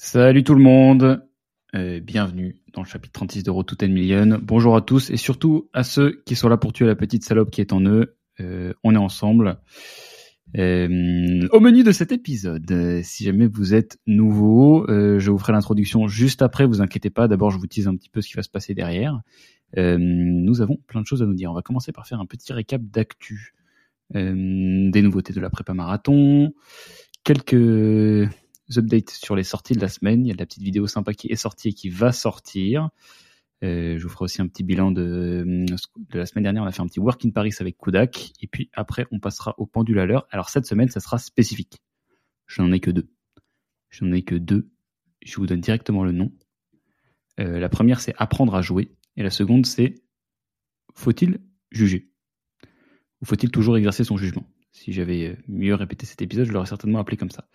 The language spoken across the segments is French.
Salut tout le monde, bienvenue dans le chapitre 36 de Road to 10 Million. Bonjour à tous et surtout à ceux qui sont là pour tuer la petite salope qui est en eux. Euh, on est ensemble. Euh, au menu de cet épisode, euh, si jamais vous êtes nouveau, je vous ferai l'introduction juste après, vous inquiétez pas, d'abord je vous tease un petit peu ce qui va se passer derrière. Nous avons plein de choses à nous dire. On va commencer par faire un petit récap d'actu. Des nouveautés de la prépa marathon, quelques updates sur les sorties de la semaine. Il y a de la petite vidéo sympa qui est sortie et qui va sortir. Euh, je vous ferai aussi un petit bilan de, de la semaine dernière. On a fait un petit work in Paris avec Kodak. Et puis après, on passera au pendule à l'heure. Alors cette semaine, ça sera spécifique. Je n'en ai que deux. Je n'en ai que deux. Je vous donne directement le nom. Euh, la première, c'est apprendre à jouer. Et la seconde, c'est faut-il juger? Ou faut-il toujours exercer son jugement? Si j'avais mieux répété cet épisode, je l'aurais certainement appelé comme ça.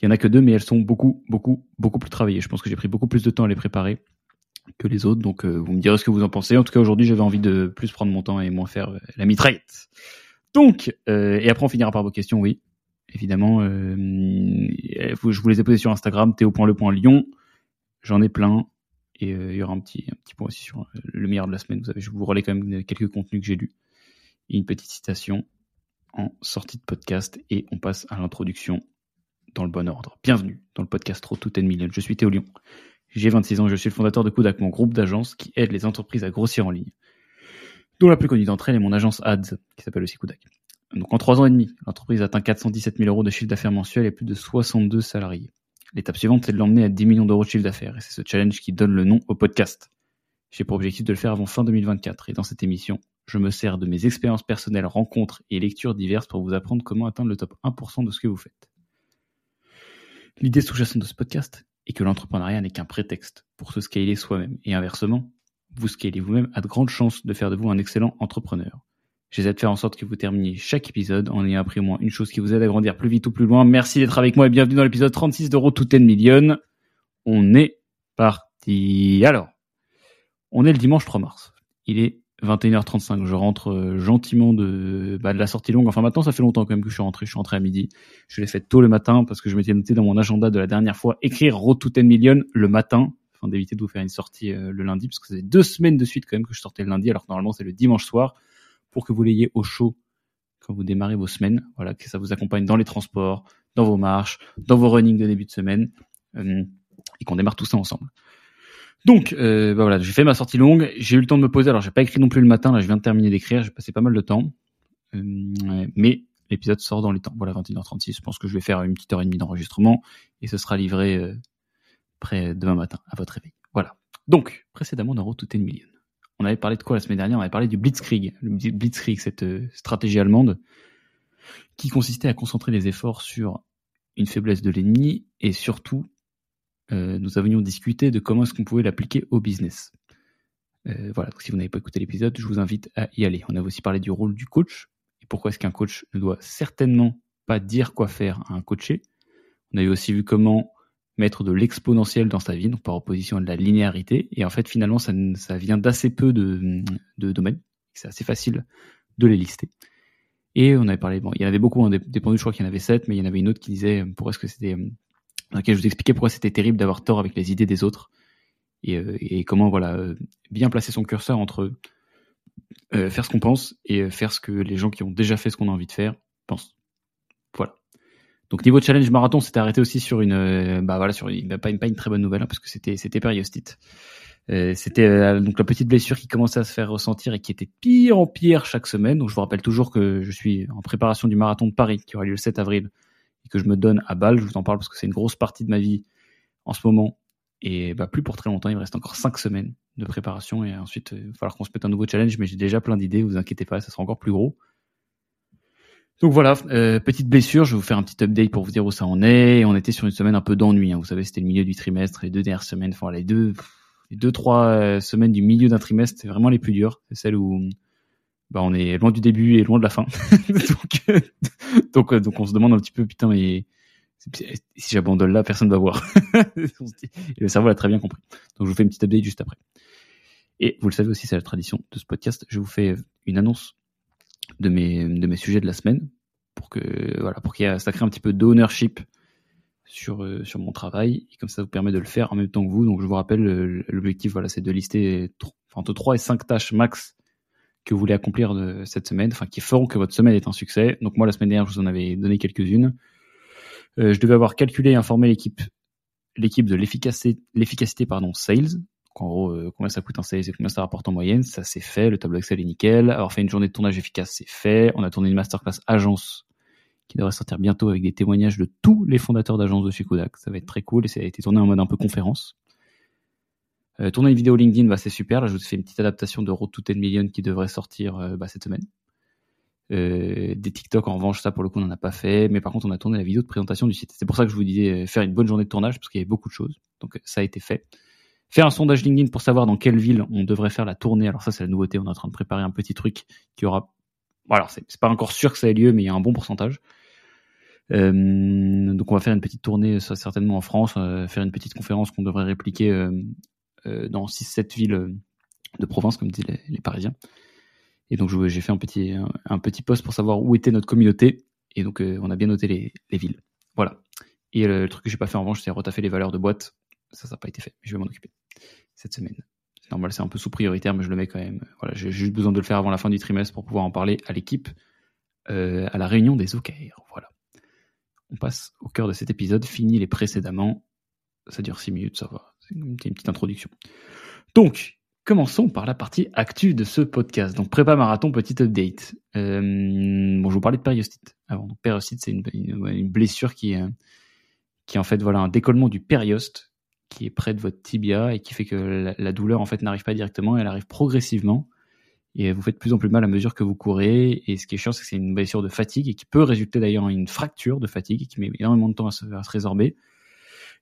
Il y en a que deux, mais elles sont beaucoup, beaucoup, beaucoup plus travaillées. Je pense que j'ai pris beaucoup plus de temps à les préparer que les autres. Donc, euh, vous me direz ce que vous en pensez. En tout cas, aujourd'hui, j'avais envie de plus prendre mon temps et moins faire euh, la mitraillette. Donc, euh, et après, on finira par vos questions, oui. Évidemment, euh, je vous les ai posées sur Instagram, théo.le.lion. J'en ai plein. Et euh, il y aura un petit, un petit point aussi sur euh, le meilleur de la semaine. Vous savez, je vous relais quand même quelques contenus que j'ai lus. Et une petite citation en sortie de podcast. Et on passe à l'introduction dans le bon ordre. Bienvenue dans le podcast Trop Tout Million. Je suis Théo Lyon. J'ai 26 ans, je suis le fondateur de Kodak, mon groupe d'agences qui aide les entreprises à grossir en ligne. Dont la plus connue d'entre elles est mon agence Ads, qui s'appelle aussi Kodak. Donc en trois ans et demi, l'entreprise atteint 417 000 euros de chiffre d'affaires mensuel et plus de 62 salariés. L'étape suivante, c'est de l'emmener à 10 millions d'euros de chiffre d'affaires, et c'est ce challenge qui donne le nom au podcast. J'ai pour objectif de le faire avant fin 2024, et dans cette émission, je me sers de mes expériences personnelles, rencontres et lectures diverses pour vous apprendre comment atteindre le top 1% de ce que vous faites. L'idée sous-jacente de ce podcast est que l'entrepreneuriat n'est qu'un prétexte pour se scaler soi-même. Et inversement, vous scalez vous-même a de grandes chances de faire de vous un excellent entrepreneur. J'essaie de faire en sorte que vous terminiez chaque épisode en ayant appris au moins une chose qui vous aide à grandir plus vite ou plus loin. Merci d'être avec moi et bienvenue dans l'épisode 36 d'Euro to 10 Million. On est parti. Alors, on est le dimanche 3 mars. Il est 21h35. Je rentre euh, gentiment de, bah, de la sortie longue. Enfin, maintenant, ça fait longtemps quand même que je suis rentré. Je suis rentré à midi. Je l'ai fait tôt le matin parce que je m'étais noté dans mon agenda de la dernière fois écrire Road to 10 Million le matin afin d'éviter de vous faire une sortie euh, le lundi parce que c'est deux semaines de suite quand même que je sortais le lundi alors que normalement c'est le dimanche soir pour que vous l'ayez au chaud quand vous démarrez vos semaines. Voilà, que ça vous accompagne dans les transports, dans vos marches, dans vos runnings de début de semaine euh, et qu'on démarre tout ça ensemble. Donc, euh, bah voilà, j'ai fait ma sortie longue. J'ai eu le temps de me poser. Alors, j'ai pas écrit non plus le matin. Là, je viens de terminer d'écrire. J'ai passé pas mal de temps, euh, mais l'épisode sort dans les temps. Voilà, 21h36. Je pense que je vais faire une petite heure et demie d'enregistrement et ce sera livré euh, près demain matin à votre réveil. Voilà. Donc, précédemment dans Road to 10 Million, on avait parlé de quoi la semaine dernière? On avait parlé du Blitzkrieg. Le Blitzkrieg, cette euh, stratégie allemande qui consistait à concentrer les efforts sur une faiblesse de l'ennemi et surtout euh, nous avions discuté de comment est-ce qu'on pouvait l'appliquer au business. Euh, voilà, donc si vous n'avez pas écouté l'épisode, je vous invite à y aller. On a aussi parlé du rôle du coach et pourquoi est-ce qu'un coach ne doit certainement pas dire quoi faire à un coaché. On a eu aussi vu comment mettre de l'exponentiel dans sa vie, donc par opposition à de la linéarité. Et en fait, finalement, ça, vient d'assez peu de, domaines. C'est assez facile de les lister. Et on avait parlé, bon, il y en avait beaucoup, hein, pendules, je crois qu'il y en avait sept, mais il y en avait une autre qui disait pourquoi est-ce que c'était dans lequel je vous expliquais pourquoi c'était terrible d'avoir tort avec les idées des autres et, euh, comment voilà euh, bien placer son curseur entre euh, faire ce qu'on pense et faire ce que les gens qui ont déjà fait ce qu'on a envie de faire pensent. Voilà. Donc niveau challenge marathon, c'était arrêté aussi sur une bah voilà sur une, pas une très bonne nouvelle hein, parce que c'était c'était périostite. Euh, c'était donc la petite blessure qui commençait à se faire ressentir et qui était pire en pire chaque semaine. Donc je vous rappelle toujours que je suis en préparation du marathon de Paris qui aura lieu le 7 avril que je me donne à balle. Je vous en parle parce que c'est une grosse partie de ma vie en ce moment. Et bah, plus pour très longtemps, il me reste encore cinq semaines de préparation et ensuite il va falloir qu'on se mette un nouveau challenge, mais j'ai déjà plein d'idées, vous inquiétez pas, ça sera encore plus gros. Donc voilà, euh, petite blessure, je vais vous faire un petit update pour vous dire où ça en est. On était sur une semaine un peu d'ennui, hein. vous savez, c'était le milieu du trimestre, les deux dernières semaines, enfin les deux, les deux trois euh, semaines du milieu d'un trimestre, c'est vraiment les plus dures. C'est celle où bah, on est loin du début et loin de la fin. donc, donc, euh, donc on se demande un petit peu, putain, si j'abandonne là, personne va voir. et le cerveau l'a très bien compris. Donc je vous fais une petite update juste après. Et vous le savez aussi, c'est la tradition de ce podcast. Je vous fais une annonce de mes, de mes sujets de la semaine pour que voilà, pour qu'il y ait, ça crée un petit peu d'ownership sur euh, sur mon travail et comme ça vous permet de le faire en même temps que vous. Donc je vous rappelle l'objectif voilà, c'est de lister entre 3 et 5 tâches max que vous voulez accomplir de cette semaine, enfin qui feront que votre semaine est un succès. Donc moi la semaine dernière, je vous en avais donné quelques-unes. Euh, je devais avoir calculé et informé l'équipe l'équipe de l'efficacité l'efficacité pardon sales. Donc, en gros, euh, combien ça coûte en sales et combien ça rapporte en moyenne, ça c'est fait. Le tableau Excel est nickel. Avoir fait une journée de tournage efficace, c'est fait. On a tourné une masterclass agence qui devrait sortir bientôt avec des témoignages de tous les fondateurs d'agences de chez Kodak. Ça va être très cool et ça a été tourné en mode un peu conférence. Euh, tourner une vidéo LinkedIn, bah, c'est super. Là, je vous fais une petite adaptation de Road to 10 Million qui devrait sortir euh, bah, cette semaine. Euh, des TikTok, en revanche, ça pour le coup, on n'en a pas fait. Mais par contre, on a tourné la vidéo de présentation du site. C'est pour ça que je vous disais faire une bonne journée de tournage parce qu'il y avait beaucoup de choses. Donc ça a été fait. Faire un sondage LinkedIn pour savoir dans quelle ville on devrait faire la tournée. Alors ça, c'est la nouveauté. On est en train de préparer un petit truc qui aura. Alors c'est pas encore sûr que ça ait lieu, mais il y a un bon pourcentage. Donc on va faire une petite tournée, ça certainement en France, faire une petite conférence qu'on devrait répliquer dans 6-7 villes euh, de province, comme disent les, Parisiens. Et donc j'ai fait un petit, un, petit post pour savoir où était notre communauté. Et donc euh, on a bien noté les, les villes. Voilà. Et le, truc que j'ai pas fait en revanche, c'est retaffer les valeurs de boîte. Ça, ça n'a pas été fait. Je vais m'en occuper cette semaine. C'est normal, c'est un peu sous prioritaire, mais je le mets quand même. Voilà, j'ai juste besoin de le faire avant la fin du trimestre pour pouvoir en parler à l'équipe euh, à la réunion des OKR. Voilà. On passe au cœur de cet épisode. Fini les précédemment. Ça dure 6 minutes, ça va. C'est une petite introduction. Donc, commençons par la partie actu de ce podcast. Donc, prépa marathon, petit update. Euh, bon, je vous parlais de périostite avant. Donc, périostite, c'est une, blessure qui est, qui en fait voilà un décollement du périoste qui est près de votre tibia et qui fait que la, douleur en fait n'arrive pas directement, elle arrive progressivement et vous fait de plus en plus mal à mesure que vous courez. Et ce qui est chiant, c'est que c'est une blessure de fatigue et qui peut résulter d'ailleurs en une fracture de fatigue et qui met énormément de temps à se résorber.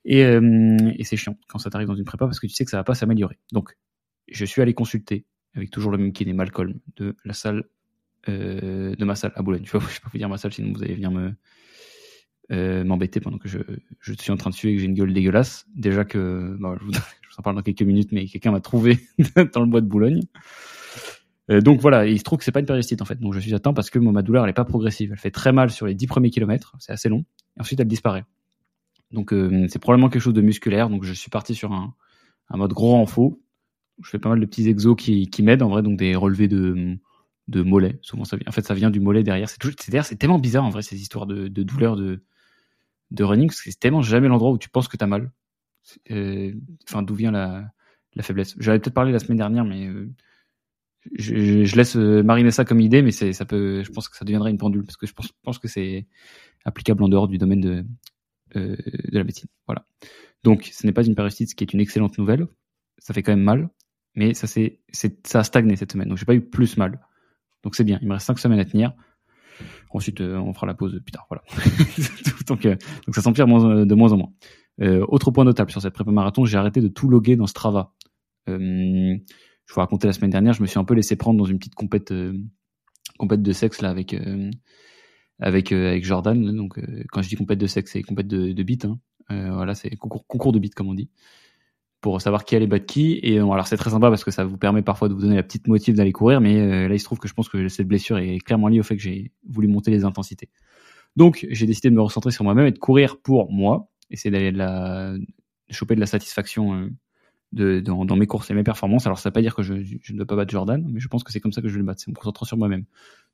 Et, euh, et c'est chiant quand ça t'arrive dans une prépa parce que tu sais que ça va pas s'améliorer. Donc, je suis allé consulter avec toujours le même kiné Malcolm de la salle euh, de ma salle à Boulogne. Je ne vais pas vous dire ma salle, sinon vous allez venir euh, m'embêter pendant que je, suis en train de suer et que j'ai une gueule dégueulasse. Déjà que, je, vous, en parle dans quelques minutes, mais quelqu'un m'a trouvé dans le bois de Boulogne. Donc voilà, il se trouve que c'est pas une périostite en fait. Donc je suis atteint parce que ma douleur elle est pas progressive. Elle fait très mal sur les 10 premiers kilomètres, c'est assez long, et ensuite elle disparaît. Donc euh, c'est probablement quelque chose de musculaire. Donc je suis parti sur un, un mode gros en faux. Je fais pas mal de petits exos qui, qui m'aident en vrai, donc des relevés de, de mollet. Souvent ça en fait ça vient du mollet derrière. C'est c'est tellement bizarre en vrai ces histoires de, de douleur de de running parce que c'est tellement jamais l'endroit où tu penses que t'as mal. Euh, enfin d'où vient la, la faiblesse. J'avais peut-être parlé la semaine dernière, mais euh, je, laisse mariner ça comme idée, mais ça peut. Je pense que ça deviendrait une pendule parce que je pense que c'est applicable en dehors du domaine de euh, de la médecine. Voilà. Donc, ce n'est pas une périostite, ce qui est une excellente nouvelle. Ça fait quand même mal, mais ça, c'est, ça a stagné cette semaine. Donc, j'ai pas eu plus mal. Donc, c'est bien. Il me reste cinq semaines à tenir. Ensuite, euh, on fera la pause plus tard. Voilà. donc, euh, donc, ça s'empire de moins en moins. Autre point notable sur cette prépa marathon, j'ai arrêté de tout loguer dans Strava. Je vous racontais la semaine dernière, je me suis un peu laissé prendre dans une petite compète, compète de sexe là avec avec euh, avec Jordan. Donc euh, quand je dis compète de sexe, c'est compète de, de beat. Hein. Euh, voilà, c'est concours, concours de beat comme on dit pour savoir qui allait battre qui. Et alors c'est très sympa parce que ça vous permet parfois de vous donner la petite motive d'aller courir, mais là il se trouve que je pense que cette blessure est clairement liée au fait que j'ai voulu monter les intensités. Donc j'ai décidé de me recentrer sur moi-même et de courir pour moi, essayer d'aller de choper de la satisfaction dans, mes courses et mes performances. Alors ça ne veut pas dire que je, je, ne dois pas battre Jordan, mais je pense que c'est comme ça que je vais le battre, c'est me concentrer sur moi-même.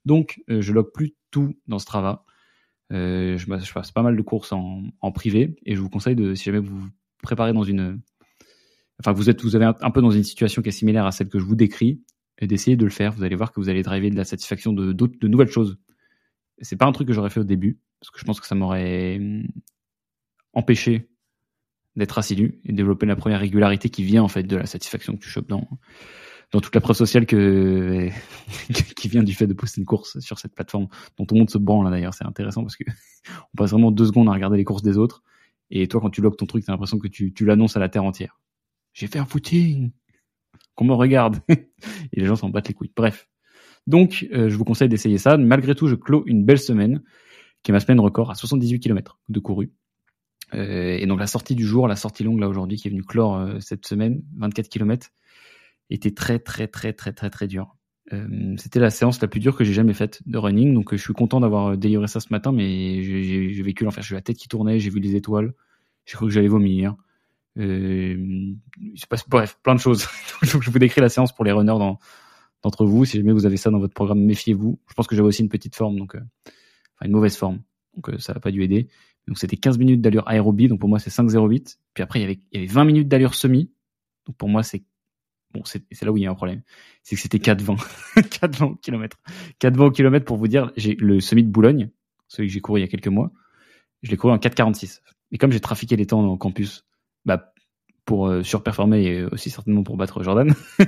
Donc euh, je log plus tout dans Strava. Euh, je, je, passe pas mal de courses en, privé et je vous conseille de, si jamais vous vous préparez dans une, enfin vous êtes, vous avez un, peu dans une situation qui est similaire à celle que je vous décris, d'essayer de le faire. Vous allez voir que vous allez driver de la satisfaction de, de nouvelles choses. C'est pas un truc que j'aurais fait au début parce que je pense que ça m'aurait hum, empêché d'être assidu et développer la première régularité qui vient en fait de la satisfaction que tu chopes dans dans toute la preuve sociale que qui vient du fait de poster une course sur cette plateforme dont tout le monde se branle là d'ailleurs. C'est intéressant parce que on passe vraiment deux secondes à regarder les courses des autres. Et toi quand tu logs ton truc t'as l'impression que tu, tu l'annonces à la terre entière. J'ai fait un footing. Qu'on me regarde. Et les gens s'en battent les couilles. Bref. Donc euh, je vous conseille d'essayer ça. Malgré tout je clôt une belle semaine qui est ma semaine record à 78 km de couru. Euh, et donc la sortie du jour, la sortie longue là aujourd'hui qui est venue clore euh, cette semaine, 24 km, était très très très très très très dur. Euh, c'était la séance la plus dure que j'ai jamais faite de running, donc je suis content d'avoir délivré ça ce matin, mais j'ai vécu l'enfer. J'ai la tête qui tournait, j'ai vu les étoiles, J'ai cru que j'allais vomir. Euh, se passe bref plein de choses. Donc je vous décris la séance pour les runners d'entre vous. Si jamais vous avez ça dans votre programme, méfiez-vous. Je pense que j'avais aussi une petite forme, donc euh, enfin une mauvaise forme. Donc euh, ça n'a pas dû aider. Donc c'était 15 minutes d'allure aérobie, donc pour moi c'est 5,08. Puis après il y avait, il y avait 20 minutes d'allure semi. Donc pour moi c'est bon, c'est là où il y a un problème. C'est que c'était 4,20. 4,20 km. 4,20 km pour vous dire, j'ai le semi de Boulogne, celui que j'ai couru il y a quelques mois, je l'ai couru en 4,46. Et comme j'ai trafiqué les temps en campus, bah, pour euh, surperformer et aussi certainement pour battre Jordan,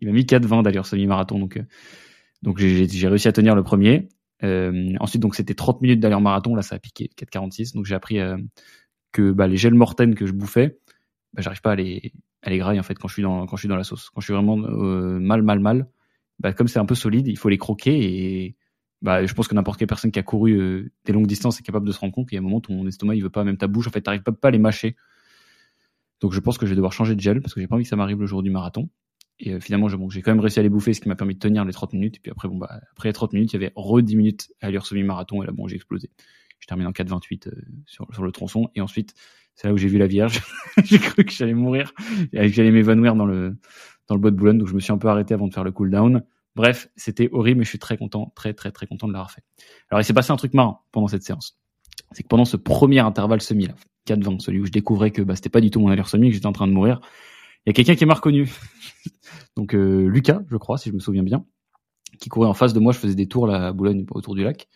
il m'a mis 4,20 d'allure semi-marathon. Donc, euh, donc j'ai réussi à tenir le premier. Euh, ensuite, donc c'était 30 minutes d'allure marathon. Là, ça a piqué 4,46. Donc j'ai appris euh, que bah, les gels mortaines que je bouffais, bah, j'arrive pas à les, à les grailler en fait quand je suis dans quand je suis dans la sauce. Quand je suis vraiment euh, mal, mal, mal, bah, comme c'est un peu solide, il faut les croquer et bah, je pense que n'importe quelle personne qui a couru euh, des longues distances est capable de se rendre compte qu'il y a un moment ton estomac il veut pas, même ta bouche en fait, pas, pas à les mâcher. Donc je pense que je vais devoir changer de gel parce que j'ai pas envie que ça m'arrive le jour du marathon. Et euh, finalement, j'ai quand même réussi à les bouffer, ce qui m'a permis de tenir les 30 minutes. Et puis après, bon, bah, après les 30 minutes, il y avait re 10 minutes à l'heure semi-marathon. Et là, bon, j'ai explosé. Je termine en 4,28 euh, sur, sur le tronçon. Et ensuite, c'est là où j'ai vu la Vierge. j'ai cru que j'allais mourir et que j'allais m'évanouir dans le, dans le bois de Boulogne. Donc je me suis un peu arrêté avant de faire le cool down. Bref, c'était horrible, mais je suis très content, très, très, très content de l'avoir fait. Alors, il s'est passé un truc marrant pendant cette séance. C'est que pendant ce premier intervalle semi, là, 4-20, celui où je découvrais que bah, c'était pas du tout mon allure semi, que j'étais en train de mourir, il y a quelqu'un qui m'a reconnu. Donc, euh, Lucas, je crois, si je me souviens bien, qui courait en face de moi. Je faisais des tours là, à Boulogne, autour du lac.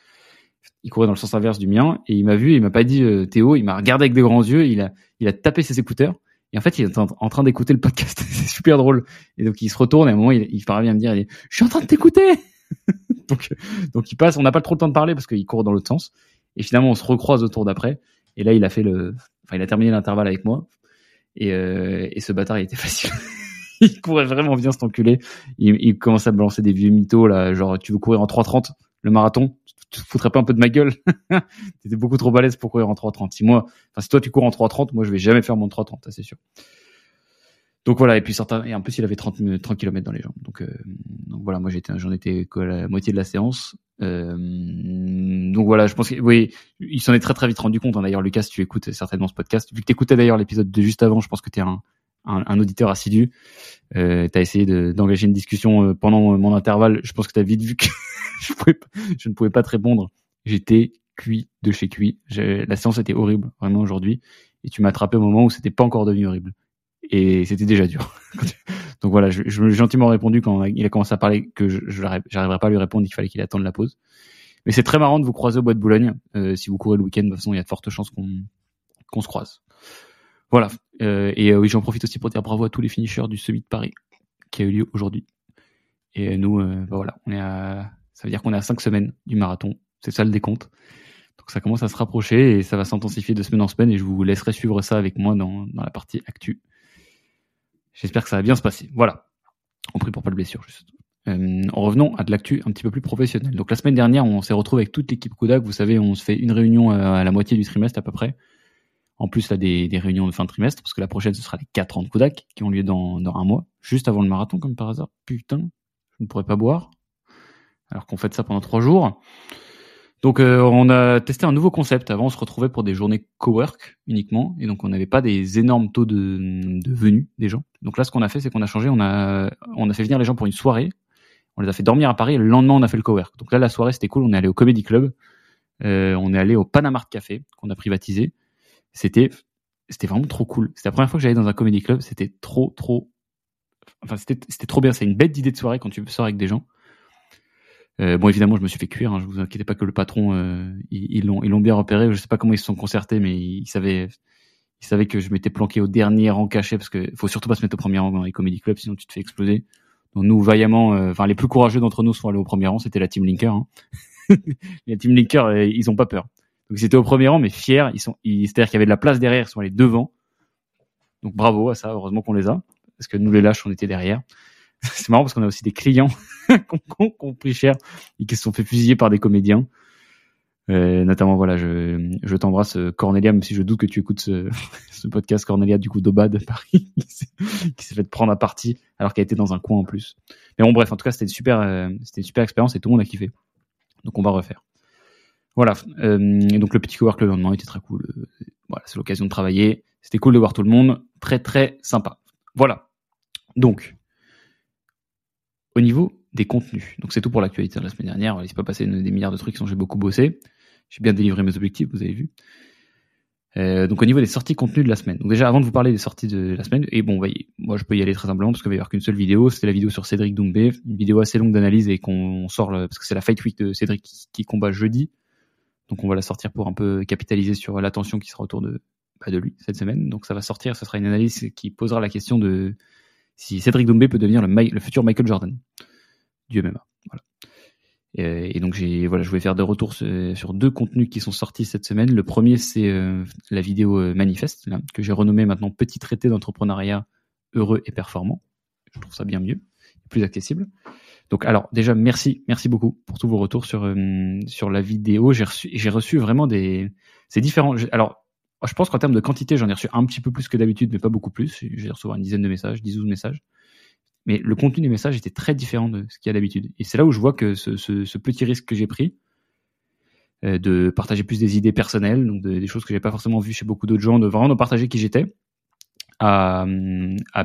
Il courait dans le sens inverse du mien et il m'a vu et il m'a pas dit euh, Théo, il m'a regardé avec des grands yeux, il a, il a tapé ses écouteurs et en fait, il est en, train d'écouter le podcast. c'est super drôle. Et donc, il se retourne et à un moment, il, parvient à me dire, je suis en train de t'écouter. donc, donc, il passe. On n'a pas trop le temps de parler parce qu'il court dans l'autre sens. Et finalement, on se recroise au tour d'après. Et là, il a fait le, enfin, il a terminé l'intervalle avec moi. Et, euh, et ce bâtard, il était facile. il courait vraiment bien, cet enculé. Il, commence à balancer des vieux mythos, là. Genre, tu veux courir en 3.30 le marathon? Tu te foutrais pas un peu de ma gueule T'étais beaucoup trop balèze pour courir en 3.30. Si moi, enfin si toi tu cours en 3.30, moi je vais jamais faire mon 3.30, ça c'est sûr. Donc voilà, et puis certains, et en plus il avait 30, 30 km dans les jambes. Donc, euh, voilà, moi j'en étais à la moitié de la séance. Euh, donc voilà, je pense que oui, il s'en est très très vite rendu compte. Hein. D'ailleurs, Lucas, tu écoutes certainement ce podcast, vu que t'écoutais d'ailleurs l'épisode de juste avant, je pense que t'es un, un, un, auditeur assidu. Euh, t'as essayé d'engager une discussion euh, pendant mon intervalle. Je pense que t'as vite vu que je, pouvais je ne pouvais pas te répondre. J'étais cuit de chez cuit. La séance était horrible, vraiment aujourd'hui. Et tu m'as attrapé au moment où c'était pas encore devenu horrible. Et c'était déjà dur. Donc voilà, je, je gentiment répondu quand il a commencé à parler que je j'arriverais pas à lui répondre, qu'il fallait qu'il attende la pause. Mais c'est très marrant de vous croiser au bois de Boulogne. Euh, si vous courez le week-end, de toute façon, il y a de fortes chances qu'on qu'on se croise. Voilà. Euh, et euh, oui, j'en profite aussi pour dire bravo à tous les finishers du Summit de Paris qui a eu lieu aujourd'hui. Et nous, euh, bah voilà, on est à ça veut dire qu'on est à cinq semaines du marathon. C'est ça le décompte. Donc ça commence à se rapprocher et ça va s'intensifier de semaine en semaine et je vous laisserai suivre ça avec moi dans, la partie actu. J'espère que ça va bien se passer. Voilà. On prie pour pas de blessure, juste. En revenant à de l'actu un petit peu plus professionnel. Donc la semaine dernière, on s'est retrouvé avec toute l'équipe Kodak. Vous savez, on se fait une réunion à la moitié du trimestre à peu près. En plus, là, des, des réunions de fin de trimestre, parce que la prochaine, ce sera les 4 ans de Kodak qui ont lieu dans, un mois, juste avant le marathon, comme par hasard. Putain, je ne pourrais pas boire alors qu'on fait ça pendant trois jours. Donc euh, on a testé un nouveau concept. Avant, on se retrouvait pour des journées cowork uniquement, et donc on n'avait pas des énormes taux de, de venue des gens. Donc là, ce qu'on a fait, c'est qu'on a changé. On a fait venir les gens pour une soirée. On les a fait dormir à Paris. Le lendemain, on a fait le cowork. Donc là, la soirée, c'était cool. On est allé au Comedy Club. Euh, on est allé au Panama Café qu'on a privatisé. C'était c'était vraiment trop cool. C'était la première fois que j'allais dans un comedy club. C'était trop trop. Enfin, c'était trop bien. C'est une bête d'idée de soirée quand tu sors avec des gens. Euh, bon, évidemment, je me suis fait cuire. Hein, je vous inquiétez pas que le patron, euh, ils l'ont, ils l'ont bien repéré. Je sais pas comment ils se sont concertés, mais ils savaient, ils savaient que je m'étais planqué au dernier rang caché parce que faut surtout pas se mettre au premier rang dans les comedy clubs, sinon tu te fais exploser. Donc nous, vaillamment, euh, enfin les plus courageux d'entre nous sont allés au premier rang. C'était la team Linker. Hein. la team Linker, ils ont pas peur. Donc ils étaient au premier rang, mais fiers. Ils sont, c'est-à-dire qu'il y avait de la place derrière. Ils sont allés devant. Donc bravo à ça. Heureusement qu'on les a, parce que nous les lâches, on était derrière. c'est marrant parce qu'on a aussi des clients qui ont pris cher et qui se sont fait fusiller par des comédiens. Euh, notamment, voilà, je, je t'embrasse Cornelia, même si je doute que tu écoutes ce, ce podcast Cornelia du coup d'Obad Paris, qui s'est fait prendre à partie alors qu'elle était dans un coin en plus. Mais bon, bref, en tout cas, c'était une super, euh, c'était une super expérience et tout le monde a kiffé. Donc on va refaire. Voilà. et donc le petit cowork le lendemain était très cool. voilà, c'est l'occasion de travailler. C'était cool de voir tout le monde. Très très sympa. Voilà. Donc, au niveau des contenus. Donc c'est tout pour l'actualité de la semaine dernière. Il s'est pas passé des milliards de trucs j'ai beaucoup bossé. J'ai bien délivré mes objectifs, vous avez vu. Euh, donc au niveau des sorties contenus de la semaine. Donc déjà avant de vous parler des sorties de la semaine, et bon, moi je peux y aller très simplement parce qu'il va y avoir qu'une seule vidéo. C'était la vidéo sur Cédric Doumbé, une vidéo assez longue d'analyse et qu'on sort parce que c'est la fight week de Cédric qui, combat jeudi. Donc on va la sortir pour un peu capitaliser sur l'attention qui sera autour de bah, de lui cette semaine. Donc ça va sortir, ce sera une analyse qui posera la question de si Cédric Doumbé peut devenir le, futur Michael Jordan du MMA. Et, donc j'ai voilà, je voulais faire des retours sur deux contenus qui sont sortis cette semaine. Le premier c'est euh, la vidéo euh, manifeste que j'ai renommée maintenant petit traité d'entrepreneuriat heureux et performant. Je trouve ça bien mieux, plus accessible. Donc alors déjà merci merci beaucoup pour tous vos retours sur euh, la vidéo. J'ai reçu vraiment des c'est différent. Alors je pense qu'en termes de quantité j'en ai reçu un petit peu plus que d'habitude mais pas beaucoup plus. J'ai reçu une dizaine de messages, 10 12 messages mais le contenu des messages était très différent de ce qu'il y a d'habitude. Et c'est là où je vois que ce, petit risque que j'ai pris euh, de partager plus des idées personnelles, donc des choses que j'ai pas forcément vues chez beaucoup d'autres gens, de vraiment de partager qui j'étais, à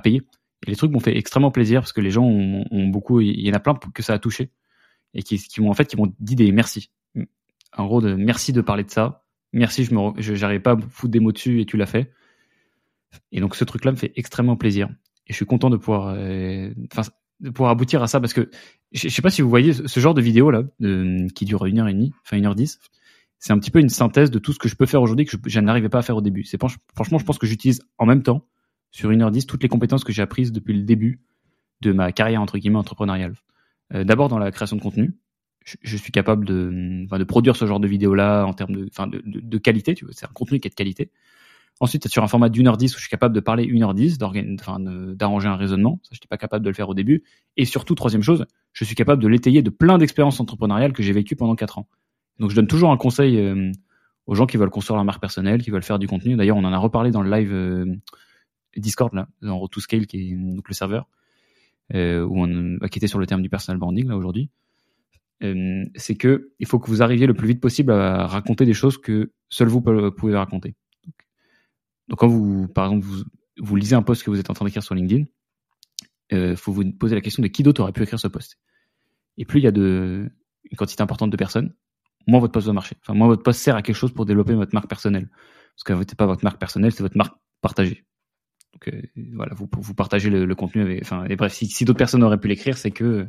payer. Et les trucs m'ont fait extrêmement plaisir parce que les gens ont, ont beaucoup, il y en a plein que ça a touché et qui, m'ont en fait qui m'ont dit des merci. En gros, de merci de parler de ça. Merci, je me, pas à foutre des mots dessus et tu l'as fait. Et donc ce truc-là me fait extrêmement plaisir et je suis content de pouvoir, euh, de pouvoir aboutir à ça parce que je, sais pas si vous voyez ce genre de vidéo là, qui dure une heure et demie, enfin une heure dix. C'est un petit peu une synthèse de tout ce que je peux faire aujourd'hui que je, n'arrivais pas à faire au début. C'est franchement, je pense que j'utilise en même temps sur une heure dix toutes les compétences que j'ai apprises depuis le début de ma carrière entre guillemets entrepreneuriale. Euh, D'abord dans la création de contenu, je, suis capable de, produire ce genre de vidéo là en termes de, qualité. Tu c'est un contenu qui est de qualité. Ensuite, sur un format d'une heure dix où je suis capable de parler une heure dix, d'arranger un raisonnement. Ça, je n'étais pas capable de le faire au début. Et surtout, troisième chose, je suis capable de l'étayer de plein d'expériences entrepreneuriales que j'ai vécues pendant quatre ans. Donc, je donne toujours un conseil euh, aux gens qui veulent construire leur marque personnelle, qui veulent faire du contenu. D'ailleurs, on en a reparlé dans le live euh, Discord, là, dans Road qui est donc le serveur, euh, où on, qui était sur le terme du personal branding, là, aujourd'hui. c'est que il faut que vous arriviez le plus vite possible à raconter des choses que seul vous pouvez raconter. Donc quand vous, par exemple, vous, lisez un post que vous êtes en train d'écrire sur LinkedIn, il euh, faut vous poser la question de qui d'autre aurait pu écrire ce post. Et plus il y a de, une quantité importante de personnes, moins votre post va marcher. Enfin, moins votre post sert à quelque chose pour développer votre marque personnelle. Parce que n'est pas votre marque personnelle, c'est votre marque partagée. Donc euh, voilà, vous, vous partagez le, contenu. Avec, enfin, et bref, si, si d'autres personnes auraient pu l'écrire, c'est que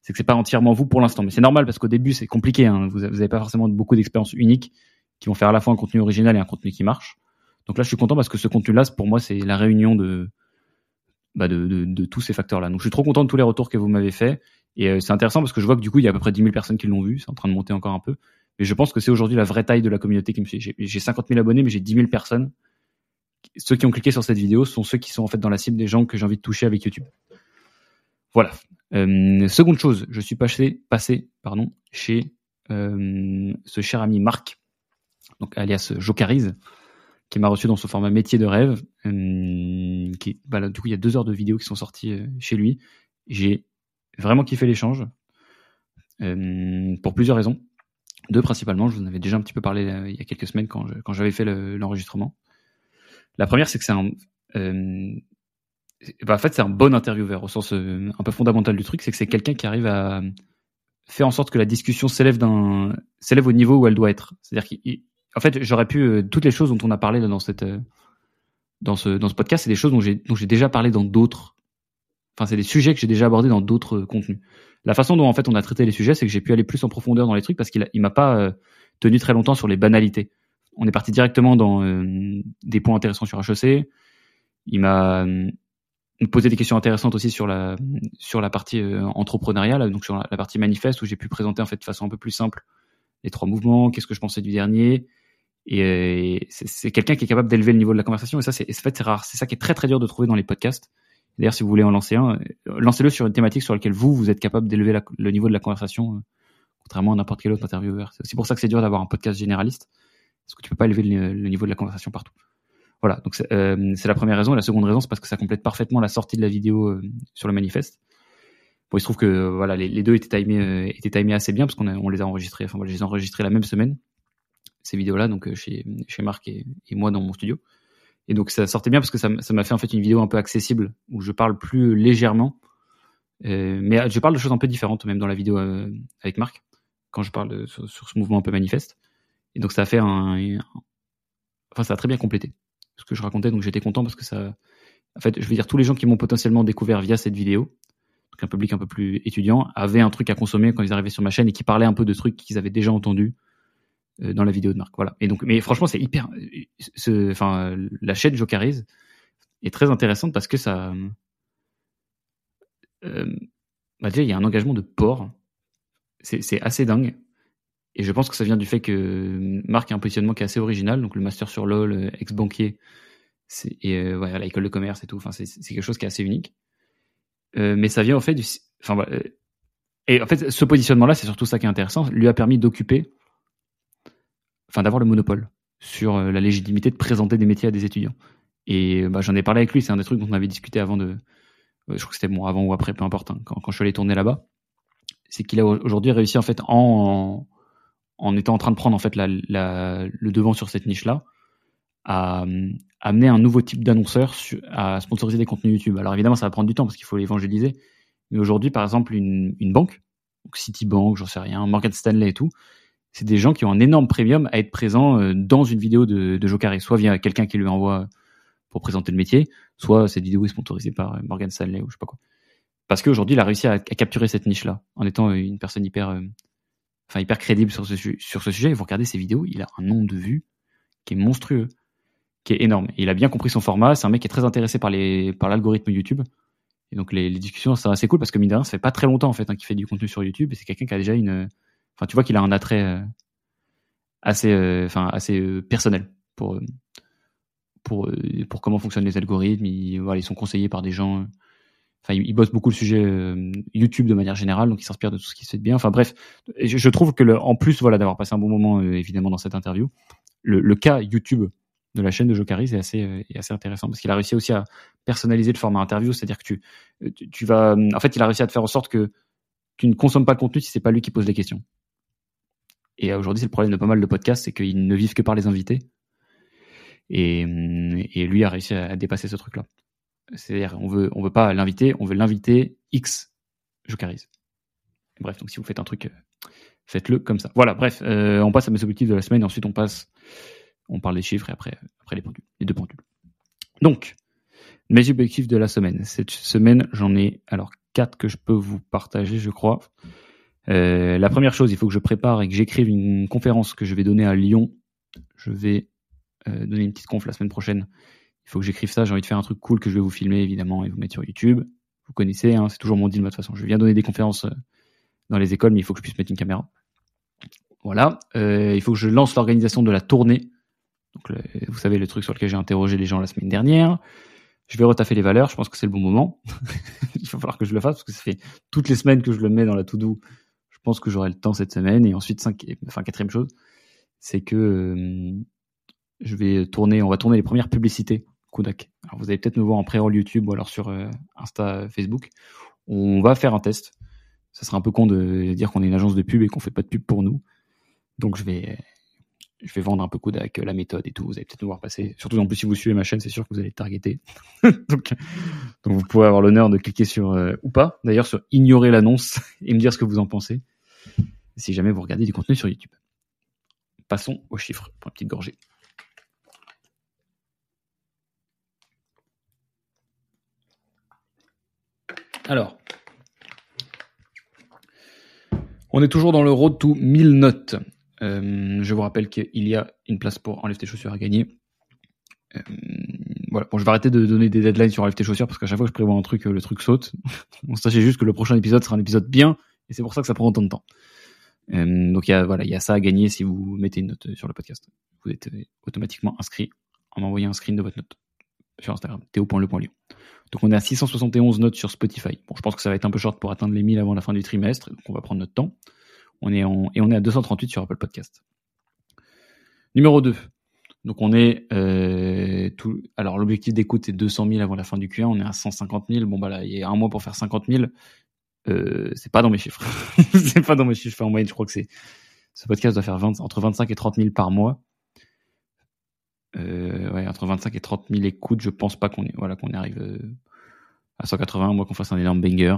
c'est que c'est pas entièrement vous pour l'instant. Mais c'est normal parce qu'au début c'est compliqué. Hein. Vous n'avez pas forcément beaucoup d'expériences uniques qui vont faire à la fois un contenu original et un contenu qui marche. Donc là, je suis content parce que ce contenu-là, pour moi, c'est la réunion de, bah de, de, tous ces facteurs-là. Donc je suis trop content de tous les retours que vous m'avez fait. Et euh, c'est intéressant parce que je vois que du coup, il y a à peu près 10 000 personnes qui l'ont vu. C'est en train de monter encore un peu. Mais je pense que c'est aujourd'hui la vraie taille de la communauté qui me suit. J'ai 50 000 abonnés, mais j'ai 10 000 personnes. Ceux qui ont cliqué sur cette vidéo sont ceux qui sont en fait dans la cible des gens que j'ai envie de toucher avec YouTube. Voilà. Euh, seconde chose, je suis passé, chez euh, ce cher ami Marc, donc alias Jocariz, qui m'a reçu dans ce format métier de rêve. Euh, bah du coup, il y a deux heures de vidéos qui sont sorties chez lui. J'ai vraiment kiffé l'échange pour plusieurs raisons. Deux principalement, je vous en avais déjà un petit peu parlé il y a quelques semaines quand j'avais fait l'enregistrement. La première, c'est que c'est un, bah, en fait, c'est un bon intervieweur au sens un peu fondamental du truc, c'est que c'est quelqu'un qui arrive à faire en sorte que la discussion s'élève d'un s'élève au niveau où elle doit être. C'est-à-dire qu'il en fait, j'aurais pu euh, toutes les choses dont on a parlé dans cette euh, dans ce dans ce podcast, c'est des choses dont j'ai déjà parlé dans d'autres. Enfin, c'est des sujets que j'ai déjà abordés dans d'autres euh, contenus. La façon dont en fait on a traité les sujets, c'est que j'ai pu aller plus en profondeur dans les trucs parce qu'il il m'a pas tenu très longtemps sur les banalités. On est parti directement dans des points intéressants sur HEC. Il m'a posé des questions intéressantes aussi sur la partie entrepreneuriale, donc sur la, partie manifeste où j'ai pu présenter en fait de façon un peu plus simple les trois mouvements, qu'est-ce que je pensais du dernier, et c'est quelqu'un qui est capable d'élever le niveau de la conversation. Et ça, c'est rare. C'est ça qui est très très dur de trouver dans les podcasts. D'ailleurs, si vous voulez en lancer un, euh, lancez-le sur une thématique sur laquelle vous, vous êtes capable d'élever le niveau de la conversation, euh, contrairement à n'importe quel autre intervieweur. C'est aussi pour ça que c'est dur d'avoir un podcast généraliste, parce que tu peux pas élever le, niveau de la conversation partout. Voilà, donc euh, c'est la première raison. Et la seconde raison, c'est parce que ça complète parfaitement la sortie de la vidéo sur le manifeste. Bon, il se trouve que voilà, les, deux étaient timés, assez bien parce qu'on on les a enregistrés. Enfin, je les ai enregistrés la même semaine. ces vidéos-là, donc chez, chez Marc et, moi dans mon studio. Et donc ça sortait bien parce que ça m'a fait en fait une vidéo un peu accessible où je parle plus légèrement, mais je parle de choses un peu différentes même dans la vidéo avec Marc quand je parle sur, ce mouvement un peu manifeste. Et donc ça a fait un, enfin ça a très bien complété ce que je racontais, donc j'étais content parce que ça, en fait, je veux dire tous les gens qui m'ont potentiellement découvert via cette vidéo, donc un public un peu plus étudiant, avaient un truc à consommer quand ils arrivaient sur ma chaîne et qui parlaient un peu de trucs qu'ils avaient déjà entendus euh, dans la vidéo de Marc. Voilà. Et donc, mais franchement, c'est hyper, enfin, la chaîne Jocarise est très intéressante parce que ça, euh, bah déjà, il y a un engagement de port. C'est assez dingue. Et je pense que ça vient du fait que Marc a un positionnement qui est assez original, donc le master sur LoL, euh, ex-banquier, et euh, l'école de commerce et tout, enfin, c'est quelque chose qui est assez unique. Euh, mais ça vient en fait du. Enfin. Et en fait, ce positionnement-là, c'est surtout ça qui est intéressant, lui a permis d'occuper, enfin, d'avoir le monopole sur la légitimité de présenter des métiers à des étudiants. Et bah, j'en ai parlé avec lui, c'est un des trucs dont on avait discuté avant de. Je crois que c'était bon, avant ou après, peu importe, hein, quand, je suis allé tourner là-bas. C'est qu'il a aujourd'hui réussi, en fait, en étant en train de prendre en fait le devant sur cette niche-là, à, amener un nouveau type d'annonceur à sponsoriser des contenus YouTube. Alors évidemment, ça va prendre du temps parce qu'il faut l'évangéliser. Mais aujourd'hui, par exemple, une, banque, Citibank, j'en sais rien, Morgan Stanley et tout, c'est des gens qui ont un énorme premium à être présents euh, dans une vidéo de, de Jocaré, soit via quelqu'un qui lui envoie pour présenter le métier, soit cette vidéo est sponsorisée par euh, Morgan Stanley ou je sais pas quoi. Parce qu'aujourd'hui, il a réussi à, capturer cette niche-là en étant une personne hyper euh, enfin hyper crédible sur ce, sur ce sujet. Et vous regardez ses vidéos, il a un nombre de vues qui est monstrueux, qui est énorme. Il a bien compris son format. C'est un mec qui est très intéressé par les par l'algorithme YouTube. Et donc les, discussions, c'est assez cool parce que mine de rien, fait pas très longtemps en fait hein, qu'il fait du contenu sur YouTube. Et c'est quelqu'un qui a déjà une, enfin tu vois qu'il a un attrait euh, assez, euh, assez euh, personnel pour pour pour comment fonctionnent les algorithmes. Ils sont conseillés par des gens Il, bosse beaucoup le sujet euh, YouTube de manière générale, donc il s'inspire de tout ce qui se fait de bien. Enfin bref, je, trouve que en plus voilà d'avoir passé un bon moment euh, évidemment dans cette interview, le, cas YouTube de la chaîne de Jocaris est assez euh, est assez intéressant parce qu'il a réussi aussi à personnaliser le format interview, c'est-à-dire que tu tu vas en fait il a réussi à te faire en sorte que tu ne consommes pas le contenu si c'est pas lui qui pose les questions. Et aujourd'hui, c'est le problème de pas mal de podcasts, c'est qu'ils ne vivent que par les invités. Et lui a réussi à dépasser ce truc-là. C'est-à-dire, on veut, on veut pas l'inviter, on veut l'inviter X Jocarise. Bref, donc si vous faites un truc, euh, faites-le comme ça. Voilà, bref, euh, on passe à mes objectifs de la semaine, ensuite on passe, on parle des chiffres et après, après les pendules, les deux pendules. Donc, mes objectifs de la semaine. Cette semaine, j'en ai alors quatre que je peux vous partager, je crois. Euh, la première chose, il faut que je prépare et que j'écrive une conférence que je vais donner à Lyon. Je vais donner une petite conf la semaine prochaine il faut que j'écrive ça, j'ai envie de faire un truc cool que je vais vous filmer évidemment et vous mettre sur YouTube. Vous connaissez, hein, c'est toujours mon deal de toute façon. Je viens donner des conférences euh, dans les écoles, mais il faut que je puisse mettre une caméra. Voilà. Euh, il faut que je lance l'organisation de la tournée. Donc, vous savez, le truc sur lequel j'ai interrogé les gens la semaine dernière. Je vais retaffer les valeurs. Je pense que c'est le bon moment. il va falloir que je le fasse parce que ça fait toutes les semaines que je le mets dans la to-do. Je pense que j'aurai le temps cette semaine. Et ensuite, enfin, quatrième chose, c'est que euh, je vais tourner, on va tourner les premières publicités Kodak. Vous allez peut-être me voir en pré-roll YouTube ou alors sur euh, Insta, Facebook. On va faire un test. Ça serait un peu con de dire qu'on est une agence de pub et qu'on fait pas de pub pour nous. Donc je vais, je vais vendre un peu Kodak, la méthode et tout. Vous allez peut-être me voir passer. Surtout en plus si vous suivez ma chaîne, c'est sûr que vous allez targeter. donc, donc, vous pourrez avoir l'honneur de cliquer sur euh, ou pas. D'ailleurs sur ignorer l'annonce et me dire ce que vous en pensez. Si jamais vous regardez du contenu sur YouTube. Passons aux chiffres pour une petite gorgée. Alors, on est toujours dans le road to 1000 notes. Euh, je vous rappelle qu'il y a une place pour enlever tes chaussures à gagner. Euh, voilà. Bon, je vais arrêter de donner des deadlines sur enlever tes chaussures parce qu'à chaque fois que je prévois un truc, le truc saute. sachez juste que le prochain épisode sera un épisode bien et c'est pour ça que ça prend autant de temps. Euh, donc il voilà, il y a ça à gagner si vous mettez une note sur le podcast. Vous êtes automatiquement inscrit en m'envoyant un screen de votre note sur Instagram, théo.le.lion. Donc on est à 671 notes sur Spotify. Bon, je pense que ça va être un peu short pour atteindre les 1000 avant la fin du trimestre, donc on va prendre notre temps. On est et on est à 238 sur Apple Podcast. Numéro 2. Donc on est euh, tout. Alors l'objectif d'écoute c'est 200 000 avant la fin du Q1. On est à 150 000. Bon bah là il y a un mois pour faire 50 000. Euh, c'est pas dans mes chiffres. c'est pas dans mes chiffres en moyenne. Je crois que c'est ce podcast doit faire 20, entre 25 et 30 000 par mois. Euh, entre 25 et 30 000 écoutes, je pense pas qu'on voilà, qu'on arrive euh, à 180, moi qu'on fasse un énorme banger.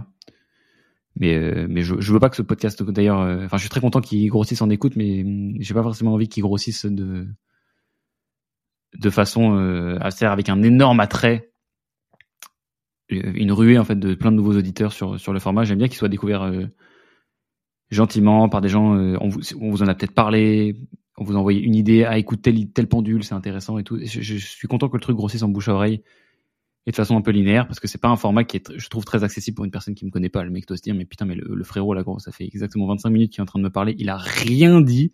Mais, euh, mais je, je veux pas que ce podcast, d'ailleurs, enfin, je suis très content qu'il grossisse en écoute, mais hum, j'ai pas forcément envie qu'il grossisse de, de façon assez avec un énorme attrait, une ruée en fait de plein de nouveaux auditeurs sur sur le format. J'aime bien qu'il soit découvert gentiment par des gens. on vous, en a peut-être parlé, vous envoie une idée, ah, écouter tel, pendule, c'est intéressant et tout. Je, suis content que le truc grossisse en bouche à oreille et de façon un peu linéaire parce que c'est pas un format qui est, je trouve, très accessible pour une personne qui me connaît pas. Le mec doit se dire, mais putain, mais le, frérot là, gros, ça fait exactement 25 minutes qu'il est en train de me parler, il a rien dit.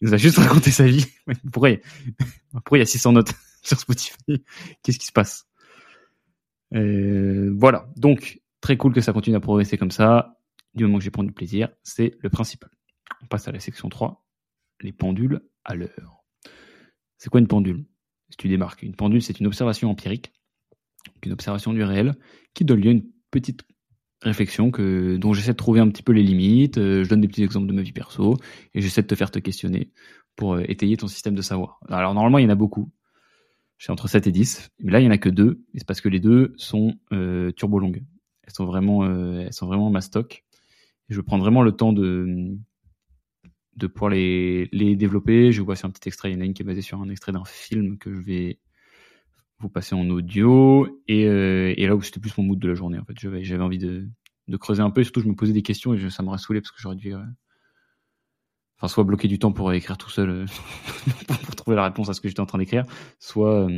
Il nous a juste raconté sa vie. pourquoi, il y a 600 notes sur Spotify? Qu'est-ce qui se passe? Euh, Voilà. Donc, très cool que ça continue à progresser comme ça. Du moment que j'ai pris du plaisir, c'est le principal. On passe à la section 3 les pendules à l'heure. C'est quoi une pendule? Si tu démarques, une pendule, c'est une observation empirique, une observation du réel, qui donne lieu à une petite réflexion que, dont j'essaie de trouver un petit peu les limites. Euh, je donne des petits exemples de ma vie perso et j'essaie de te faire te questionner pour euh, étayer ton système de savoir. Alors normalement, il y en a beaucoup. J'ai entre 7 et 10, mais là, il y en a que deux, et c'est parce que les deux sont euh, turbo longues. Elles sont vraiment, euh, elles sont vraiment ma stock. je prendre vraiment le temps de, de pouvoir les, les développer. Je vous passer un petit extrait. Il y en a une qui est basée sur un extrait d'un film que je vais vous passer en audio. Et, euh, là où c'était plus mon mood de la journée, en fait. J'avais envie de, creuser un peu. Et surtout, je me posais des questions et ça m'aurait saoulé parce que j'aurais dû. Euh, enfin, soit bloquer du temps pour écrire tout seul, euh, pour trouver la réponse à ce que j'étais en train d'écrire, soit,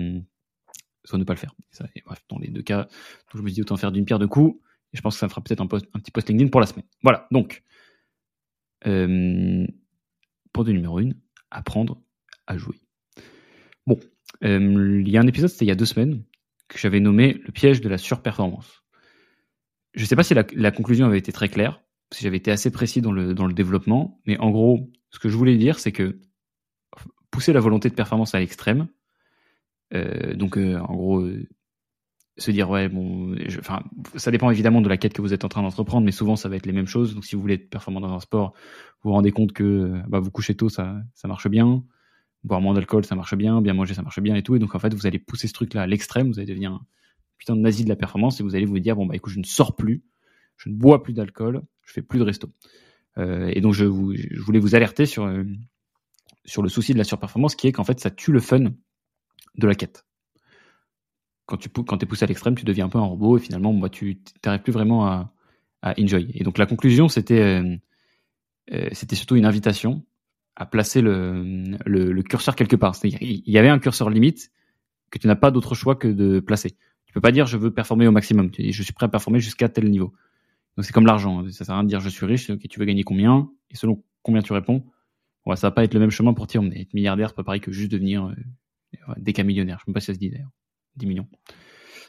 soit ne pas le faire. bref, dans les deux cas, je me dis autant faire d'une pierre deux coups. Je pense que ça me fera peut-être un, petit post LinkedIn pour la semaine. Voilà, donc. De numéro 1, apprendre à jouer. Bon, euh, il y a un épisode, c'était il y a deux semaines, que j'avais nommé le piège de la surperformance. Je ne sais pas si la, conclusion avait été très claire, si j'avais été assez précis dans le, dans le développement, mais en gros, ce que je voulais dire, c'est que pousser la volonté de performance à l'extrême, euh, donc euh, en gros, se dire ouais bon enfin ça dépend évidemment de la quête que vous êtes en train d'entreprendre mais souvent ça va être les mêmes choses. Donc si vous voulez être performant dans un sport vous vous rendez compte que bah, vous couchez tôt ça marche bien. Boire moins d'alcool ça marche bien. Bien manger ça marche bien et tout. Et donc en fait vous allez pousser ce truc là à l'extrême. Vous allez devenir un putain de nazi de la performance et vous allez vous dire bon bah écoute je ne sors plus. Je ne bois plus d'alcool. Je fais plus de resto. Euh, et donc je, vous, je voulais vous alerter euh, sur le souci de la surperformance qui est qu'en fait ça tue le fun de la quête quand tu es poussé à l'extrême, tu deviens un peu un robot et finalement, tu n'arrives plus vraiment à, enjoy. Et donc la conclusion, c'était euh, euh, surtout une invitation à placer le, curseur quelque part. Il y avait un curseur limite que tu n'as pas d'autre choix que de placer. Tu peux pas dire je veux performer au maximum. Je suis prêt à performer jusqu'à tel niveau. Donc c'est comme l'argent. Ça sert à rien de dire je suis riche. Ok, tu veux gagner combien? Et selon combien tu réponds, ouais, ça va pas être le même chemin pour dire être milliardaire, pas pareil que juste devenir euh, des cas millionnaire. Je sais même pas si ça se dit d'ailleurs. 10 millions.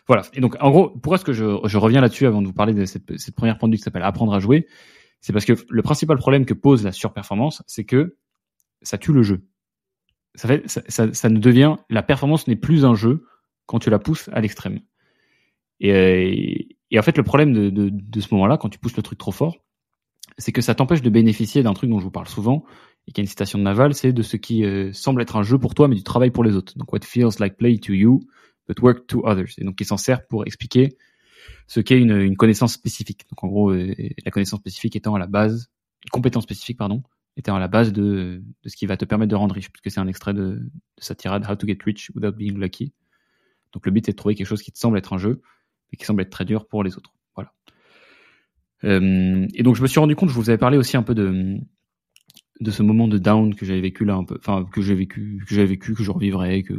Voilà. Et donc, en gros, pourquoi est-ce que je, reviens là-dessus avant de vous parler de cette, première pendule qui s'appelle apprendre à jouer? C'est parce que le principal problème que pose la surperformance, c'est que ça tue le jeu. Ça, ne devient, la performance n'est plus un jeu quand tu la pousses à l'extrême. Et, en fait, le problème de ce moment-là, quand tu pousses le truc trop fort, c'est que ça t'empêche de bénéficier d'un truc dont je vous parle souvent, et qui est une citation de Naval, c'est de ce qui euh, semble être un jeu pour toi, mais du travail pour les autres. Donc, what feels like play to you but work to others. Et donc, il s'en sert pour expliquer ce qu'est une, connaissance spécifique. Donc, en gros, euh, la connaissance spécifique étant à la base, une compétence spécifique, pardon, étant à la base de, de ce qui va te permettre de rendre riche, puisque c'est un extrait de, de sa tirade How to get rich without being lucky. Donc, le but, c'est de trouver quelque chose qui te semble être un jeu, mais qui semble être très dur pour les autres. Voilà. Euh, et donc, je me suis rendu compte, je vous avais parlé aussi un peu de, de ce moment de down que j'avais vécu là un peu enfin que j'ai vécu que j'avais vécu que je revivrai que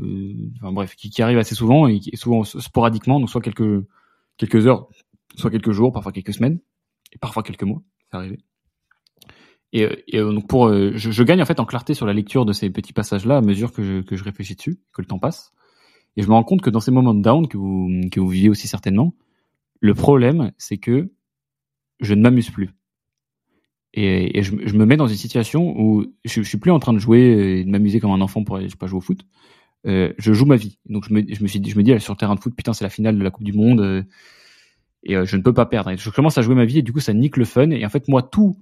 enfin bref qui, qui, arrive assez souvent et souvent sporadiquement donc soit quelques quelques heures soit quelques jours parfois quelques semaines et parfois quelques mois c'est arrivé. Et, et, euh, donc pour euh, je, je, gagne en fait en clarté sur la lecture de ces petits passages là à mesure que je, que je réfléchis dessus que le temps passe. Et je me rends compte que dans ces moments de down que vous que vous vivez aussi certainement le problème c'est que je ne m'amuse plus et, je, me mets dans une situation où je, je, suis plus en train de jouer et de m'amuser comme un enfant pour je pas, jouer au foot. Euh, je joue ma vie. Donc je me, je me suis je me dis, sur le terrain de foot, putain, c'est la finale de la Coupe du Monde euh, et euh, je ne peux pas perdre. Je commence à jouer ma vie et du coup, ça nique le fun. Et en fait, moi, tout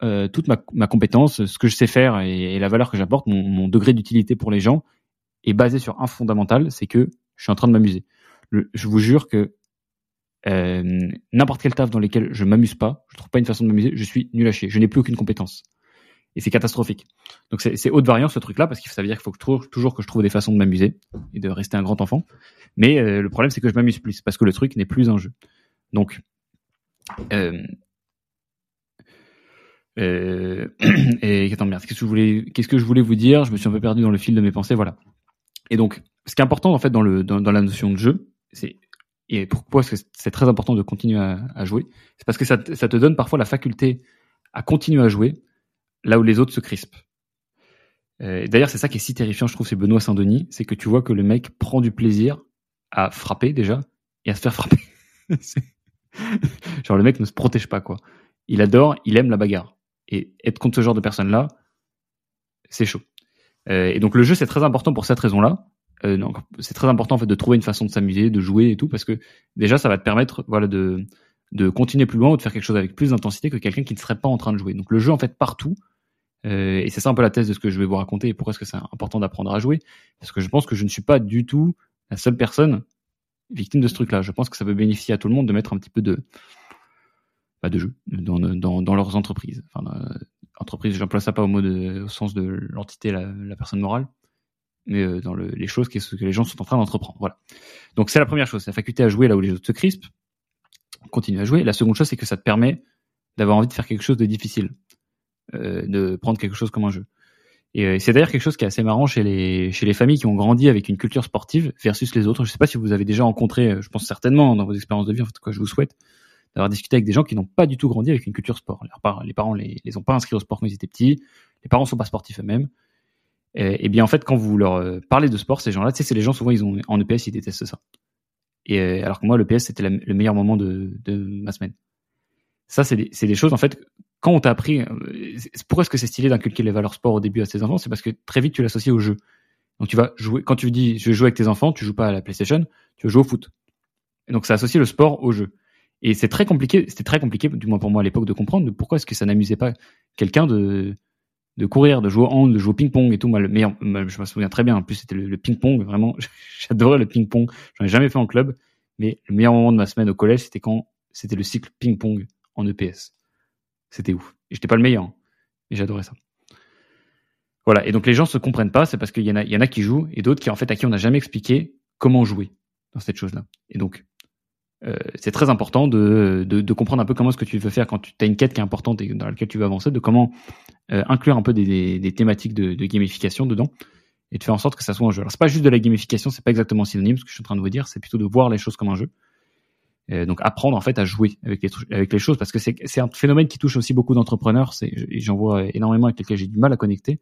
toute ma, ma, compétence, ce que je sais faire et, la valeur que j'apporte, mon, mon, degré d'utilité pour les gens est basé sur un fondamental, c'est que je suis en train de m'amuser. Je vous jure que euh, n'importe quel taf dans lequel je m'amuse pas, je trouve pas une façon de m'amuser, je suis nul à chier. Je n'ai plus aucune compétence. Et c'est catastrophique. Donc c'est haute variance ce truc-là, parce que ça veut dire qu'il faut toujours que je trouve des façons de m'amuser et de rester un grand enfant. Mais euh, le problème, c'est que je m'amuse plus, parce que le truc n'est plus un jeu. Donc, euh, euh, et attends merde, qu'est-ce que je voulais, vous dire? Je me suis un peu perdu dans le fil de mes pensées, voilà. Et donc, ce qui est important en fait dans la notion de jeu, c'est et pourquoi est-ce que c'est très important de continuer à, jouer C'est parce que ça, te donne parfois la faculté à continuer à jouer là où les autres se crispent. Euh, D'ailleurs, c'est ça qui est si terrifiant, je trouve, c'est Benoît Saint-Denis, c'est que tu vois que le mec prend du plaisir à frapper déjà et à se faire frapper. Genre le mec ne se protège pas quoi. Il adore, il aime la bagarre. Et être contre ce genre de personnes-là, c'est chaud. Euh, et donc le jeu c'est très important pour cette raison-là. Euh, c'est très important de trouver une façon de s'amuser, de jouer et tout, parce que déjà ça va te permettre voilà de continuer plus loin ou de faire quelque chose avec plus d'intensité que quelqu'un qui ne serait pas en train de jouer. Donc le jeu en fait partout, euh, et c'est ça un peu la thèse de ce que je vais vous raconter et pourquoi est-ce que c'est important d'apprendre à jouer, parce que je pense que je ne suis pas du tout la seule personne victime de ce truc-là. Je pense que ça peut bénéficier à tout le monde de mettre un petit peu de bah, de jeu dans, dans, dans leurs entreprises. Enfin, euh, entreprise, j'emploie ça pas au sens de l'entité, la personne morale, mais euh, dans le, les choses que, les gens sont en train d'entreprendre. Voilà. Donc c'est la première chose, la faculté à jouer là où les autres se crispent. Continue à jouer. La seconde chose, c'est que ça te permet d'avoir envie de faire quelque chose de difficile, euh, de prendre quelque chose comme un jeu. Et euh, c'est d'ailleurs quelque chose qui est assez marrant chez les familles qui ont grandi avec une culture sportive versus les autres. Je sais pas si vous avez déjà rencontré, je pense certainement dans vos expériences de vie, en tout cas je vous souhaite d'avoir discuté avec des gens qui n'ont pas du tout grandi avec une culture sport. Les parents, les les, ont pas inscrits au sport quand ils étaient petits, les parents sont pas sportifs eux-mêmes. Et, bien en fait, quand vous leur euh, parlez de sport, ces gens-là, tu sais, c'est les gens souvent ils ont en EPS ils détestent ça. Et euh, alors que moi, l'EPS c'était le meilleur moment de, ma semaine. Ça, c'est des, choses en fait. Quand on t'a appris, euh, pourquoi est-ce que c'est stylé d'inculquer les valeurs sport au début à tes enfants? C'est parce que très vite tu l'associes au jeu. Donc tu vas jouer. Quand tu dis je vais jouer avec tes enfants, tu joues pas à la PlayStation, tu veux jouer au foot. Donc ça associe le sport au jeu. Et c'est très compliqué. C'était très compliqué, du moins pour moi à l'époque, de comprendre pourquoi est-ce que ça n'amusait pas quelqu'un de de courir, de jouer au hand, de jouer au ping-pong et tout. Moi, le meilleur, je me souviens très bien. En plus, c'était le, ping-pong. Vraiment, j'adorais le ping-pong. J'en ai jamais fait en club, mais le meilleur moment de ma semaine au collège, c'était quand c'était le cycle ping-pong en EPS. C'était ouf. Et j'étais pas le meilleur, hein, mais j'adorais ça. Voilà. Et donc les gens se comprennent pas, c'est parce qu'il y en a, il y en a qui jouent et d'autres qui en fait à qui on n'a jamais expliqué comment jouer dans cette chose-là. Et donc euh, c'est très important de, de, comprendre un peu comment ce que tu veux faire quand tu as une quête qui est importante et dans laquelle tu veux avancer, de comment euh, inclure un peu des, des, thématiques de, gamification dedans et de faire en sorte que ça soit un jeu. Alors c'est pas juste de la gamification, c'est pas exactement synonyme ce que je suis en train de vous dire, c'est plutôt de voir les choses comme un jeu. Euh, donc apprendre en fait à jouer avec les, avec les choses parce que c'est un phénomène qui touche aussi beaucoup d'entrepreneurs, j'en vois énormément avec lesquels j'ai du mal à connecter,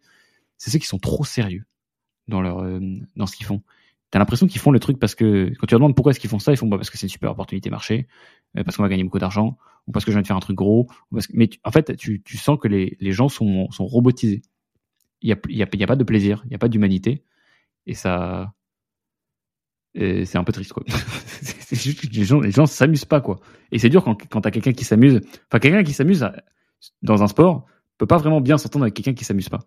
c'est ceux qui sont trop sérieux dans leur dans ce qu'ils font t'as l'impression qu'ils font le truc parce que quand tu leur demandes pourquoi est-ce qu'ils font ça, ils font bah, parce que c'est une super opportunité marché, euh, parce qu'on va gagner beaucoup d'argent, ou parce que je viens de faire un truc gros. Mais en fait, tu, tu sens que les, gens sont, robotisés. Il y a, y, a, pas de plaisir, il y a pas d'humanité, et ça, c'est un peu triste quoi. c'est juste que les gens, gens s'amusent pas quoi. Et c'est dur quand, quand t'as quelqu'un qui s'amuse. Enfin, quelqu'un qui s'amuse dans un sport peut pas vraiment bien s'entendre avec quelqu'un qui s'amuse pas.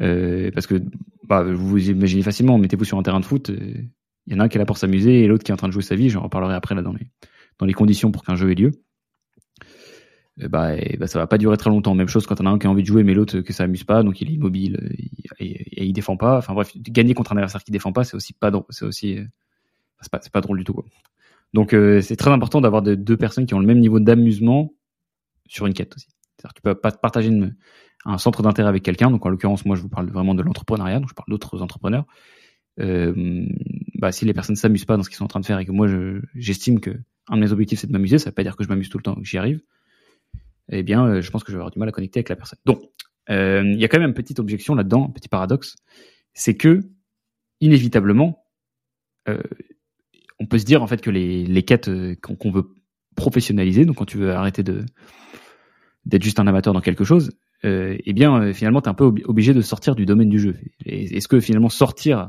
Euh, parce que bah, vous vous imaginez facilement, mettez-vous sur un terrain de foot, il euh, y en a un qui est là pour s'amuser et l'autre qui est en train de jouer sa vie. J'en reparlerai après là dans les, dans les conditions pour qu'un jeu ait lieu. Euh, bah, et, bah, ça va pas durer très longtemps. Même chose quand on a un qui a envie de jouer mais l'autre que ça amuse pas, donc il est immobile et, il défend pas. Enfin bref, gagner contre un adversaire qui défend pas, c'est aussi pas drôle. C'est aussi c'est pas, pas drôle du tout. Quoi. Donc c'est très important d'avoir de, deux personnes qui ont le même niveau d'amusement sur une quête aussi. C'est-à-dire tu peux pas partager un centre d'intérêt avec quelqu'un, donc en l'occurrence moi je vous parle vraiment de l'entrepreneuriat, donc je parle d'autres entrepreneurs, euh, bah, si les personnes s'amusent pas dans ce qu'ils sont en train de faire et que moi j'estime que un de mes objectifs c'est de m'amuser, ça veut pas dire que je m'amuse tout le temps que j'y arrive, eh bien euh, je pense que je vais avoir du mal à connecter avec la personne. Donc euh, il y a quand même une petite objection là-dedans, un petit paradoxe, c'est que inévitablement on peut se dire en fait que les, quêtes qu'on veut professionnaliser, donc quand tu veux arrêter de d'être juste un amateur dans quelque chose, euh, eh bien euh, finalement tu es un peu obligé de sortir du domaine du jeu. Est-ce que finalement sortir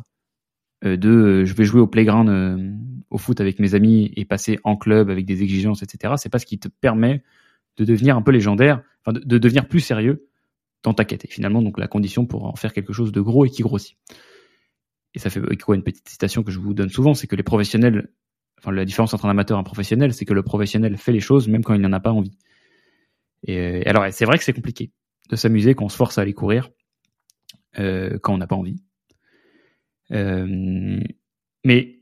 euh, de je vais jouer au playground au foot avec mes amis et passer en club avec des exigences, etc. C'est pas ce qui te permet de devenir un peu légendaire, enfin de, devenir plus sérieux dans ta quête. Et finalement, donc la condition pour en faire quelque chose de gros et qui grossit. Et ça fait quoi une petite citation que je vous donne souvent, c'est que les professionnels, enfin la différence entre un amateur et un professionnel, c'est que le professionnel fait les choses même quand il n'en a pas envie. Et euh, alors c'est vrai que c'est compliqué de s'amuser quand on se force à aller courir euh, quand on n'a pas envie. Euh, mais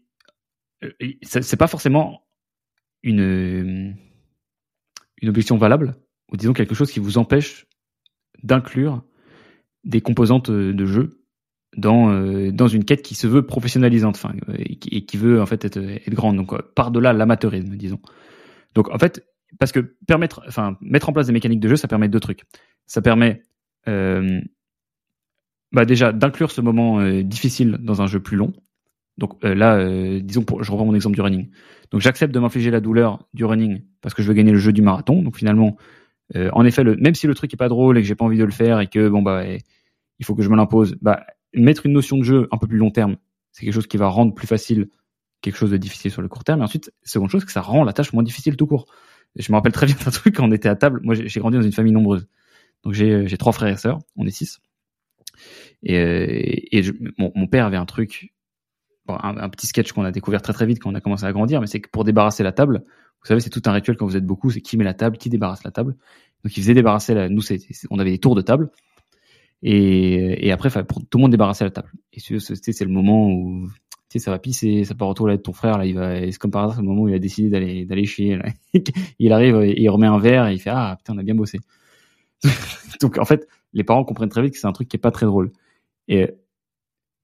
euh, c'est pas forcément une une objection valable ou disons quelque chose qui vous empêche d'inclure des composantes de jeu dans euh, dans une quête qui se veut professionnalisante enfin et qui, veut en fait être, être grande donc par delà l'amateurisme disons donc en fait parce que permettre enfin mettre en place des mécaniques de jeu ça permet deux trucs ça permet euh, bah déjà d'inclure ce moment euh, difficile dans un jeu plus long donc euh, là, disons, je reprends mon exemple du running. Donc j'accepte de m'infliger la douleur du running parce que je veux gagner le jeu du marathon. Donc finalement, en effet, même si le truc est pas drôle et que j'ai pas envie de le faire et que bon bah il faut que je me l'impose, bah mettre une notion de jeu un peu plus long terme, c'est quelque chose qui va rendre plus facile quelque chose de difficile sur le court terme. Et ensuite, seconde chose, que ça rend la tâche moins difficile tout court. Je me rappelle très bien d'un truc quand on était à table. Moi, j'ai grandi dans une famille nombreuse. Donc j'ai trois frères et sœurs, on est six. Et, mon, mon, père avait un truc un, petit sketch qu'on a découvert très très vite quand on a commencé à grandir, mais c'est que pour débarrasser la table, vous savez, c'est tout un rituel quand vous êtes beaucoup, c'est qui met la table, qui débarrasse la table. Donc il faisait débarrasser la, nous, on avait des tours de table, et, et après, pour tout le monde débarrasser la table. Et c'est le moment où tu sais, ça va pisser, ça part autour là de ton frère, là, il va, c'est comme par hasard, c'est le moment où il a décidé d'aller, d'aller chier, là. il arrive, et il remet un verre, et il fait, ah, putain, on a bien bossé. Donc, en fait, les parents comprennent très vite que c'est un truc qui est pas très drôle. Et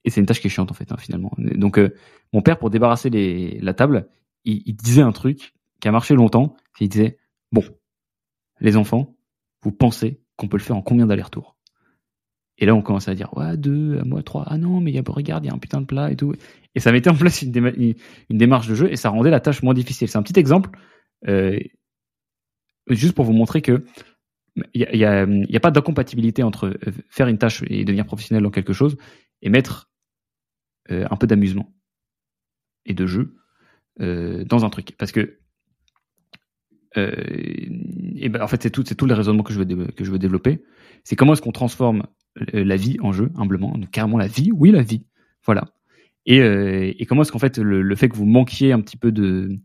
et c'est une tâche qui est chiante en fait hein, finalement. Donc euh, mon père pour débarrasser les, la table, il, il, disait un truc qui a marché longtemps. Il disait bon, les enfants, vous pensez qu'on peut le faire en combien d'allers-retours? Et là on commençait à dire ouais deux, à moi trois. Ah non mais y a, regarde il y a un putain de plat et tout. Et ça mettait en place une, démarche de jeu et ça rendait la tâche moins difficile. C'est un petit exemple euh, juste pour vous montrer que il y a, pas d'incompatibilité entre euh, faire une tâche et devenir professionnel dans quelque chose et mettre euh, un peu d'amusement et de jeu dans un truc. Parce que ben en fait c'est tout le raisonnement que je veux développer. C'est comment est-ce qu'on transforme la vie en jeu humblement, carrément la vie, oui la vie, voilà. Et, et comment est-ce qu'en fait le, fait que vous manquiez un petit peu de,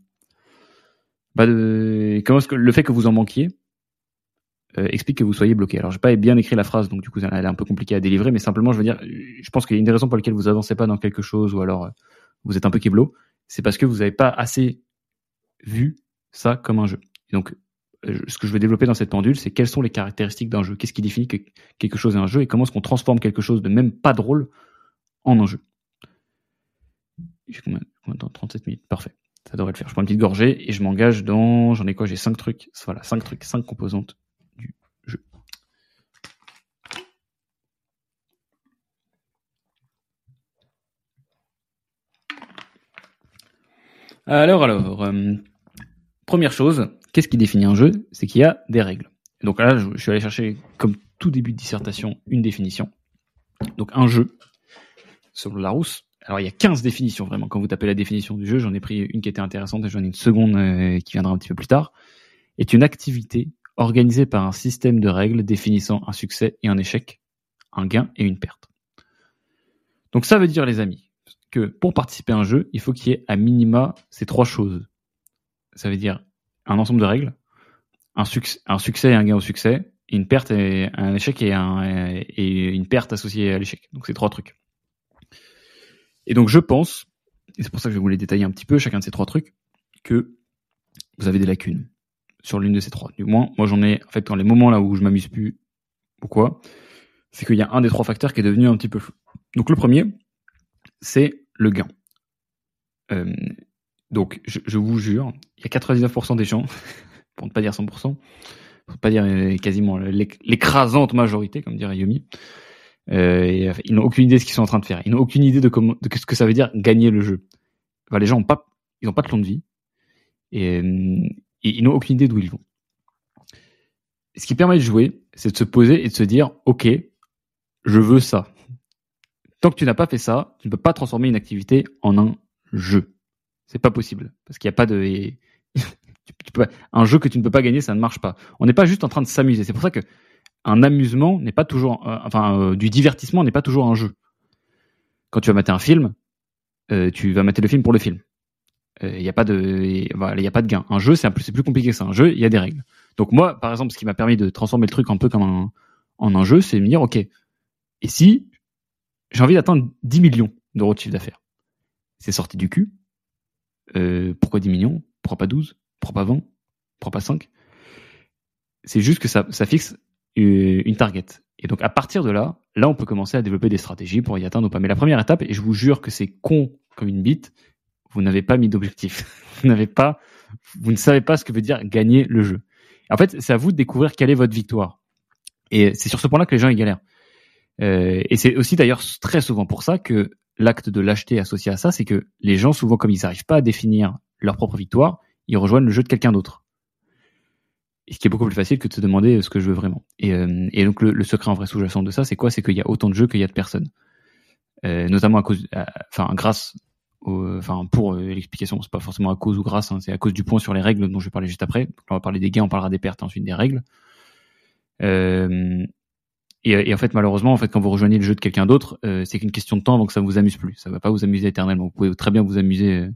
bah de comment est-ce que le fait que vous en manquiez euh, explique que vous soyez bloqué? Alors, j'ai pas bien écrit la phrase, donc du coup, elle est un peu compliquée à délivrer, mais simplement, je veux dire, je pense qu'il y a une des raisons pour lesquelles vous avancez pas dans quelque chose, ou alors euh, vous êtes un peu kéblo, c'est parce que vous n'avez pas assez vu ça comme un jeu. donc, euh, ce que je veux développer dans cette pendule, c'est quelles sont les caractéristiques d'un jeu, qu'est-ce qui définit que quelque chose est un jeu, et comment est-ce qu'on transforme quelque chose de même pas drôle en un jeu? J'ai combien, de temps? 37 minutes, parfait. Ça devrait le faire. Je prends une petite gorgée et je m'engage dans, j'en ai quoi? J'ai cinq trucs. Voilà, cinq trucs, cinq composantes Alors, alors, euh, première chose, qu'est-ce qui définit un jeu? C'est qu'il y a des règles. Donc là, je, suis allé chercher, comme tout début de dissertation, une définition. Donc un jeu, selon Larousse, alors il y a 15 définitions vraiment. Quand vous tapez la définition du jeu, j'en ai pris une qui était intéressante et j'en ai une seconde euh, qui viendra un petit peu plus tard, est une activité organisée par un système de règles définissant un succès et un échec, un gain et une perte. Donc ça veut dire les amis, que pour participer à un jeu, il faut qu'il y ait à minima ces trois choses. Ça veut dire un ensemble de règles, un, succès, et un gain au succès, une perte et un échec et une perte associée à l'échec. Donc c'est trois trucs. Et donc je pense, et c'est pour ça que je vais vous les détailler un petit peu, chacun de ces trois trucs, que vous avez des lacunes sur l'une de ces trois. Du moins, moi j'en ai, en fait, dans les moments là où je m'amuse plus, pourquoi C'est qu'il y a un des trois facteurs qui est devenu un petit peu flou. Donc le premier, c'est le gain. Euh, donc, je, vous jure, il y a 99% des gens, pour ne pas dire 100%, pour ne pas dire euh, quasiment l'écrasante majorité, comme dirait Yumi, euh, ils n'ont aucune idée de ce qu'ils sont en train de faire. Ils n'ont aucune idée de, comment, de ce que ça veut dire gagner le jeu. les gens n'ont pas, ils ont pas de plan de vie et, et ils n'ont aucune idée d'où ils vont. Ce qui permet de jouer, c'est de se poser et de se dire, ok, je veux ça. Tant que tu n'as pas fait ça, tu ne peux pas transformer une activité en un jeu. C'est pas possible parce qu'il n'y a pas de un jeu que tu ne peux pas gagner, ça ne marche pas. On n'est pas juste en train de s'amuser. C'est pour ça que un amusement n'est pas toujours, euh, enfin, euh, du divertissement n'est pas toujours un jeu. Quand tu vas mater un film, euh, tu vas mater le film pour le film. Il n'y a pas de, il a pas de gain. Un jeu, c'est plus, plus compliqué que ça. Un jeu, il y a des règles. Donc moi, par exemple, ce qui m'a permis de transformer le truc un peu comme un, en un jeu, c'est me dire, ok, et si j'ai envie d'atteindre 10 millions d'euros de chiffre d'affaires, c'est sorti du cul. Pourquoi 10 millions? Pourquoi pas 12 Pourquoi pas 20 Pourquoi pas 5 C'est juste que ça, fixe une target. Et donc à partir de là, là on peut commencer à développer des stratégies pour y atteindre ou pas. Mais la première étape, et je vous jure que c'est con comme une bite, vous n'avez pas mis d'objectif. vous n'avez pas, vous ne savez pas ce que veut dire gagner le jeu. En fait, c'est à vous de découvrir quelle est votre victoire. Et c'est sur ce point-là que les gens y galèrent. Euh, et c'est aussi d'ailleurs très souvent pour ça que l'acte de l'acheter associé à ça, c'est que les gens souvent comme ils n'arrivent pas à définir leur propre victoire, ils rejoignent le jeu de quelqu'un d'autre ce qui est beaucoup plus facile que de se demander euh, ce que je veux vraiment. Et, euh, donc le, secret en vrai sous-jacent de ça, c'est quoi? C'est qu'il y a autant de jeux qu'il y a de personnes. Euh, notamment à cause, enfin grâce, enfin pour l'explication, c'est pas forcément à cause ou grâce, hein, c'est à cause du point sur les règles dont je vais parler juste après. Donc, on va parler des gains, on parlera des pertes, ensuite des règles. Et, et, en fait, malheureusement, en fait, quand vous rejoignez le jeu de quelqu'un d'autre, c'est qu'une question de temps avant que ça vous amuse plus. Ça va pas vous amuser éternellement. Vous pouvez très bien vous amuser,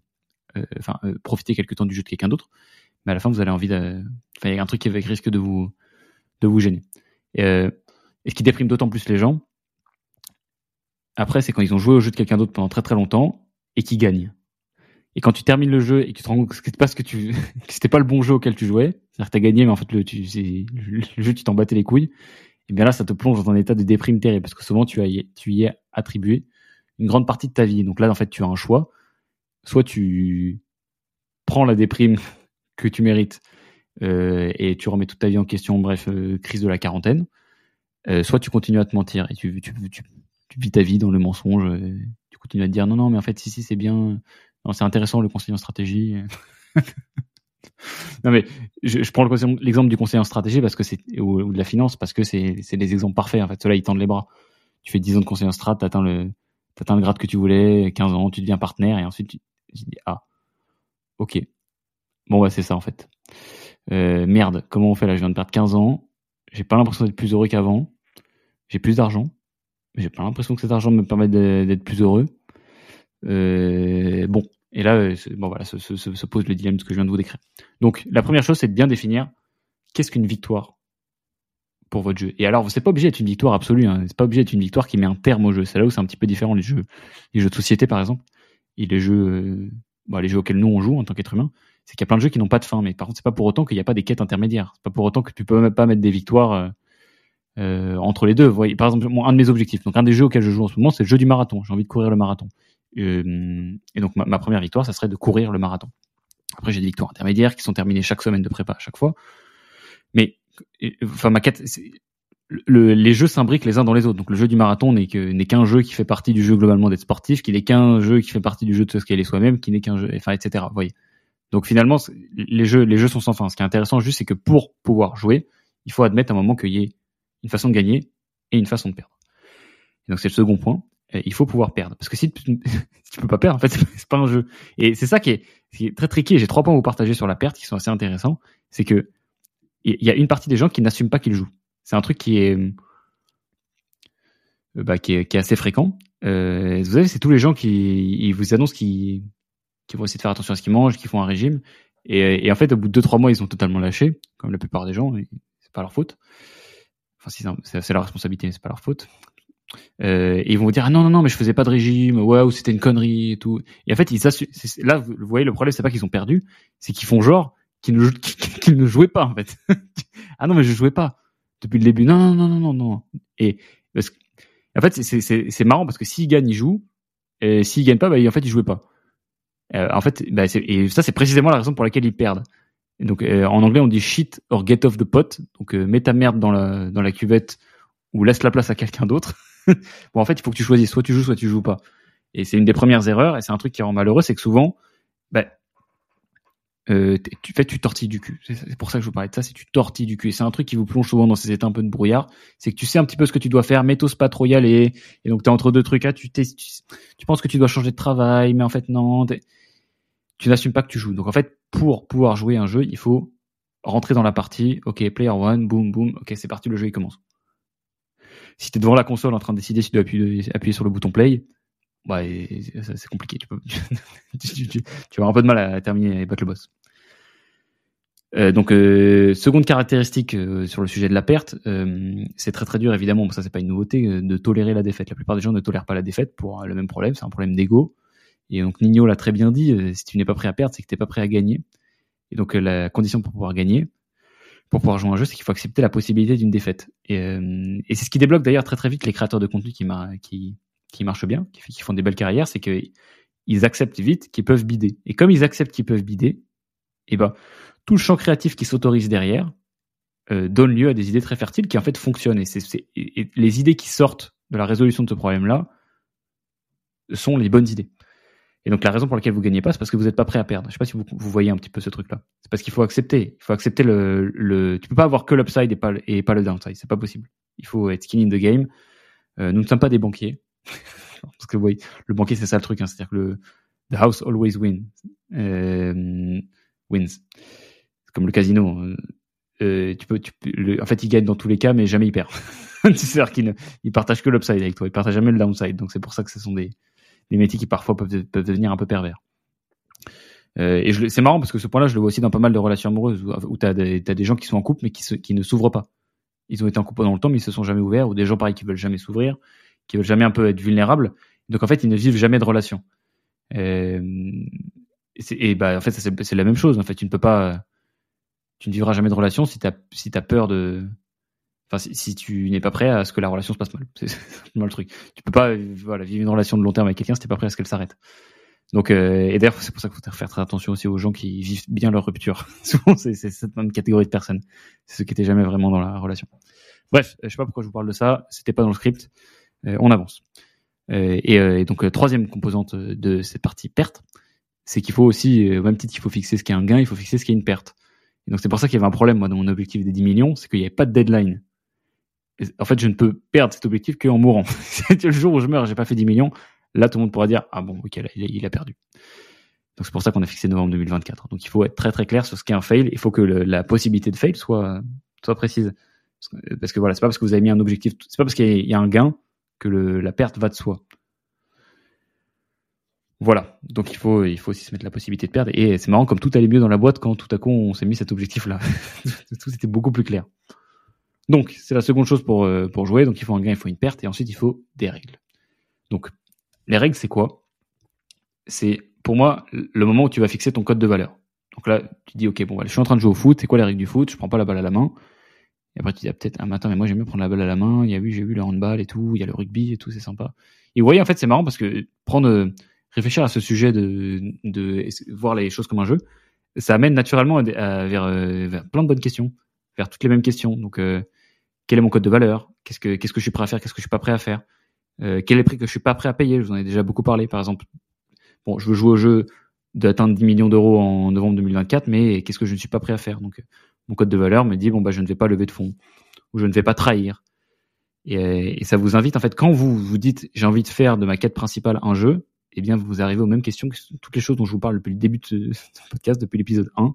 enfin profiter quelque temps du jeu de quelqu'un d'autre, mais à la fin, vous avez envie de, enfin, il y a un truc qui risque de vous, de vous gêner. Et, euh, et ce qui déprime d'autant plus les gens, après, c'est quand ils ont joué au jeu de quelqu'un d'autre pendant très très longtemps et qu'ils gagnent. Et quand tu termines le jeu et que tu te rends compte que c'était pas ce que tu, que c'était pas le bon jeu auquel tu jouais, c'est-à-dire que t'as gagné, mais en fait le, tu, le, jeu tu t'en battais les couilles, et bien là ça te plonge dans un état de déprime terrible parce que souvent tu, y es attribué une grande partie de ta vie. Donc là en fait tu as un choix, soit tu prends la déprime que tu mérites euh, et tu remets toute ta vie en question, bref, euh, crise de la quarantaine, euh, soit tu continues à te mentir et tu, vis ta vie dans le mensonge, tu continues à te dire non, non, mais en fait, si, si, c'est bien, c'est intéressant le conseiller en stratégie. non mais je, prends l'exemple du conseiller en stratégie parce que c'est ou, de la finance parce que c'est c'est des exemples parfaits en fait ceux-là ils tendent les bras tu fais 10 ans de conseiller en strat t'atteins le t'atteins le grade que tu voulais 15 ans tu deviens partenaire et ensuite tu, tu dis ah ok Bon, bah, c'est ça, en fait. Euh, merde, comment on fait là? Je viens de perdre 15 ans. J'ai pas l'impression d'être plus heureux qu'avant. J'ai plus d'argent. J'ai pas l'impression que cet argent me permet d'être plus heureux. Euh, bon, et là, euh, bon voilà, se, se, se, pose le dilemme que je viens de vous décrire. Donc, la première chose, c'est de bien définir qu'est-ce qu'une victoire pour votre jeu. Et alors, c'est pas obligé d'être une victoire absolue. Hein. C'est pas obligé d'être une victoire qui met un terme au jeu. C'est là où c'est un petit peu différent les jeux, de société par exemple, et les jeux, euh, les jeux auxquels nous on joue en tant qu'être humain c'est qu'il y a plein de jeux qui n'ont pas de fin. Mais par contre, c'est pas pour autant qu'il n'y a pas des quêtes intermédiaires. C'est pas pour autant que tu peux même pas mettre des victoires euh, entre les deux. Par exemple, un de mes objectifs, donc un des jeux auxquels je joue en ce moment, c'est le jeu du marathon. J'ai envie de courir le marathon. Et donc ma, première victoire, ça serait de courir le marathon. Après, j'ai des victoires intermédiaires qui sont terminées chaque semaine de prépa à chaque fois. Mais enfin, ma quête, le, les jeux s'imbriquent les uns dans les autres. Donc le jeu du marathon n'est qu'un jeu qui fait partie du jeu globalement d'être sportif, qui n'est qu'un jeu qui fait partie du jeu de se scaler soi-même, qui n'est qu'un jeu, enfin etc. Vous voyez. Donc finalement, les jeux, les jeux sont sans fin. Ce qui est intéressant juste, c'est que pour pouvoir jouer, il faut admettre à un moment qu'il y ait une façon de gagner et une façon de perdre. Donc c'est le second point. Il faut pouvoir perdre. Parce que si tu, si peux pas perdre, en fait, c'est pas un jeu. Et c'est ça qui est, qui est très tricky. J'ai trois points à vous partager sur la perte qui sont assez intéressants. C'est que il y a une partie des gens qui n'assument pas qu'ils jouent. C'est un truc qui est, euh, bah, qui est, assez fréquent. Euh, vous savez, c'est tous les gens qui ils vous annoncent qu'ils qui vont essayer de faire attention à ce qu'ils mangent, qui font un régime. Et, en fait, au bout de deux trois mois, ils ont totalement lâché, comme la plupart des gens. C'est pas leur faute. Enfin, c'est leur responsabilité, mais c'est pas leur faute. Euh, et ils vont dire ah non non non mais je faisais pas de régime ou c'était une connerie et tout. Et en fait là vous voyez le problème c'est pas qu'ils ont perdu c'est qu'ils font genre qu'ils ne, jouaient pas en fait. Ah non mais je jouais pas depuis le début. Non non non non non et parce que, en fait c'est marrant parce que s'ils gagnent ils jouent et s'ils gagnent pas bah en fait ils jouaient pas. Euh, en fait, bah, et ça c'est précisément la raison pour laquelle ils perdent. Donc euh, en anglais on dit shit or get off the pot, donc mets ta merde dans la dans la cuvette ou laisse la place à quelqu'un d'autre. bon en fait il faut que tu choisisses, soit tu joues, soit tu joues pas. Et c'est une des premières erreurs et c'est un truc qui rend malheureux, c'est que souvent, bah, euh, tu fais tu tortilles du cul. C'est pour ça que je vous parlais de ça, c'est tu tortilles du cul. C'est un truc qui vous plonge souvent dans ces états un peu de brouillard. C'est que tu sais un petit peu ce que tu dois faire, mais t'oses pas trop y aller. Et donc t'es entre deux trucs. là, tu, tu, tu penses que tu dois changer de travail, mais en fait non. tu n'assumes pas que tu joues. Donc en fait, pour pouvoir jouer un jeu, il faut rentrer dans la partie, ok, player one, boom, boom, ok, c'est parti, le jeu il commence. Si tu es devant la console en train de décider si tu dois appuyer, sur le bouton play, bah, c'est compliqué. Tu, peux, un peu de mal à terminer et battre le boss. Euh, donc, euh, seconde caractéristique euh, sur le sujet de la perte, c'est très très dur évidemment, ça c'est pas une nouveauté, de tolérer la défaite. La plupart des gens ne tolèrent pas la défaite pour le même problème, c'est un problème d'ego. Et donc Nino l'a très bien dit, si tu n'es pas prêt à perdre, c'est que tu n'es pas prêt à gagner. Et donc la condition pour pouvoir gagner, pour pouvoir jouer un jeu, c'est qu'il faut accepter la possibilité d'une défaite. Et, et c'est ce qui débloque d'ailleurs très très vite les créateurs de contenu qui, marchent bien, qui, font des belles carrières, c'est qu'ils acceptent vite qu'ils peuvent bider. Et comme ils acceptent qu'ils peuvent bider, et eh ben tout le champ créatif qui s'autorise derrière euh, donne lieu à des idées très fertiles qui en fait fonctionnent. Et, c'est, les idées qui sortent de la résolution de ce problème-là sont les bonnes idées. Et donc la raison pour laquelle vous gagnez pas, c'est parce que vous n'êtes pas prêt à perdre. Je sais pas si vous, voyez un petit peu ce truc-là. C'est parce qu'il faut accepter. Il faut accepter le, le. Tu peux pas avoir que l'upside et pas le downside. C'est pas possible. Il faut être skin in the game. Euh, nous ne sommes pas des banquiers. parce que vous voyez, le banquier c'est ça le truc. Hein, C'est-à-dire que le the house always wins. Euh, wins comme le casino. Hein. Euh, en fait, il gagne dans tous les cas, mais jamais il perd. C'est-à-dire qu'il il partage que l'upside avec toi, il partage jamais le downside. Donc c'est pour ça que ce sont des, des métiers qui parfois peuvent, devenir un peu pervers. Euh, et c'est marrant parce que ce point-là, je le vois aussi dans pas mal de relations amoureuses où, tu as, des gens qui sont en couple mais qui, ne s'ouvrent pas. Ils ont été en couple pendant longtemps mais ils se sont jamais ouverts ou des gens pareil qui veulent jamais s'ouvrir, qui veulent jamais un peu être vulnérables. Donc en fait, ils ne vivent jamais de relation. Euh, et, bah en fait, c'est la même chose. En fait, tu ne peux pas tu ne vivras jamais de relation si tu as peur de. Enfin, si, tu n'es pas prêt à ce que la relation se passe mal. C'est mal le truc. Tu peux pas voilà, vivre une relation de long terme avec quelqu'un si tu n'es pas prêt à ce qu'elle s'arrête. Donc, euh, et d'ailleurs, c'est pour ça qu'il faut faire très attention aussi aux gens qui vivent bien leur rupture. Souvent, c'est cette même catégorie de personnes. C'est ceux qui n'étaient jamais vraiment dans la relation. Bref, je sais pas pourquoi je vous parle de ça. C'était pas dans le script. Euh, on avance. Euh, et, euh, et, donc, troisième composante de cette partie perte, c'est qu'il faut aussi, au même titre qu'il faut fixer ce qui est un gain, il faut fixer ce qui est une perte. Et donc c'est pour ça qu'il y avait un problème moi dans mon objectif des 10 millions, c'est qu'il n'y avait pas de deadline. En fait, je ne peux perdre cet objectif qu'en mourant. le jour où je meurs, j'ai pas fait 10 millions, là tout le monde pourra dire ah bon ok il, a perdu. Donc c'est pour ça qu'on a fixé novembre 2024. Donc il faut être très très clair sur ce qu'est un fail. Il faut que la possibilité de fail soit soit précise. Parce que voilà, c'est pas parce que vous avez mis un objectif, c'est pas parce qu'il y a un gain que la perte va de soi. Voilà, donc il faut, il faut aussi se mettre la possibilité de perdre. Et c'est marrant, comme tout allait mieux dans la boîte quand tout à coup on s'est mis cet objectif-là. tout était beaucoup plus clair. Donc c'est la seconde chose pour, euh, pour jouer. Donc il faut un gain, il faut une perte, et ensuite il faut des règles. Donc les règles, c'est quoi? C'est pour moi le moment où tu vas fixer ton code de valeur. Donc là, tu dis, ok, bon, je suis en train de jouer au foot, c'est quoi les règles du foot? Je prends pas la balle à la main. Et après, tu dis, ah, peut-être, un matin, mais moi j'aime mieux prendre la balle à la main. Il y a eu, j'ai vu le handball et tout, il y a le rugby et tout, c'est sympa. Et vous voyez, en fait, c'est marrant parce que prendre réfléchir à ce sujet de, de voir les choses comme un jeu, ça amène naturellement vers, euh, vers, plein de bonnes questions, vers toutes les mêmes questions. Donc, euh, quel est mon code de valeur? Qu'est-ce que qu'est-ce que je suis prêt à faire? Qu'est-ce que je suis pas prêt à faire? Euh, Quel est le prix que je suis pas prêt à payer? Je vous en ai déjà beaucoup parlé. Par exemple, bon, je veux jouer au jeu d'atteindre 10 millions d'euros en novembre 2024, mais qu'est-ce que je ne suis pas prêt à faire? Donc, mon code de valeur me dit bon bah je ne vais pas lever de fonds ou je ne vais pas trahir. Et, ça vous invite en fait quand vous vous dites j'ai envie de faire de ma quête principale un jeu, eh bien, vous arrivez aux mêmes questions que toutes les choses dont je vous parle depuis le début de ce podcast, depuis l'épisode 1.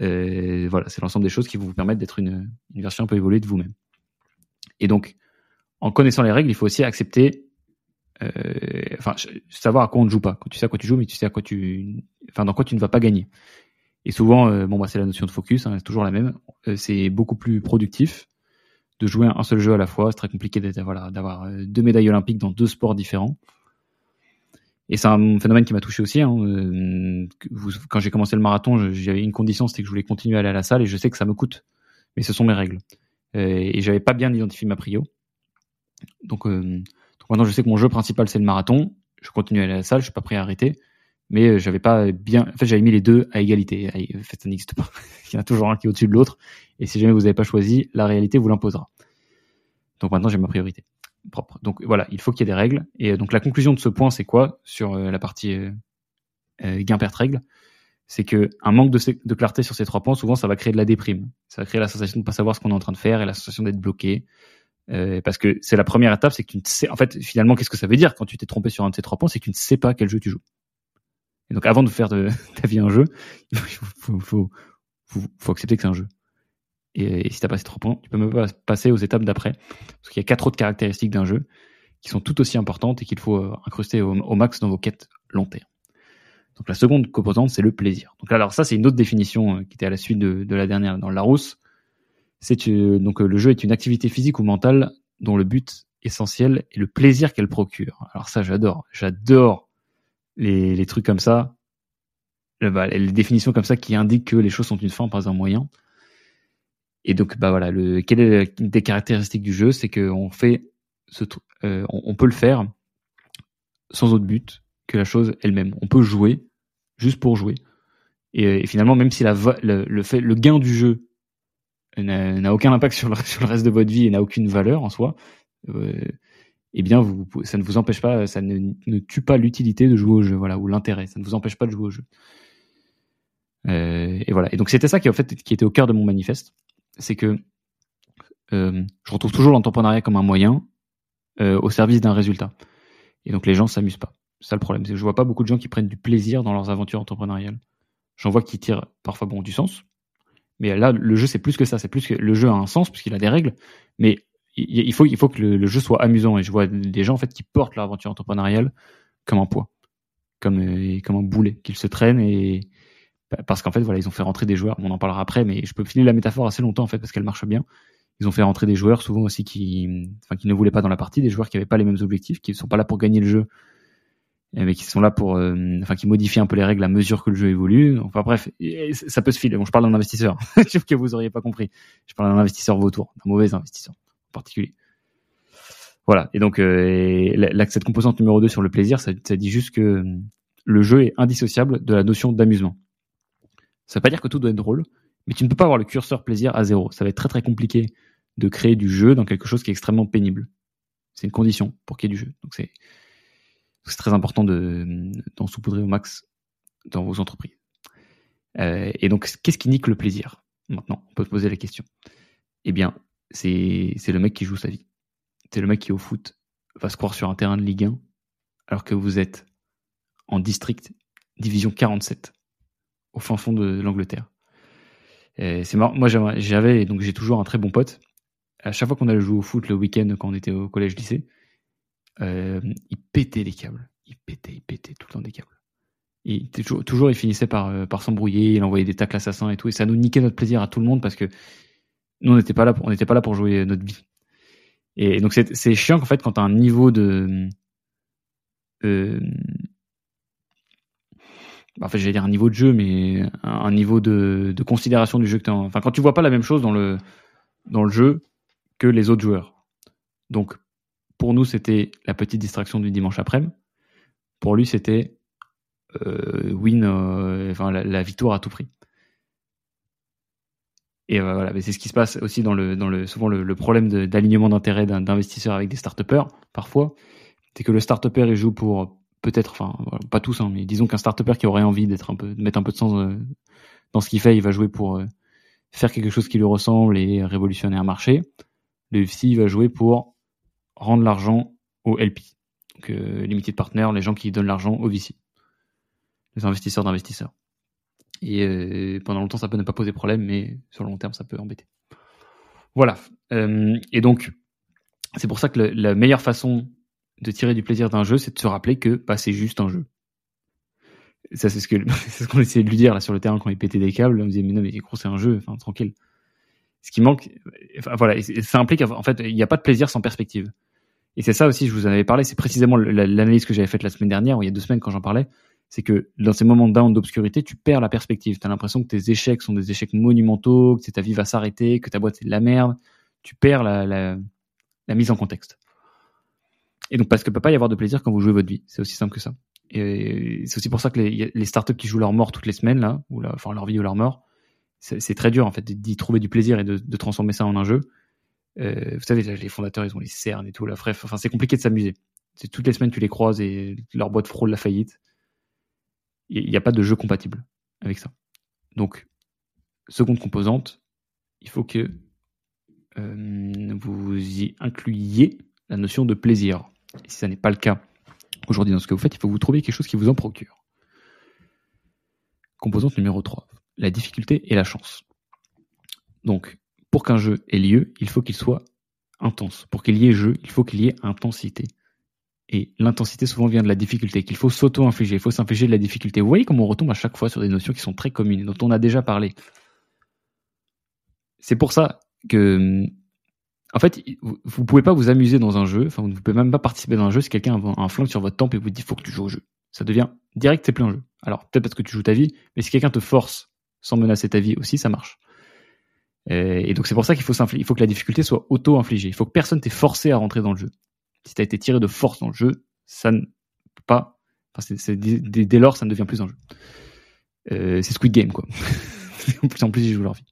Euh, voilà, c'est l'ensemble des choses qui vont vous permettre d'être une, version un peu évoluée de vous-même. Et donc, en connaissant les règles, il faut aussi accepter, euh, enfin, savoir à quoi on ne joue pas. Quand tu sais à quoi tu joues, mais tu sais à quoi tu, enfin, dans quoi tu ne vas pas gagner. Et souvent, euh, bon, bah, c'est la notion de focus, hein, c'est toujours la même. c'est beaucoup plus productif de jouer un seul jeu à la fois. C'est très compliqué d'avoir deux médailles olympiques dans deux sports différents. Et c'est un phénomène qui m'a touché aussi. Hein. Euh, quand j'ai commencé le marathon, j'avais une condition, c'était que je voulais continuer à aller à la salle et je sais que ça me coûte. Mais ce sont mes règles. Euh, et j'avais pas bien identifié ma prio. Donc, euh, donc, maintenant, je sais que mon jeu principal, c'est le marathon. Je continue à aller à la salle, je suis pas prêt à arrêter. Mais j'avais pas bien. En fait, j'avais mis les deux à égalité. En ça n'existe pas. Il y en a toujours un qui est au-dessus de l'autre. Et si jamais vous n'avez pas choisi, la réalité vous l'imposera. Donc maintenant, j'ai ma priorité Donc voilà, il faut qu'il y ait des règles. Et euh, donc la conclusion de ce point, c'est quoi sur euh, la partie euh, gain-perte règle? C'est que un manque de, clarté sur ces trois points, souvent, ça va créer de la déprime. Ça va créer la sensation de ne pas savoir ce qu'on est en train de faire et la sensation d'être bloqué. parce que c'est la première étape, c'est que tu ne sais. En fait, finalement, qu'est-ce que ça veut dire quand tu t'es trompé sur un de ces trois points C'est que tu ne sais pas quel jeu tu joues. Et donc avant de faire de ta vie un jeu, il faut accepter que c'est un jeu. Et, si tu as passé trois points, tu peux même pas passer aux étapes d'après. Parce qu'il y a quatre autres caractéristiques d'un jeu qui sont tout aussi importantes et qu'il faut euh, incruster au, max dans vos quêtes long terme. Donc la seconde composante, c'est le plaisir. Donc alors ça, c'est une autre définition euh, qui était à la suite de, la dernière dans Larousse. C'est donc le jeu est une activité physique ou mentale dont le but essentiel est le plaisir qu'elle procure. Alors ça, j'adore. J'adore les, les trucs comme ça. Bah, les définitions comme ça qui indiquent que les choses sont une fin, pas un moyen. Et donc, bah voilà, le, quelle est une des caractéristiques du jeu, c'est qu'on fait ce, euh, on, peut le faire sans autre but que la chose elle-même. On peut jouer juste pour jouer. Et, finalement, même si la, le, le, fait, le gain du jeu n'a aucun impact sur le, sur le, reste de votre vie et n'a aucune valeur en soi, euh, eh bien, vous, ça ne vous empêche pas, ça ne, ne tue pas l'utilité de jouer au jeu, voilà, ou l'intérêt. Ça ne vous empêche pas de jouer au jeu. Euh, et voilà. Et donc c'était ça qui en fait qui était au cœur de mon manifeste c'est que euh, je retrouve toujours l'entrepreneuriat comme un moyen euh, au service d'un résultat. Et donc les gens s'amusent pas. C'est ça le problème. C'est que je vois pas beaucoup de gens qui prennent du plaisir dans leurs aventures entrepreneuriales. J'en vois qui tirent parfois bon du sens. Mais là, le jeu, c'est plus que ça. C'est plus que le jeu a un sens puisqu'il a des règles. Mais il faut, il faut que le, jeu soit amusant. Et je vois des gens en fait qui portent leur aventure entrepreneuriale comme un poids, comme, euh, comme un boulet qu'ils se traînent et, parce qu'en fait, voilà, ils ont fait rentrer des joueurs. On en parlera après, mais je peux finir la métaphore assez longtemps en fait parce qu'elle marche bien. Ils ont fait rentrer des joueurs souvent aussi qui, enfin, qui ne voulaient pas dans la partie, des joueurs qui n'avaient pas les mêmes objectifs, qui ne sont pas là pour gagner le jeu, mais qui sont là pour, euh, enfin, qui modifient un peu les règles à mesure que le jeu évolue. Enfin bref, ça peut se filer. Bon, je parle d'un investisseur, sauf que vous auriez pas compris. Je parle d'un investisseur vautour, d'un mauvais investisseur en particulier. Voilà. Et donc, euh, cette composante numéro 2 sur le plaisir, ça, ça dit juste que le jeu est indissociable de la notion d'amusement. Ça veut pas dire que tout doit être drôle, mais tu ne peux pas avoir le curseur plaisir à zéro. Ça va être très très compliqué de créer du jeu dans quelque chose qui est extrêmement pénible. C'est une condition pour qu'il y ait du jeu. Donc c'est très important de d'en saupoudrer au max dans vos entreprises. Euh, et donc qu'est-ce qui nique le plaisir Maintenant, on peut se poser la question. Eh bien, c'est le mec qui joue sa vie. C'est le mec qui au foot va se croire sur un terrain de Ligue 1 alors que vous êtes en district division 47 au fin fond de l'Angleterre. C'est marrant. Moi, j'avais donc j'ai toujours un très bon pote. À chaque fois qu'on allait jouer au foot le week-end quand on était au collège-lycée, euh, il pétait les câbles. Il pétait, il pétait tout le temps des câbles. Et toujours, toujours il finissait par, euh, par s'embrouiller, il envoyait des tacles assassins et tout, et ça nous niquait notre plaisir à tout le monde parce que nous on n'était pas là, pour, on n'était pas là pour jouer notre vie. Et donc c'est chiant qu'en fait quand t'as un niveau de euh, en fait, j'allais dire un niveau de jeu, mais un, niveau de, considération du jeu que tu Enfin, quand tu vois pas la même chose dans le, jeu que les autres joueurs. Donc, pour nous, c'était la petite distraction du dimanche après-midi. Pour lui, c'était euh, win, euh, enfin, la, victoire à tout prix. Et voilà, c'est ce qui se passe aussi dans le, dans le souvent le, problème d'alignement d'intérêt d'investisseurs avec des start parfois. C'est que le start il joue pour peut-être, enfin pas tous, hein, mais disons qu'un start qui aurait envie d'être un peu, de mettre un peu de sens euh, dans ce qu'il fait, il va jouer pour euh, faire quelque chose qui lui ressemble et révolutionner un marché. Le FC va jouer pour rendre l'argent au LP, donc euh, limited partner, les gens qui donnent l'argent au VC, les investisseurs d'investisseurs. Et pendant longtemps, ça peut ne pas poser problème, mais sur le long terme, ça peut embêter. Voilà. et donc, c'est pour ça que la meilleure façon de tirer du plaisir d'un jeu, c'est de se rappeler que bah, c'est juste un jeu. Ça, c'est ce c'est ce qu'on essayait de lui dire là sur le terrain quand il pétait des câbles. On disait mais non mais gros c'est un jeu, enfin tranquille. Ce qui manque, enfin, voilà, ça implique en fait il n'y a pas de plaisir sans perspective. Et c'est ça aussi, je vous en avais parlé, c'est précisément l'analyse que j'avais faite la semaine dernière, ou il y a deux semaines quand j'en parlais, c'est que dans ces moments down d'obscurité, tu perds la perspective. Tu as l'impression que tes échecs sont des échecs monumentaux, que ta vie va s'arrêter, que ta boîte c'est de la merde. Tu perds la mise en contexte. Et donc, parce que peut pas y avoir de plaisir quand vous jouez votre vie. C'est aussi simple que ça. Et c'est aussi pour ça que les, startups qui jouent leur mort toutes les semaines, là, ou la, enfin leur vie ou leur mort, c'est très dur en fait d'y trouver du plaisir et de, de, transformer ça en un jeu. Euh, vous savez, les fondateurs, ils ont les cernes et tout, la bref, enfin c'est compliqué de s'amuser. Toutes les semaines, tu les croises et leur boîte frôle la faillite. Il n'y a pas de jeu compatible avec ça. Donc, seconde composante, il faut que euh, vous y incluiez la notion de plaisir. Si ça n'est pas le cas aujourd'hui dans ce que vous faites, il faut vous trouviez quelque chose qui vous en procure. Composante numéro 3, la difficulté et la chance. Donc, pour qu'un jeu ait lieu, il faut qu'il soit intense. Pour qu'il y ait jeu, il faut qu'il y ait intensité. Et l'intensité souvent vient de la difficulté, qu'il faut s'auto-infliger, il faut s'infliger de la difficulté. Vous voyez comment on retombe à chaque fois sur des notions qui sont très communes, dont on a déjà parlé. C'est pour ça que, en fait, vous, pouvez pas vous amuser dans un jeu, enfin, vous ne pouvez même pas participer dans un jeu si quelqu'un a un flingue sur votre temple et vous dit faut que tu joues au jeu. Ça devient direct, c'est plus un jeu. Alors, peut-être parce que tu joues ta vie, mais si quelqu'un te force sans menacer ta vie aussi, ça marche. Et donc, c'est pour ça qu'il faut il faut que la difficulté soit auto-infligée. Il faut que personne t'ait forcé à rentrer dans le jeu si tu as été tiré de force dans le jeu, ça ne peut pas. Dès, lors, ça ne devient plus un jeu. Euh, c'est Squid Game, quoi. en plus, en plus, ils jouent leur vie.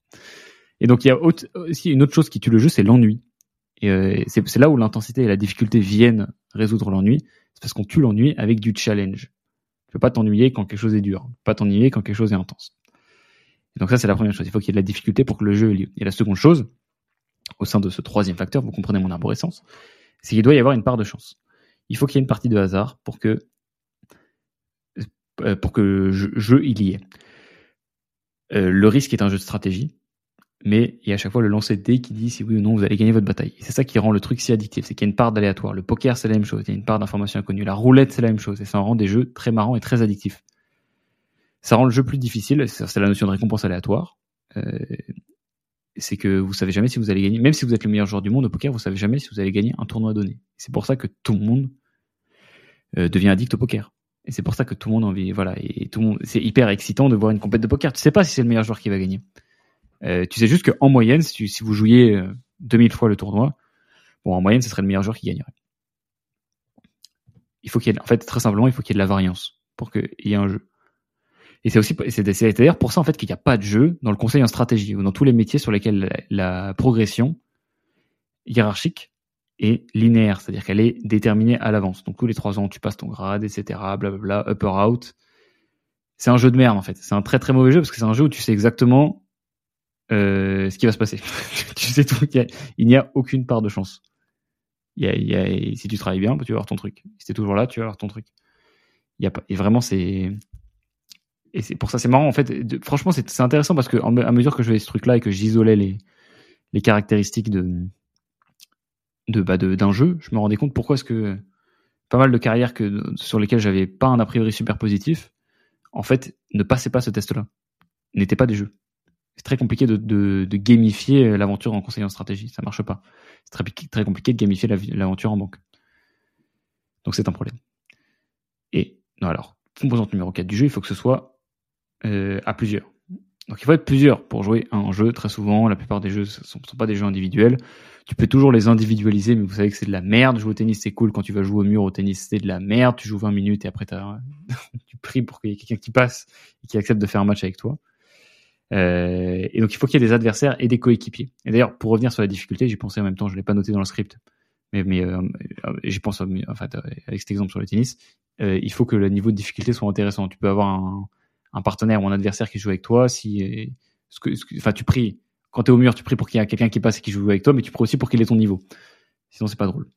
Et donc, il y a aussi une autre chose qui tue le jeu, c'est l'ennui. Et euh, c'est, là où l'intensité et la difficulté viennent résoudre l'ennui. C'est parce qu'on tue l'ennui avec du challenge. Tu peux pas t'ennuyer quand quelque chose est dur. Tu peux pas t'ennuyer quand quelque chose est intense. Donc ça, c'est la première chose. Il faut qu'il y ait de la difficulté pour que le jeu ait lieu. Et la seconde chose, au sein de ce troisième facteur, vous comprenez mon arborescence, c'est qu'il doit y avoir une part de chance. Il faut qu'il y ait une partie de hasard pour que euh, pour que jeu, il y ait. Euh, le risque est un jeu de stratégie, mais il y a à chaque fois le lancer de dés qui dit si oui ou non vous allez gagner votre bataille. C'est ça qui rend le truc si addictif, c'est qu'il y a une part d'aléatoire. Le poker c'est la même chose, il y a une part d'information inconnue. La roulette c'est la même chose, et ça rend des jeux très marrants et très addictifs. Ça rend le jeu plus difficile, c'est la notion de récompense aléatoire. Euh, c'est que vous savez jamais si vous allez gagner. Même si vous êtes le meilleur joueur du monde au poker, vous savez jamais si vous allez gagner un tournoi donné. C'est pour ça que tout le monde euh, devient addict au poker. Et c'est pour ça que tout le monde a envie, voilà, et c'est hyper excitant de voir une compète de poker. Tu sais pas si c'est le meilleur joueur qui va gagner. Euh, tu sais juste qu'en moyenne, si, si, vous jouiez 2000 euh, fois le tournoi, bon, en moyenne, ce serait le meilleur joueur qui gagnerait. Il faut qu'il y ait, en fait, très simplement, il faut qu'il y ait de la variance pour qu'il y ait un jeu. Et c'est aussi, c'est d'ailleurs pour ça en fait qu'il n'y a pas de jeu dans le conseil en stratégie ou dans tous les métiers sur lesquels la, progression hiérarchique est linéaire, c'est-à-dire qu'elle est déterminée à l'avance. Donc tous les trois ans, tu passes ton grade, etc. Blablabla, up or out. C'est un jeu de merde en fait. C'est un très très mauvais jeu parce que c'est un jeu où tu sais exactement ce qui va se passer. tu sais tout. Il n'y a, aucune part de chance. Si tu travailles bien, tu vas avoir ton truc. Si t'es toujours là, tu vas avoir ton truc. Et vraiment c'est et c'est pour ça c'est marrant en fait. franchement, c'est intéressant parce que à mesure que je faisais ce truc-là et que j'isolais les les caractéristiques de de bah d'un jeu, je me rendais compte pourquoi est-ce que pas mal de carrières que sur lesquelles j'avais pas un a priori super positif, en fait, ne passaient pas ce test-là, n'étaient pas des jeux. C'est très compliqué de, gamifier l'aventure en conseil en stratégie, ça marche pas. C'est très, compliqué de gamifier l'aventure en banque. Donc c'est un problème. Et non alors, composante numéro 4 du jeu, il faut que ce soit euh, à plusieurs. Donc il faut être plusieurs pour jouer un jeu. Très souvent, la plupart des jeux ne sont, pas des jeux individuels. Tu peux toujours les individualiser, mais vous savez que c'est de la merde. Jouer au tennis, c'est cool. Quand tu vas jouer au mur au tennis, c'est de la merde. Tu joues 20 minutes et après tu pries pour qu'il y ait quelqu'un qui passe et qui accepte de faire un match avec toi. Euh, et donc il faut qu'il y ait des adversaires et des coéquipiers. Et d'ailleurs, pour revenir sur la difficulté, j'ai pensé en même temps, je l'ai pas noté dans le script, mais, mais euh, j'y pense en fait, avec cet exemple sur le tennis. Euh, il faut que le niveau de difficulté soit intéressant. Tu peux avoir un, partenaire ou un adversaire qui joue avec toi, si, enfin, tu pries. Quand tu es au mur, tu pries pour qu'il y ait quelqu'un qui passe et qui joue avec toi, mais tu pries aussi pour qu'il ait ton niveau. Sinon, c'est pas drôle.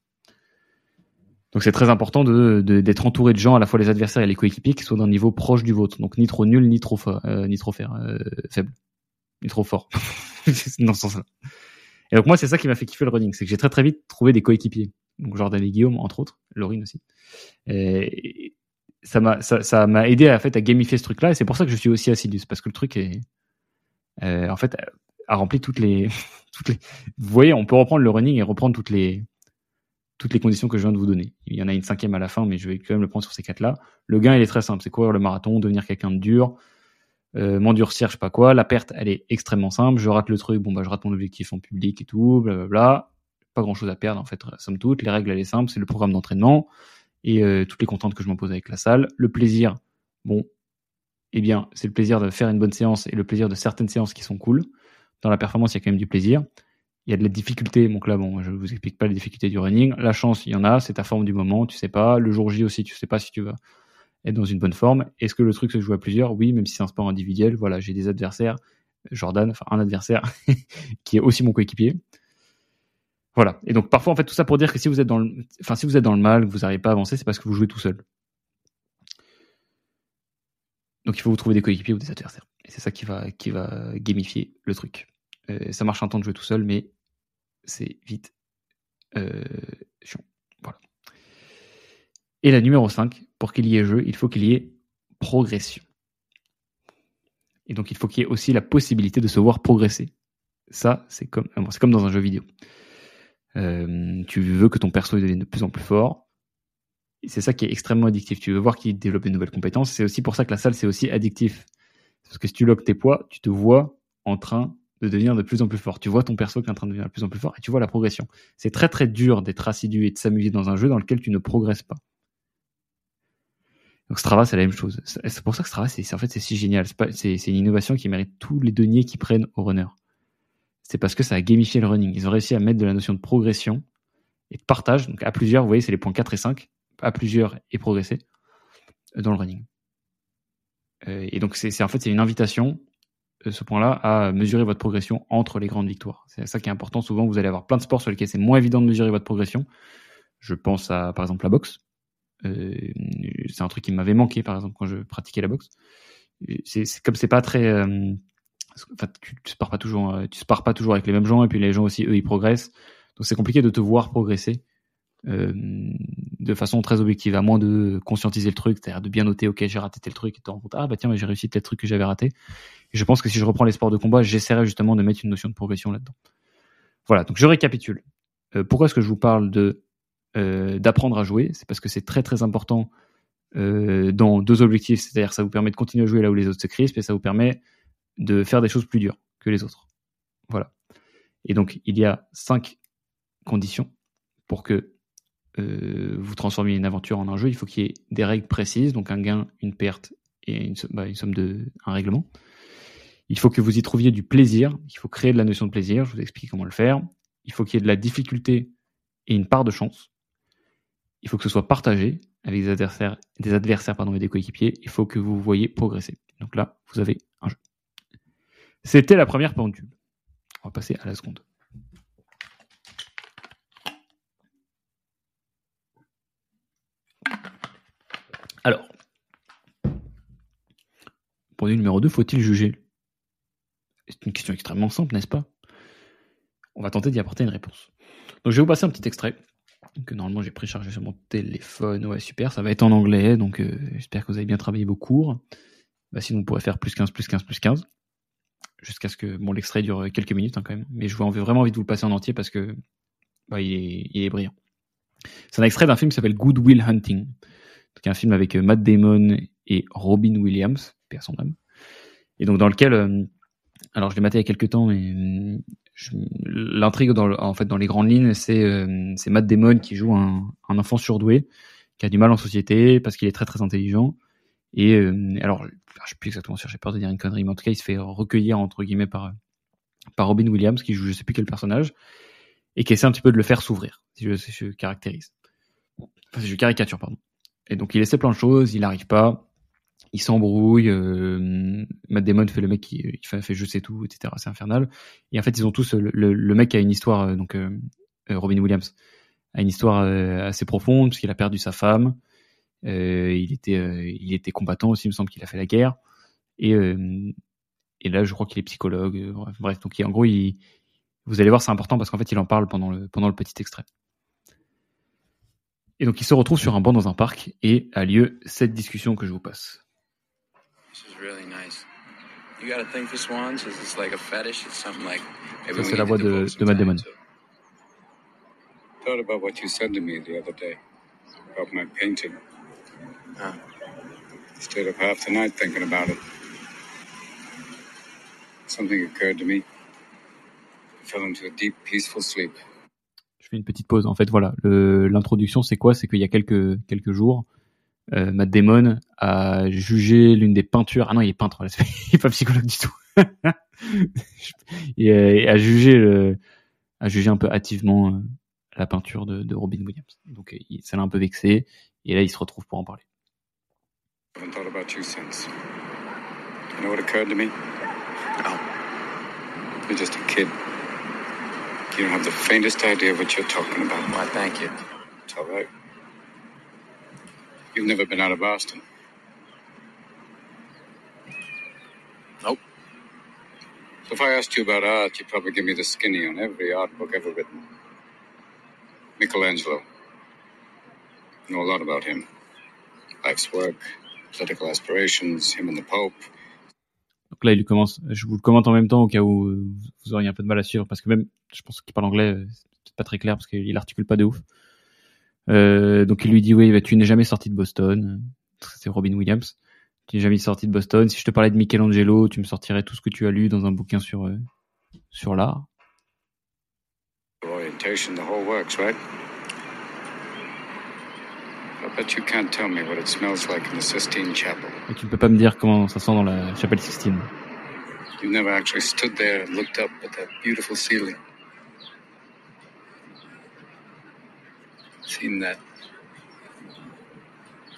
Donc c'est très important de, d'être entouré de gens, à la fois les adversaires et les coéquipiers, qui soient d'un niveau proche du vôtre. Donc ni trop nul, ni trop, euh, ni trop euh, faible, ni trop fort. dans ce sens-là. Et donc moi, c'est ça qui m'a fait kiffer le running, c'est que j'ai très très vite trouvé des coéquipiers. Donc Jordan et Guillaume, entre autres, Laurine aussi. Et, ça m'a ça, m'a aidé à, fait à gamifier ce truc-là et c'est pour ça que je suis aussi assidu parce que le truc est euh, en fait a rempli toutes les toutes les vous voyez on peut reprendre le running et reprendre toutes les toutes les conditions que je viens de vous donner. Il y en a une cinquième à la fin mais je vais quand même le prendre sur ces quatre là le gain il est très simple. C'est courir le marathon devenir quelqu'un de dur euh, m'endurcir je sais pas quoi. La perte elle est extrêmement simple. Je rate le truc bon bah je rate mon objectif en public et tout blablabla pas grand chose à perdre en fait somme toute. Les règles elle est simple c'est le programme d'entraînement et euh, toutes les contraintes que je m'impose avec la salle. Le plaisir, bon, eh bien, c'est le plaisir de faire une bonne séance et le plaisir de certaines séances qui sont cool. Dans la performance, il y a quand même du plaisir. Il y a de la difficulté. Donc là, bon, je vous explique pas les difficultés du running. La chance, il y en a. C'est ta forme du moment. Tu sais pas. Le jour J aussi, tu sais pas si tu vas être dans une bonne forme. Est-ce que le truc se joue à plusieurs? Oui, même si c'est un sport individuel. Voilà, j'ai des adversaires. Jordan, enfin un adversaire qui est aussi mon coéquipier. Voilà. Et donc parfois en fait tout ça pour dire que si vous êtes dans le, enfin si vous êtes dans le mal, que vous n'arrivez pas à avancer, c'est parce que vous jouez tout seul. Donc il faut vous trouver des coéquipiers ou des adversaires. Et c'est ça qui va, qui va gamifier le truc. Euh, ça marche un temps de jouer tout seul, mais c'est vite euh, chiant. Voilà. Et la numéro 5, pour qu'il y ait jeu, il faut qu'il y ait progression. Et donc il faut qu'il y ait aussi la possibilité de se voir progresser. Ça, c'est comme, c'est comme dans un jeu vidéo. Euh, tu veux que ton perso devienne de plus en plus fort. C'est ça qui est extrêmement addictif. Tu veux voir qu'il développe de nouvelles compétences. C'est aussi pour ça que la salle, c'est aussi addictif. Parce que si tu loques tes poids, tu te vois en train de devenir de plus en plus fort. Tu vois ton perso qui est en train de devenir de plus en plus fort et tu vois la progression. C'est très très dur d'être assidu et de s'amuser dans un jeu dans lequel tu ne progresses pas. Donc Strava, c'est la même chose. C'est pour ça que Strava, c'est en fait c'est si génial. C'est une innovation qui mérite tous les deniers qui prennent au runner. C'est parce que ça a gamifié le running. Ils ont réussi à mettre de la notion de progression et de partage. Donc à plusieurs, vous voyez, c'est les points 4 et 5. À plusieurs et progresser dans le running. Euh, et donc c'est en fait c'est une invitation euh, ce point-là à mesurer votre progression entre les grandes victoires. C'est ça qui est important. Souvent, vous allez avoir plein de sports sur lesquels c'est moins évident de mesurer votre progression. Je pense à, par exemple, la boxe. Euh, c'est un truc qui m'avait manqué, par exemple, quand je pratiquais la boxe. C'est comme c'est pas très, euh, tu, tu pars pas toujours, euh, tu pars pas toujours avec les mêmes gens, et puis les gens aussi, eux, ils progressent. Donc c'est compliqué de te voir progresser euh, de façon très objective, à moins de conscientiser le truc, c'est-à-dire de bien noter, ok, j'ai raté tel truc, et te rends compte, ah bah tiens, j'ai réussi tel truc que j'avais raté. Je pense que si je reprends les sports de combat, j'essaierai justement de mettre une notion de progression là-dedans. Voilà, donc je récapitule. Euh, pourquoi est-ce que je vous parle de euh, d'apprendre à jouer? C'est parce que c'est très très important dans deux objectifs, c'est-à-dire ça vous permet de continuer à jouer là où les autres se crispent et ça vous permet de faire des choses plus dures que les autres. Voilà. Et donc il y a cinq conditions pour que euh, vous transformiez une aventure en un jeu. Il faut qu'il y ait des règles précises, donc un gain, une perte et une, bah, une somme de un règlement. Il faut que vous y trouviez du plaisir. Il faut créer de la notion de plaisir. Je vous explique comment le faire. Il faut qu'il y ait de la difficulté et une part de chance. Il faut que ce soit partagé avec des adversaires, des adversaires pardon, et des coéquipiers. Il faut que vous voyez progresser. Donc là, vous avez un jeu. C'était la première pendule. On va passer à la seconde. Alors, pendule numéro 2, faut-il juger? C'est une question extrêmement simple, n'est-ce pas? On va tenter d'y apporter une réponse. Donc je vais vous passer un petit extrait que normalement j'ai préchargé sur mon téléphone. Ouais, super, ça va être en anglais, donc euh, j'espère que vous avez bien travaillé vos cours. Bah, sinon, on pourrait faire plus 15, plus 15, plus 15. Jusqu'à ce que bon, l'extrait dure quelques minutes hein, quand même. Mais je vous vraiment envie de vous le passer en entier parce que bah, il, est, est brillant. C'est un extrait d'un film qui s'appelle Good Will Hunting. C'est un film avec euh, Matt Damon et Robin Williams, père son âme. Et donc dans lequel euh, alors je l'ai maté il y a quelques temps, mais l'intrigue dans en fait dans les grandes lignes, c'est euh, Matt Damon qui joue un, enfant surdoué qui a du mal en société parce qu'il est très très intelligent. Et euh, alors je sais plus exactement sûr, j'ai peur de dire une connerie, mais en tout cas il se fait recueillir entre guillemets par Robin Williams qui joue je sais plus quel personnage et qui essaie un petit peu de le faire s'ouvrir, si si je caractérise. Enfin, si je caricature pardon. Et donc il essaie plein de choses, il n'arrive pas il s'embrouille. Euh, Matt Damon fait le mec qui, fait, fait je sais tout, etc. C'est infernal. Et en fait, ils ont tous le, le, mec a une histoire. Euh, donc euh, euh, Robin Williams a une histoire assez profonde parce qu'il a perdu sa femme. il était il était combattant aussi. Il me semble qu'il a fait la guerre. Et et là, je crois qu'il est psychologue. bref, donc en gros, il, vous allez voir, c'est important parce qu'en fait, il en parle pendant le pendant le petit extrait. Et donc, il se retrouve sur un banc dans un parc et a lieu cette discussion que je vous passe. Ça, c'est la voix de, de Matt Damon. Thought about what you said to me the other day about my painting. Huh. Stayed up half the night thinking about it. Something occurred to me. I fell into a deep, peaceful sleep. Fais une petite pause. En fait, voilà, l'introduction, c'est quoi? C'est qu'il y a quelques quelques jours, euh, Matt Damon a jugé l'une des peintures. Ah non, il est peintre, il est pas psychologue du tout. et, a jugé le, a jugé un peu hâtivement euh, la peinture de, de Robin Williams. Donc il, ça l'a un peu vexé. Et là, il se retrouve pour en parler. I haven't thought about you since. You know what occurred to me? You're just a kid. You don't have the faintest idea what you're talking about. Why, thank you. It's all right. You've never been out of Boston. Nope. So if I asked you about art, you'd probably give me the skinny on every art book ever written. Michelangelo. I know a lot about him. Life's work, political aspirations, him and the Pope. Là, il commence. Je vous le commente en même temps au cas où vous auriez un peu de mal à suivre parce que même, je pense qu'il parle anglais, c'est pas très clair parce qu'il articule pas de ouf. Euh, donc il lui dit oui, bah, tu n'es jamais sorti de Boston. C'est Robin Williams. Tu n'es jamais sorti de Boston. Si je te parlais de Michelangelo, tu me sortirais tout ce que tu as lu dans un bouquin sur euh, sur l'art. Orientation, the whole works, right? I bet you can't tell me what it smells like in the Sistine Chapel. Et tu ne peux pas me dire comment ça sent dans la chapelle Sistine. You never actually stood there and looked up at that beautiful ceiling. Seen that.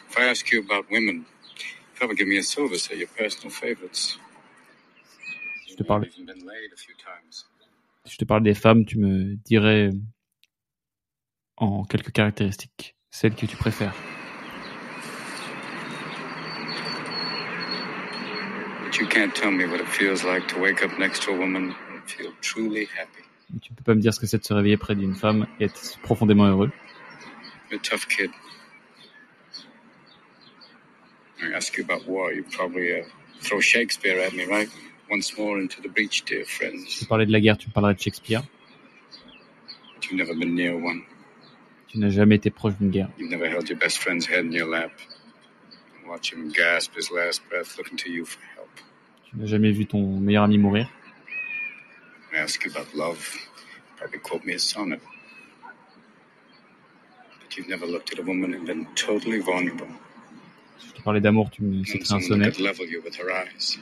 If I ask you about women, you probably give me a silver, say your personal favorites. Je te parle. Even been laid a few times. Si je te parle des femmes, tu me dirais en quelques caractéristiques celles que tu préfères. But you can't tell me what it feels like to wake up next to a woman and feel truly happy. Et Tu peux pas me dire ce que c'est de se réveiller près d'une femme et être profondément heureux. You're a tough kid. I ask you about war, you probably uh, throw Shakespeare at me, right? Once more into the breach, dear friends. te parlais de la guerre, tu me parlerais de Shakespeare. But you've never been near one. Tu n'as jamais été proche d'une guerre. You've never held your best friend's head in your lap. Watch him gasp his last breath looking to you for help. Tu n'as jamais vu ton meilleur ami mourir? I ask you about love, probably quote me a sonnet. But you've never looked at a woman and been totally vulnerable. Si je te parlais d'amour, tu me And citerais un sonnet. level you with her eyes.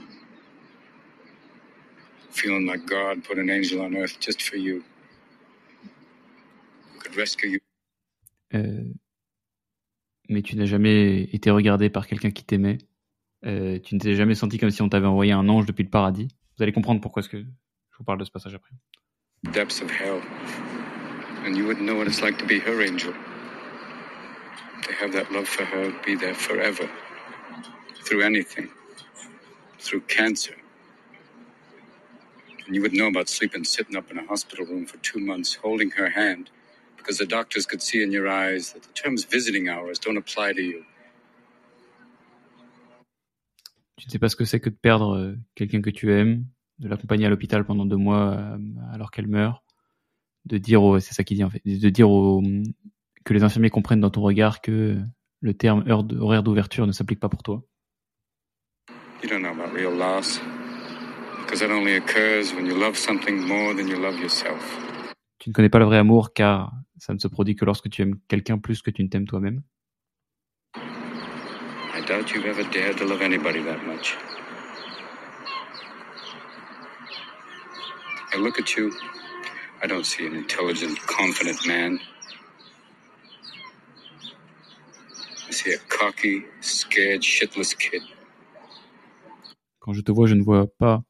Feeling like God put an angel on earth just for you. Who could rescue you? Euh, mais tu n'as jamais été regardé par quelqu'un qui t'aimait. Euh, tu ne t'es jamais senti comme si on t'avait envoyé un ange depuis le paradis. Vous allez comprendre pourquoi est-ce que je vous parle de ce passage après. depths of hell. And you wouldn't know what it's like to be her angel. To have that love for her be there forever. Through anything. Through cancer. And you would know about sleeping sitting up in a hospital room for two months holding her hand because the doctors could see in your eyes that the terms visiting hours don't apply to you. Tu ne sais pas ce que c'est que de perdre euh, quelqu'un que tu aimes, de l'accompagner à l'hôpital pendant deux mois euh, alors qu'elle meurt, de dire, au- c'est ça qu'il dit en fait, de dire au- que les infirmiers comprennent dans ton regard que le terme heure de- horaire d'ouverture ne s'applique pas pour toi. You don't know about real loss because that only occurs when you love something more than you love yourself. Tu ne connais pas le vrai amour car ça ne se produit que lorsque tu aimes quelqu'un plus que tu ne t'aimes toi-même? I doubt you've ever dared to love anybody that much. I look at you, I don't see an intelligent, confident man. I see a cocky, scared, shitless kid. Quand je te vois, je ne vois pas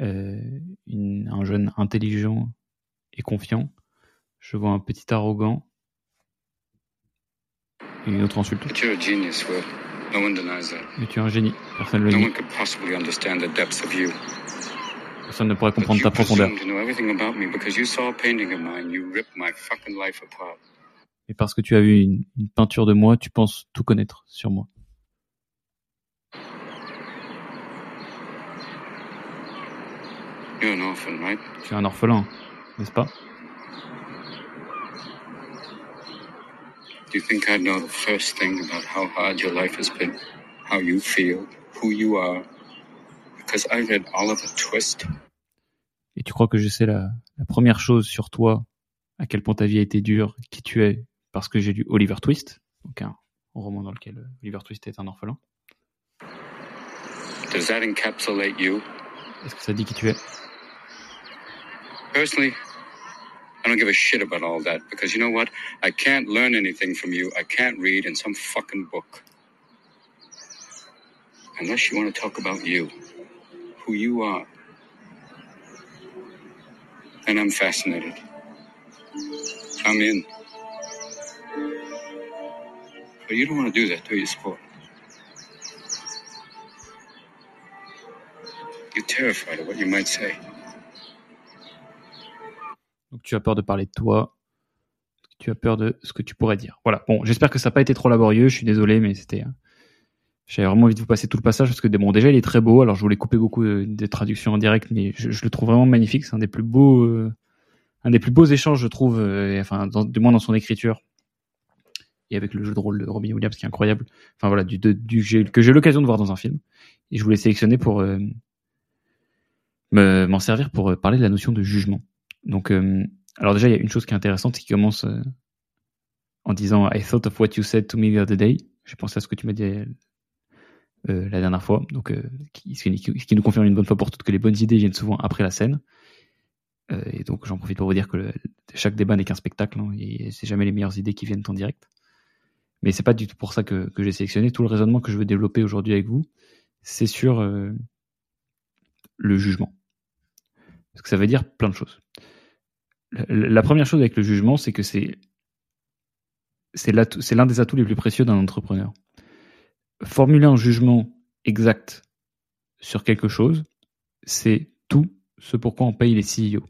euh, une- un jeune intelligent et confiant. Je vois un petit arrogant. Et une autre insulte. But you're a genius, Will. No one denies that. Mais tu es un génie. Personne ne le No nie. one could possibly understand the depths of you. Personne ne pourrait comprendre ta profondeur. Et parce que tu as vu une, une peinture de moi, tu penses tout connaître sur moi. Tu es un orphelin, n'est-ce pas? Do you think I'd know the first thing about how hard your life has been? How you feel? Who you are? Because I read Oliver Twist. Et tu crois que je sais la, la première chose sur toi, à quel point ta vie a été dure, qui tu es, parce que j'ai lu Oliver Twist, donc un roman dans lequel euh, Oliver Twist est un orphelin. Does that encapsulate you? Est-ce que ça dit qui tu es? Personally, I don't give a shit about all that because you know what? I can't learn anything from you. I can't read in some fucking book. Unless you want to talk about you, who you are. And I'm fascinated. I'm in. But you don't want to do that, do you, sport? You're terrified of what you might say. Donc tu as peur de parler de toi. Tu as peur de ce que tu pourrais dire. Voilà. Bon, j'espère que ça n'a pas été trop laborieux. Je suis désolé, mais c'était. euh, J'avais vraiment envie de vous passer tout le passage parce que bon, déjà il est très beau. Alors je voulais couper beaucoup de, de traductions en direct, mais je, le trouve vraiment magnifique. C'est un des plus beaux, euh, un des plus beaux échanges, je trouve. euh, enfin, du moins dans son écriture et avec le jeu de rôle de Robin Williams qui est incroyable. Enfin voilà, du, que j'ai l'occasion de voir dans un film. Et je voulais sélectionner pour euh, me- m'en servir pour euh, parler de la notion de jugement. Donc, euh, alors déjà, il y a une chose qui est intéressante qui commence euh, en disant I thought of what you said to me the other day. J'ai pensé à ce que tu m'as dit euh, la dernière fois. Donc, qui- ce, qui, nous confirme une bonne fois pour toutes que les bonnes idées viennent souvent après la scène. Et donc, j'en profite pour vous dire que chaque débat n'est qu'un spectacle hein, et c'est jamais les meilleures idées qui viennent en direct. Mais c'est pas du tout pour ça que, j'ai sélectionné. Tout le raisonnement que je veux développer aujourd'hui avec vous, c'est sur le jugement. Parce que ça veut dire plein de choses. La, première chose avec le jugement, c'est que c'est c'est l'un des atouts les plus précieux d'un entrepreneur. Formuler un jugement exact sur quelque chose, c'est tout ce pourquoi on paye les CEO.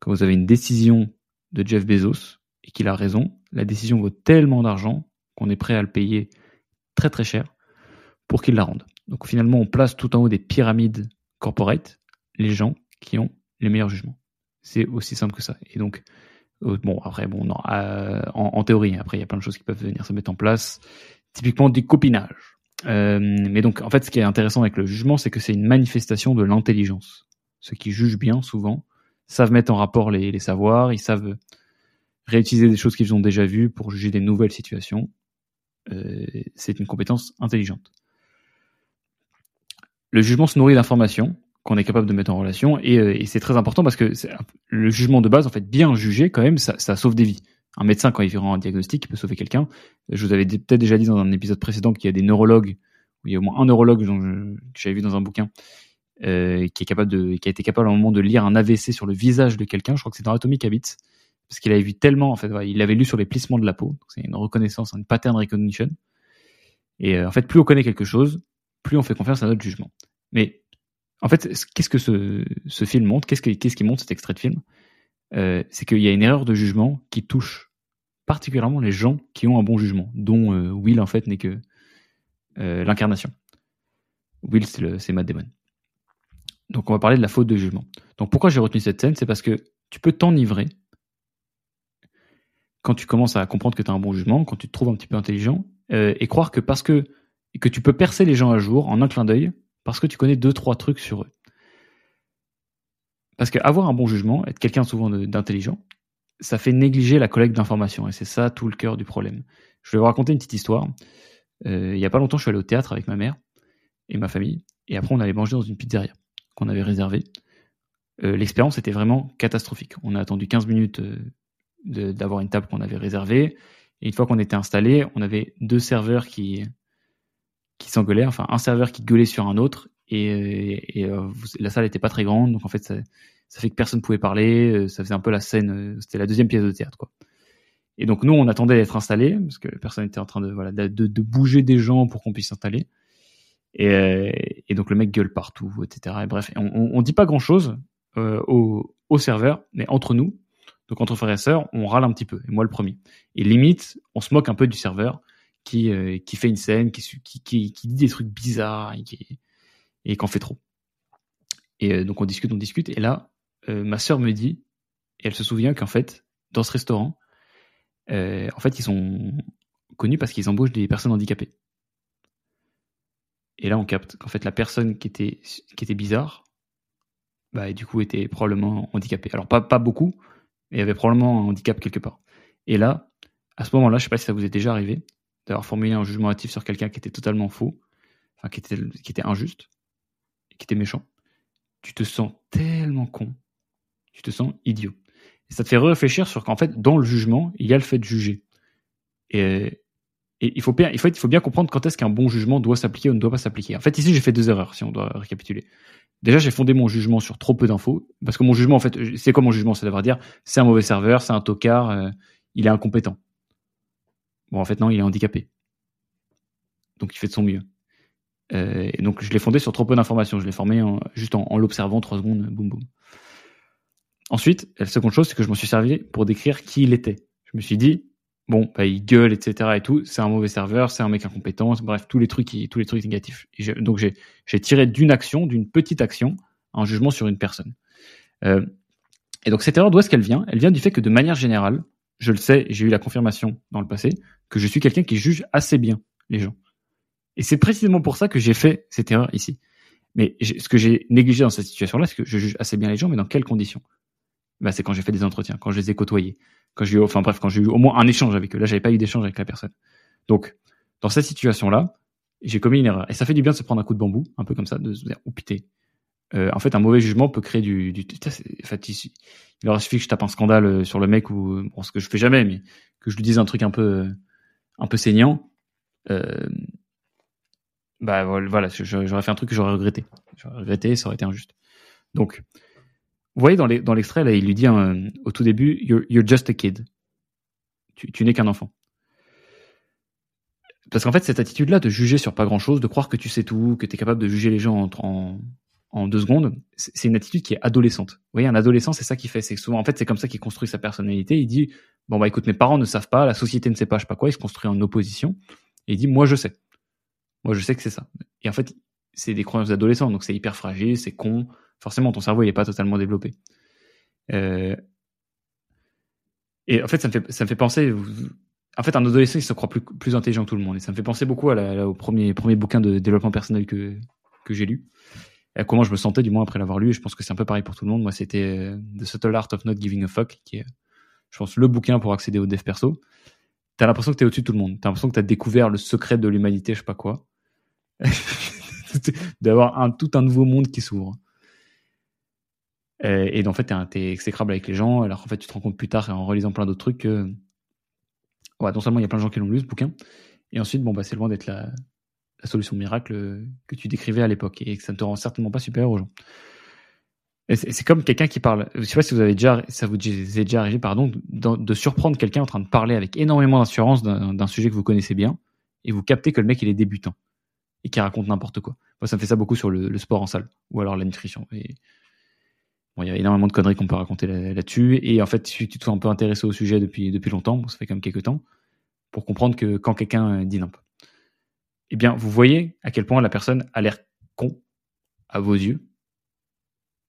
Quand vous avez une décision de Jeff Bezos et qu'il a raison, la décision vaut tellement d'argent qu'on est prêt à le payer très très cher pour qu'il la rende. Donc finalement, on place tout en haut des pyramides corporate les gens qui ont les meilleurs jugements. C'est aussi simple que ça. Et donc, euh, bon, après, bon, euh, en, théorie, après, il y a plein de choses qui peuvent venir se mettre en place. Typiquement du copinage. Euh, mais donc, en fait, ce qui est intéressant avec le jugement, c'est que c'est une manifestation de l'intelligence. Ceux qui jugent bien, souvent, savent mettre en rapport les, savoirs, ils savent réutiliser des choses qu'ils ont déjà vues pour juger des nouvelles situations. C'est une compétence intelligente. Le jugement se nourrit d'informations qu'on est capable de mettre en relation et, euh, c'est très important parce que le jugement de base, en fait, bien jugé quand même, ça, sauve des vies. Un médecin, quand il fait un diagnostic, il peut sauver quelqu'un. Je vous avais peut-être déjà dit dans un épisode précédent qu'il y a des neurologues, il y a au moins un neurologue dont que j'avais vu dans un bouquin, euh, qui est capable de, qui a été capable à un moment de lire un AVC sur le visage de quelqu'un. Je crois que c'est dans Atomic Habits, parce qu'il avait vu tellement, en fait, il l'avait lu sur les plissements de la peau. C'est une reconnaissance, une pattern recognition. Et euh, en fait, plus on connaît quelque chose, plus on fait confiance à notre jugement. Mais en fait, ce- qu'est-ce que ce, film montre? Qu'est-ce que- qu'est-ce qui montre cet extrait de film? Euh, C'est qu'il y a une erreur de jugement qui touche particulièrement les gens qui ont un bon jugement, dont euh, Will en fait n'est que euh, l'incarnation. Will, c'est Matt Damon. Donc on va parler de la faute de jugement. Donc pourquoi j'ai retenu cette scène? C'est parce que tu peux t'enivrer quand tu commences à comprendre que tu as un bon jugement, quand tu te trouves un petit peu intelligent, et croire que parce que que tu peux percer les gens à jour en un clin d'œil, parce que tu connais deux trois trucs sur eux. Parce qu'avoir un bon jugement, être quelqu'un souvent d'intelligent, ça fait négliger la collecte d'informations, et c'est ça tout le cœur du problème. Je vais vous raconter une petite histoire. Euh, il y a pas longtemps, je suis allé au théâtre avec ma mère et ma famille, et après on allait manger dans une pizzeria qu'on avait réservée. Euh, L'expérience était vraiment catastrophique. On a attendu 15 minutes euh, d'avoir une table qu'on avait réservée, et une fois qu'on était installé, on avait deux serveurs qui qui s'engueulaient, enfin un serveur qui gueulait sur un autre, et, euh, la salle était pas très grande, donc en fait ça, fait que personne pouvait parler, euh, ça faisait un peu la scène, euh, c'était la deuxième pièce de théâtre quoi. Et donc nous on attendait d'être installés parce que personne était en train de voilà de, bouger des gens pour qu'on puisse s'installer. Et, donc le mec gueule partout, etc. Et bref, on, on, dit pas grand chose au serveur, mais entre nous, donc entre frères et sœurs, on râle un petit peu. Et moi le premier. Et limite, on se moque un peu du serveur qui euh, qui fait une scène, qui, qui, qui, dit des trucs bizarres et qui et fait trop. Et euh, donc on discute, on discute, et là, euh, ma sœur me dit, et elle se souvient qu'en fait, dans ce restaurant, en fait, ils sont connus parce qu'ils embauchent des personnes handicapées. Et là, on capte qu'en fait, la personne qui était, qui était bizarre, bah, du coup, était probablement handicapée. Alors, pas, pas beaucoup, mais il y avait probablement un handicap quelque part. Et là, à ce moment-là, je sais pas si ça vous est déjà arrivé, d'avoir formulé un jugement hâtif sur quelqu'un qui était totalement faux, enfin, qui était, qui était injuste, qui était méchant. Tu te sens tellement con. Tu te sens idiot. Et ça te fait réfléchir sur qu'en fait, dans le jugement, il y a le fait de juger. Et, il faut bien comprendre quand est-ce qu'un bon jugement doit s'appliquer ou ne doit pas s'appliquer. En fait, ici, j'ai fait deux erreurs, si on doit récapituler. Déjà, j'ai fondé mon jugement sur trop peu d'infos. Parce que mon jugement, en fait, c'est quoi mon jugement C'est d'avoir dire, c'est un mauvais serveur, c'est un tocard, euh, il est incompétent. Bon, en fait, non, il est handicapé. Donc, il fait de son mieux. Euh, et donc je l'ai fondé sur trop peu d'informations. Je l'ai formé juste en, l'observant trois secondes, boum boum. Ensuite, la seconde chose, c'est que je m'en suis servi pour décrire qui il était. Je me suis dit, bon, bah, il gueule, etc. et tout, c'est un mauvais serveur, c'est un mec incompétent, bref, tous les trucs, tous les trucs négatifs. Donc j'ai, j'ai tiré d'une action, d'une petite action, un jugement sur une personne. Euh, et donc cette erreur, d'où est-ce qu'elle vient? Elle vient du fait que de manière générale, je le sais, j'ai eu la confirmation dans le passé, que je suis quelqu'un qui juge assez bien les gens. Et c'est précisément pour ça que j'ai fait cette erreur ici. Mais ce que j'ai négligé dans cette situation-là, c'est que je juge assez bien les gens, mais dans quelles conditions? Bah, C'est quand j'ai fait des entretiens, quand je les ai côtoyés, quand j'ai eu, au moins un échange avec eux. Là, j'avais pas eu d'échange avec la personne. Donc, dans cette situation-là, j'ai commis une erreur. Et ça fait du bien de se prendre un coup de bambou, un peu comme ça, de se dire, oh. Euh, en fait, un mauvais jugement peut créer du. du en fait, il, il aurait suffi que je tape un scandale euh, sur le mec ou bon, ce que je fais jamais, mais que je lui dise un truc un peu, euh, un peu saignant. Euh, bah voilà, j'aurais fait un truc que j'aurais regretté. J'aurais regretté, ça aurait été injuste. Donc, vous voyez dans l'extrait, là, il lui dit euh, au tout début, you're, just a kid. Tu, n'es qu'un enfant. Parce qu'en fait, cette attitude-là de juger sur pas grand-chose, de croire que tu sais tout, que tu es capable de juger les gens en, en, en deux secondes, c'est une attitude qui est adolescente. Vous voyez, un adolescent, c'est ça qu'il fait. C'est souvent, en fait, c'est comme ça qu'il construit sa personnalité. Il dit, bon bah écoute, mes parents ne savent pas, la société ne sait pas, je sais pas quoi. Il se construit en opposition et il dit, moi je sais. Moi, je sais que c'est ça. Et en fait, c'est des croyances d'adolescents, donc c'est hyper fragile, c'est con. Forcément, ton cerveau, il est pas totalement développé. Euh... Et en fait, ça me fait, ça me fait penser. En fait, un adolescent, il se croit plus, intelligent que tout le monde. Et ça me fait penser beaucoup au premier, premier bouquin de développement personnel que, que j'ai lu. Comment je me sentais, du moins, après l'avoir lu. Et je pense que c'est un peu pareil pour tout le monde. Moi, c'était euh, The Subtle Art of Not Giving a Fuck, qui est, je pense, le bouquin pour accéder au dev perso. T'as l'impression que t'es au-dessus de tout le monde. T'as l'impression que t'as découvert le secret de l'humanité, je sais pas quoi. d'avoir un, tout un nouveau monde qui s'ouvre. Et, et en fait, t'es, es exécrable avec les gens, alors en fait, tu te rends compte plus tard, en relisant plein d'autres trucs, que ouais, non seulement il y a plein de gens qui l'ont lu, ce bouquin, et ensuite, bon, bah, c'est loin d'être la, la solution miracle que tu décrivais à l'époque, et que ça ne te rend certainement pas supérieur aux gens. C'est comme quelqu'un qui parle. Je sais pas si vous avez déjà, ça vous est déjà arrivé, pardon, de, surprendre quelqu'un en train de parler avec énormément d'assurance d'un sujet que vous connaissez bien, et vous captez que le mec il est débutant et qui raconte n'importe quoi. Moi, ça me fait ça beaucoup sur le, sport en salle ou alors la nutrition. Bon, il y a énormément de conneries qu'on peut raconter là-dessus. et en fait, si tu te sois un peu intéressé au sujet depuis longtemps, ça fait quand même quelques temps, pour comprendre que quand quelqu'un dit n'importe, eh bien, vous voyez à quel point la personne a l'air con à vos yeux.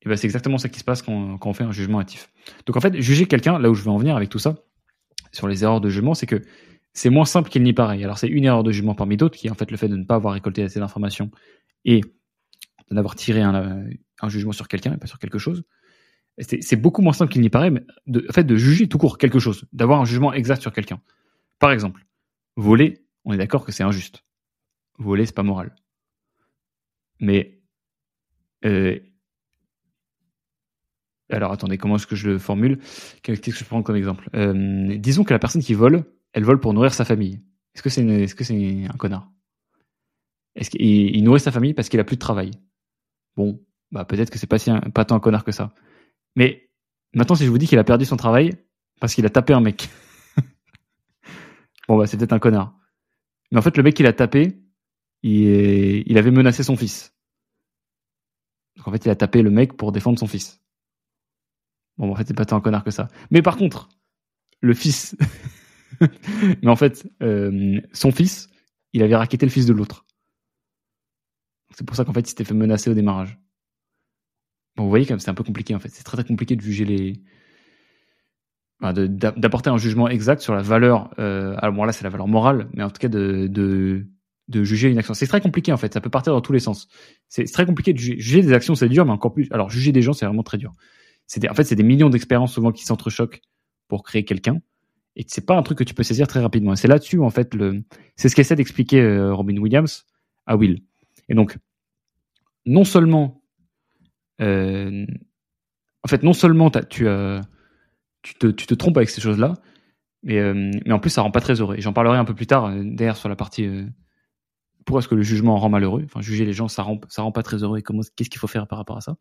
Et ben, c'est exactement ça qui se passe quand, on fait un jugement actif. Donc en fait, juger quelqu'un, là où je veux en venir avec tout ça, sur les erreurs de jugement, c'est que c'est moins simple qu'il n'y paraît. Alors c'est une erreur de jugement parmi d'autres, qui est en fait le fait de ne pas avoir récolté assez d'informations et de n'avoir tiré un, un, jugement sur quelqu'un et pas sur quelque chose. C'est beaucoup moins simple qu'il n'y paraît, mais de, en fait de juger tout court quelque chose, d'avoir un jugement exact sur quelqu'un. Par exemple, voler, on est d'accord que c'est injuste. Voler, c'est pas moral. Mais euh, alors attendez, comment est-ce que je le formule? Qu'est-ce que je prends comme exemple? Euh, Disons que la personne qui vole, elle vole pour nourrir sa famille. Est-ce que c'est que c'est un connard? Est-ce qu'il nourrit sa famille parce qu'il a plus de travail? Bon, bah peut-être que c'est pas pas tant un connard que ça. Mais maintenant, si je vous dis qu'il a perdu son travail parce qu'il a tapé un mec, bon bah c'est peut-être un connard. Mais en fait, le mec qui l'a tapé, il, avait menacé son fils. Donc en fait, il a tapé le mec pour défendre son fils. Bon, en fait, c'est pas tant un connard que ça. Mais par contre, le fils mais en fait, euh, son fils, il avait raquetté le fils de l'autre. C'est pour ça qu'en fait, il s'était fait menacer au démarrage. Bon, vous voyez, comme c'est un peu compliqué en fait. C'est très très compliqué de juger les. D'apporter un jugement exact sur la valeur. Euh, alors bon, là, c'est la valeur morale, mais en tout cas de, de juger une action. C'est très compliqué en fait. Ça peut partir dans tous les sens. C'est très compliqué de juger, des actions, c'est dur, mais encore plus. Alors, juger des gens, c'est vraiment très dur. C'est en fait, c'est des millions d'expériences souvent qui s'entrechoquent pour créer quelqu'un et c'est pas un truc que tu peux saisir très rapidement. C'est là-dessus en fait le, c'est ce qu'essaie d'expliquer euh, Robin Williams à Will. Et donc, non seulement, euh, en fait, non seulement tu, tu, te, tu te trompes avec ces choses-là, mais, euh, mais en plus ça rend pas très heureux. Et j'en parlerai un peu plus tard derrière sur la partie pourquoi est-ce que le jugement rend malheureux? Enfin, juger les gens, ça rend rend pas très heureux. Et comment qu'est-ce qu'il faut faire par rapport à ça?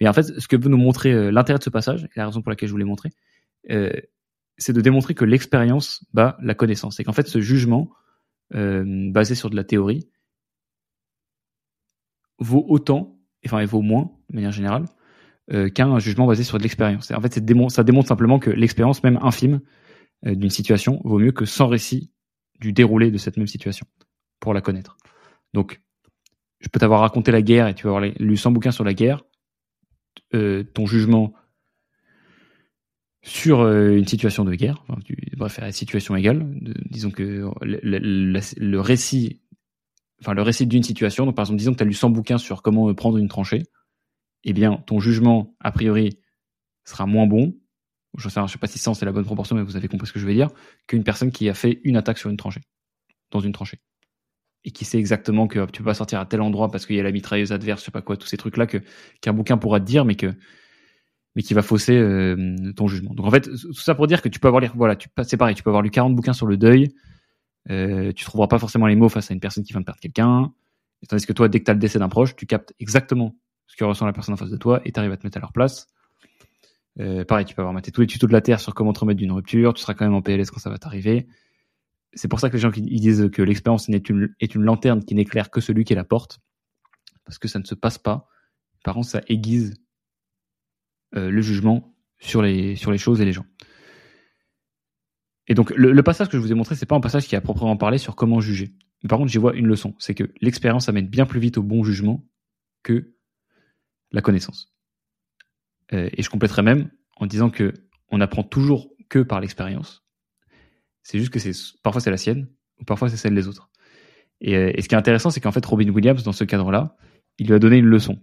Mais en fait, ce que veut nous montrer l'intérêt de ce passage, et la raison pour laquelle je voulais montrer, c'est de démontrer que l'expérience bat la connaissance. Et qu'en fait, ce jugement, euh, basé sur de la théorie, vaut autant, enfin, elle vaut moins, de manière générale, euh, qu'un jugement basé sur de l'expérience. En fait, ça démontre simplement que l'expérience, même infime, euh, d'une situation vaut mieux que sans récit du déroulé de cette même situation pour la connaître. Donc, je peux t'avoir raconté la guerre et tu vas avoir lu 100 bouquins sur la guerre. Euh, ton jugement sur euh, une situation de guerre, enfin, tu, à situation égale, disons que le, récit, enfin le récit d'une situation, donc par exemple, disons que tu as lu 100 bouquins sur comment prendre une tranchée, eh bien, ton jugement, a priori, sera moins bon, je sais, sais pas si 100 c'est la bonne proportion, mais vous avez compris ce que je veux dire, qu'une personne qui a fait une attaque sur une tranchée, dans une tranchée. Et qui sait exactement que tu peux pas sortir à tel endroit parce qu'il y a la mitrailleuse adverse, je sais pas quoi, tous ces trucs-là que qu'un bouquin pourra te dire, mais que mais qui va fausser euh, ton jugement. Donc en fait, tout ça pour dire que tu peux avoir lu, voilà, c'est pareil, tu peux avoir lu 40 bouquins sur le deuil, euh, tu trouveras pas forcément les mots face à une personne qui vient de perdre quelqu'un, tandis que toi, dès que tu as le décès d'un proche, tu captes exactement ce que ressent la personne en face de toi et tu arrives à te mettre à leur place. Euh, pareil, tu peux avoir maté tous les tutos de la Terre sur comment te remettre d'une rupture, tu seras quand même en PLS quand ça va t'arriver. C'est pour ça que les gens qui disent que l'expérience est une, lanterne qui n'éclaire que celui qui la porte, parce que ça ne se passe pas. Par contre, ça aiguise euh, le jugement sur les, choses et les gens. Et donc, le, le passage que je vous ai montré, c'est pas un passage qui a proprement parlé sur comment juger. Mais par contre, j'y vois une leçon. C'est que l'expérience amène bien plus vite au bon jugement que la connaissance. Euh, et je compléterai même en disant que on apprend toujours que par l'expérience. C'est juste que c'est parfois c'est la sienne ou parfois c'est celle des autres. Et, euh, et ce qui est intéressant, c'est qu'en fait Robin Williams, dans ce cadre-là, il lui a donné une leçon.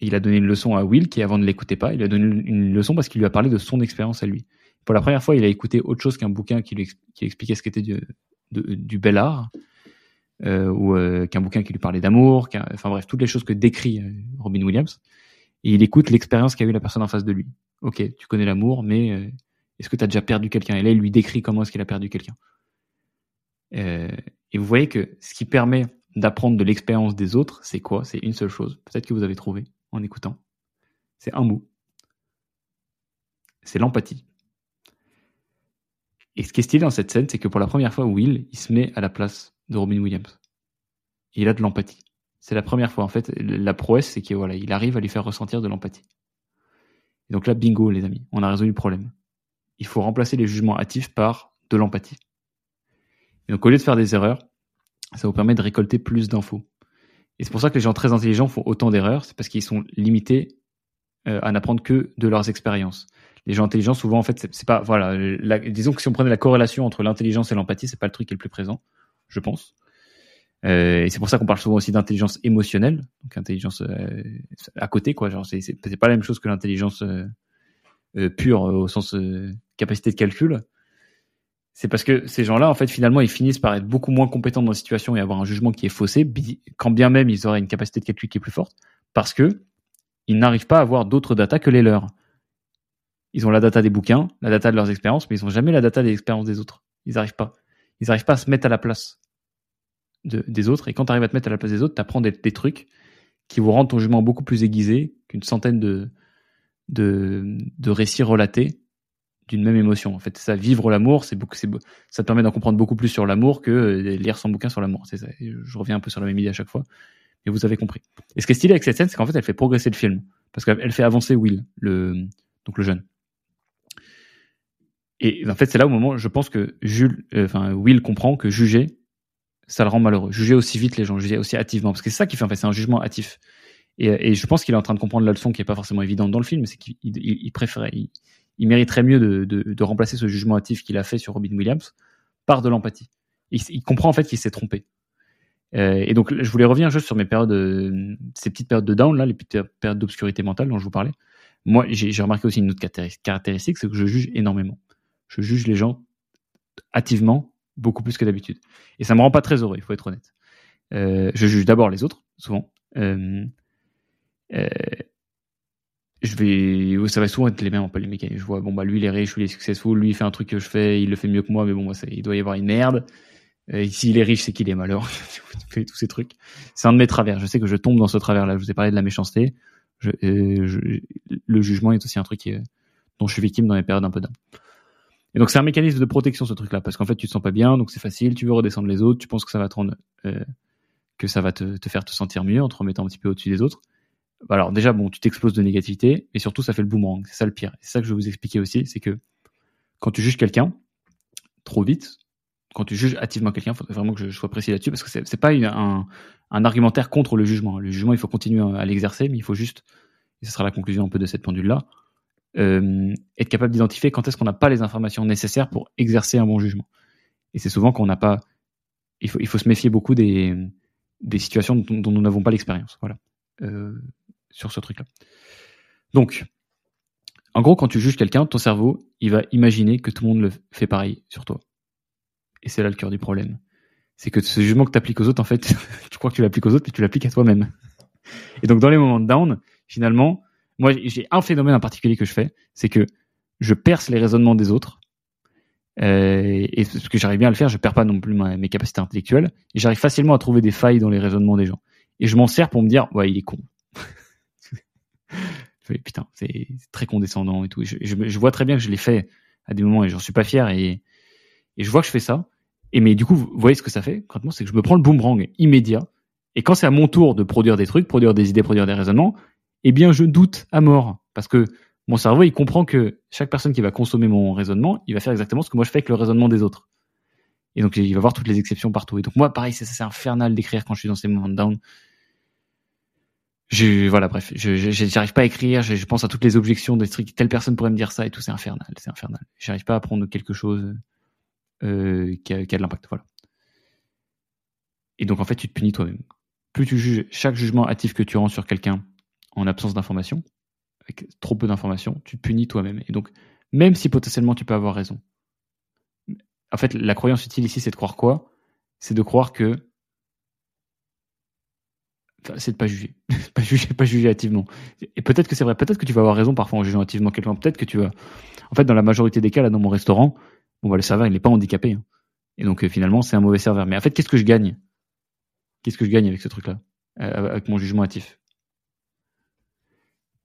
Il a donné une leçon à Will qui avant ne l'écoutait pas. Il lui a donné une leçon parce qu'il lui a parlé de son expérience à lui. Pour la première fois, il a écouté autre chose qu'un bouquin qui lui expliquait ce qu'était du, bel art, euh, ou euh, qu'un bouquin qui lui parlait d'amour, enfin bref, toutes les choses que décrit Robin Williams et il écoute l'expérience qu'a eu la personne en face de lui. Ok, tu connais l'amour, mais est-ce que tu as déjà perdu quelqu'un? Et là, il lui décrit comment est-ce qu'il a perdu quelqu'un. Euh, et vous voyez que ce qui permet d'apprendre de l'expérience des autres, c'est quoi? C'est une seule chose. Peut-être que vous avez trouvé en écoutant. C'est un mot. C'est l'empathie. Et ce qui est stylé dans cette scène, c'est que pour la première fois, Will, il se met à la place de Robin Williams. il a de l'empathie. C'est la première fois. En fait, la prouesse, c'est qu'il arrive à lui faire ressentir de l'empathie. donc là, bingo, les amis, on a résolu le problème. Il faut remplacer les jugements hâtifs par de l'empathie. Donc, au lieu de faire des erreurs, ça vous permet de récolter plus d'infos. Et c'est pour ça que les gens très intelligents font autant d'erreurs, c'est parce qu'ils sont limités euh, à n'apprendre que de leurs expériences. Les gens intelligents, souvent, en fait, c'est pas, voilà, disons que si on prenait la corrélation entre l'intelligence et l'empathie, c'est pas le truc qui est le plus présent, je pense. Euh, et c'est pour ça qu'on parle souvent aussi d'intelligence émotionnelle, donc intelligence euh, à côté, quoi. Genre, c'est, pas la même chose que l'intelligence pure au sens capacité de calcul. C'est parce que ces gens-là, en fait, finalement, ils finissent par être beaucoup moins compétents dans la situation et avoir un jugement qui est faussé, quand bien même ils auraient une capacité de calcul qui est plus forte, parce que ils n'arrivent pas à avoir d'autres data que les leurs. Ils ont la data des bouquins, la data de leurs expériences, mais ils ont jamais la data des expériences des autres. Ils n'arrivent pas. Ils n'arrivent pas à se mettre à la place des autres. Et quand tu arrives à te mettre à la place des autres, tu apprends des, des, trucs qui vous rendent ton jugement beaucoup plus aiguisé qu'une centaine de, de, récits relatés d'une même émotion. En fait, ça, vivre l'amour, ça te permet d'en comprendre beaucoup plus sur l'amour que euh, lire son bouquin sur l'amour. Je reviens un peu sur la même idée à chaque fois, mais vous avez compris. Et ce qui est stylé avec cette scène, c'est qu'en fait, elle fait progresser le film parce qu'elle fait avancer Will, le donc le jeune. Et en fait, c'est là au moment, je pense que euh, Will comprend que juger, ça le rend malheureux. Juger aussi vite les gens, juger aussi hâtivement, parce que c'est ça qui fait en fait, c'est un jugement hâtif. Et, je pense qu'il est en train de comprendre la leçon qui est pas forcément évidente dans le film, c'est qu'il il, il, préférait, il, mériterait mieux de, remplacer ce jugement hâtif qu'il a fait sur Robin Williams par de l'empathie. Il, comprend en fait qu'il s'est trompé. Euh, et donc je voulais revenir juste sur mes périodes, euh, ces petites périodes de down là, les petites périodes d'obscurité mentale dont je vous parlais. Moi, j'ai remarqué aussi une autre caractéristique, c'est que je juge énormément. Je juge les gens hâtivement beaucoup plus que d'habitude. Et ça me rend pas très heureux, il faut être honnête. Euh, je juge d'abord les autres, souvent. Euh, je vais, ça va souvent être les mêmes peu les mécaniques. Je vois, bon bah lui il est riche, lui il est successful, lui il fait un truc que je fais, il le fait mieux que moi, mais bon moi, il doit y avoir une merde. Euh, S'il est riche, c'est qu'il est malheureux. tous ces trucs. C'est un de mes travers. Je sais que je tombe dans ce travers-là. Je vous ai parlé de la méchanceté. Euh, le jugement est aussi un truc qui, dont je suis victime dans les périodes un peu d'âme. Et donc c'est un mécanisme de protection ce truc-là, parce qu'en fait tu te sens pas bien, donc c'est facile, tu veux redescendre les autres, tu penses que ça va te rendre, euh, que ça va te, te faire te sentir mieux en te remettant un petit peu au-dessus des autres. Bah alors déjà, bon, tu t'exploses de négativité, et surtout, ça fait le boomerang. C'est ça le pire. C'est ça que je vais vous expliquer aussi, c'est que quand tu juges quelqu'un trop vite, quand tu juges activement quelqu'un, il faudrait vraiment que je sois précis là-dessus, parce que c'est, c'est pas un, argumentaire contre le jugement. Le jugement, il faut continuer à l'exercer, mais il faut juste, et ce sera la conclusion un peu de cette pendule-là, euh, être capable d'identifier quand est-ce qu'on n'a pas les informations nécessaires pour exercer un bon jugement. Et c'est souvent qu'on n'a pas. Il faut, se méfier beaucoup des, situations dont, dont nous n'avons pas l'expérience. Voilà. Euh, sur ce truc-là. Donc, en gros, quand tu juges quelqu'un, ton cerveau, il va imaginer que tout le monde le fait pareil sur toi. Et c'est là le cœur du problème. C'est que ce jugement que tu appliques aux autres, en fait, tu crois que tu l'appliques aux autres, mais tu l'appliques à toi-même. Et donc, dans les moments de down, finalement, moi, j'ai un phénomène en particulier que je fais, c'est que je perce les raisonnements des autres. Euh, et parce que j'arrive bien à le faire, je perds pas non plus mes capacités intellectuelles. Et j'arrive facilement à trouver des failles dans les raisonnements des gens. Et je m'en sers pour me dire, ouais, il est con. Putain, c'est très condescendant et tout. je, vois très bien que je l'ai fait à des moments et j'en suis pas fier et, je vois que je fais ça. Et mais du coup, vous voyez ce que ça fait concrètement, c'est que je me prends le boomerang immédiat. Et quand c'est à mon tour de produire des trucs, produire des idées, produire des raisonnements, eh bien, je doute à mort parce que mon cerveau, il comprend que chaque personne qui va consommer mon raisonnement, il va faire exactement ce que moi je fais avec le raisonnement des autres. Et donc, il va voir toutes les exceptions partout. Et donc, moi, pareil, c'est infernal d'écrire quand je suis dans ces moments down je voilà bref je j'arrive pas à écrire je, je, pense à toutes les objections des trucs telle personne pourrait me dire ça et tout c'est infernal c'est infernal. J'arrive pas à prendre quelque chose euh, qui, a, qui a de l'impact voilà. Et donc en fait tu te punis toi-même. Plus tu juges chaque jugement hâtif que tu rends sur quelqu'un en absence d'information avec trop peu d'informations tu te punis toi-même. Et donc même si potentiellement tu peux avoir raison en fait la croyance utile ici c'est de croire quoi? C'est de croire que c'est de pas juger, pas juger, pas juger hâtivement. Et peut-être que c'est vrai, peut-être que tu vas avoir raison parfois en jugeant hâtivement quelqu'un. Peut-être que tu vas, en fait, dans la majorité des cas là dans mon restaurant, bon bah le serveur il n'est pas handicapé, hein. et donc euh, finalement c'est un mauvais serveur. Mais en fait, qu'est-ce que je gagne? Qu'est-ce que je gagne avec ce truc-là, euh, avec mon jugement hâtif?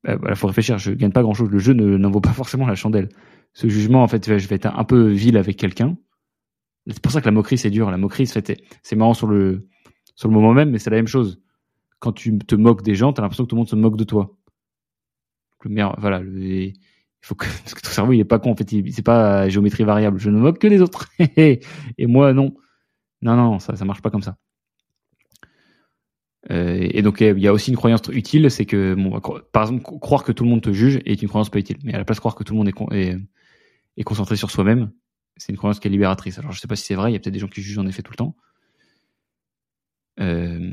Euh, voilà, faut réfléchir. Je gagne pas grand-chose. Le jeu n'en vaut pas forcément la chandelle. Ce jugement, en fait, je vais être un peu vil avec quelqu'un. C'est pour ça que la moquerie c'est dur. La moquerie, c'est marrant sur le sur le moment même, mais c'est la même chose quand tu te moques des gens, tu as l'impression que tout le monde se moque de toi. Le meilleur, voilà, il faut que, parce que ton cerveau il est pas con en fait, c'est pas géométrie variable. Je ne moque que les autres et moi non, non non, ça ça marche pas comme ça. Euh, et donc il y a aussi une croyance utile, c'est que bon, par exemple croire que tout le monde te juge est une croyance pas utile, mais à la place croire que tout le monde est concentré sur soi-même, c'est une croyance qui est libératrice. Alors je sais pas si c'est vrai, il y a peut-être des gens qui jugent en effet tout le temps. Euh,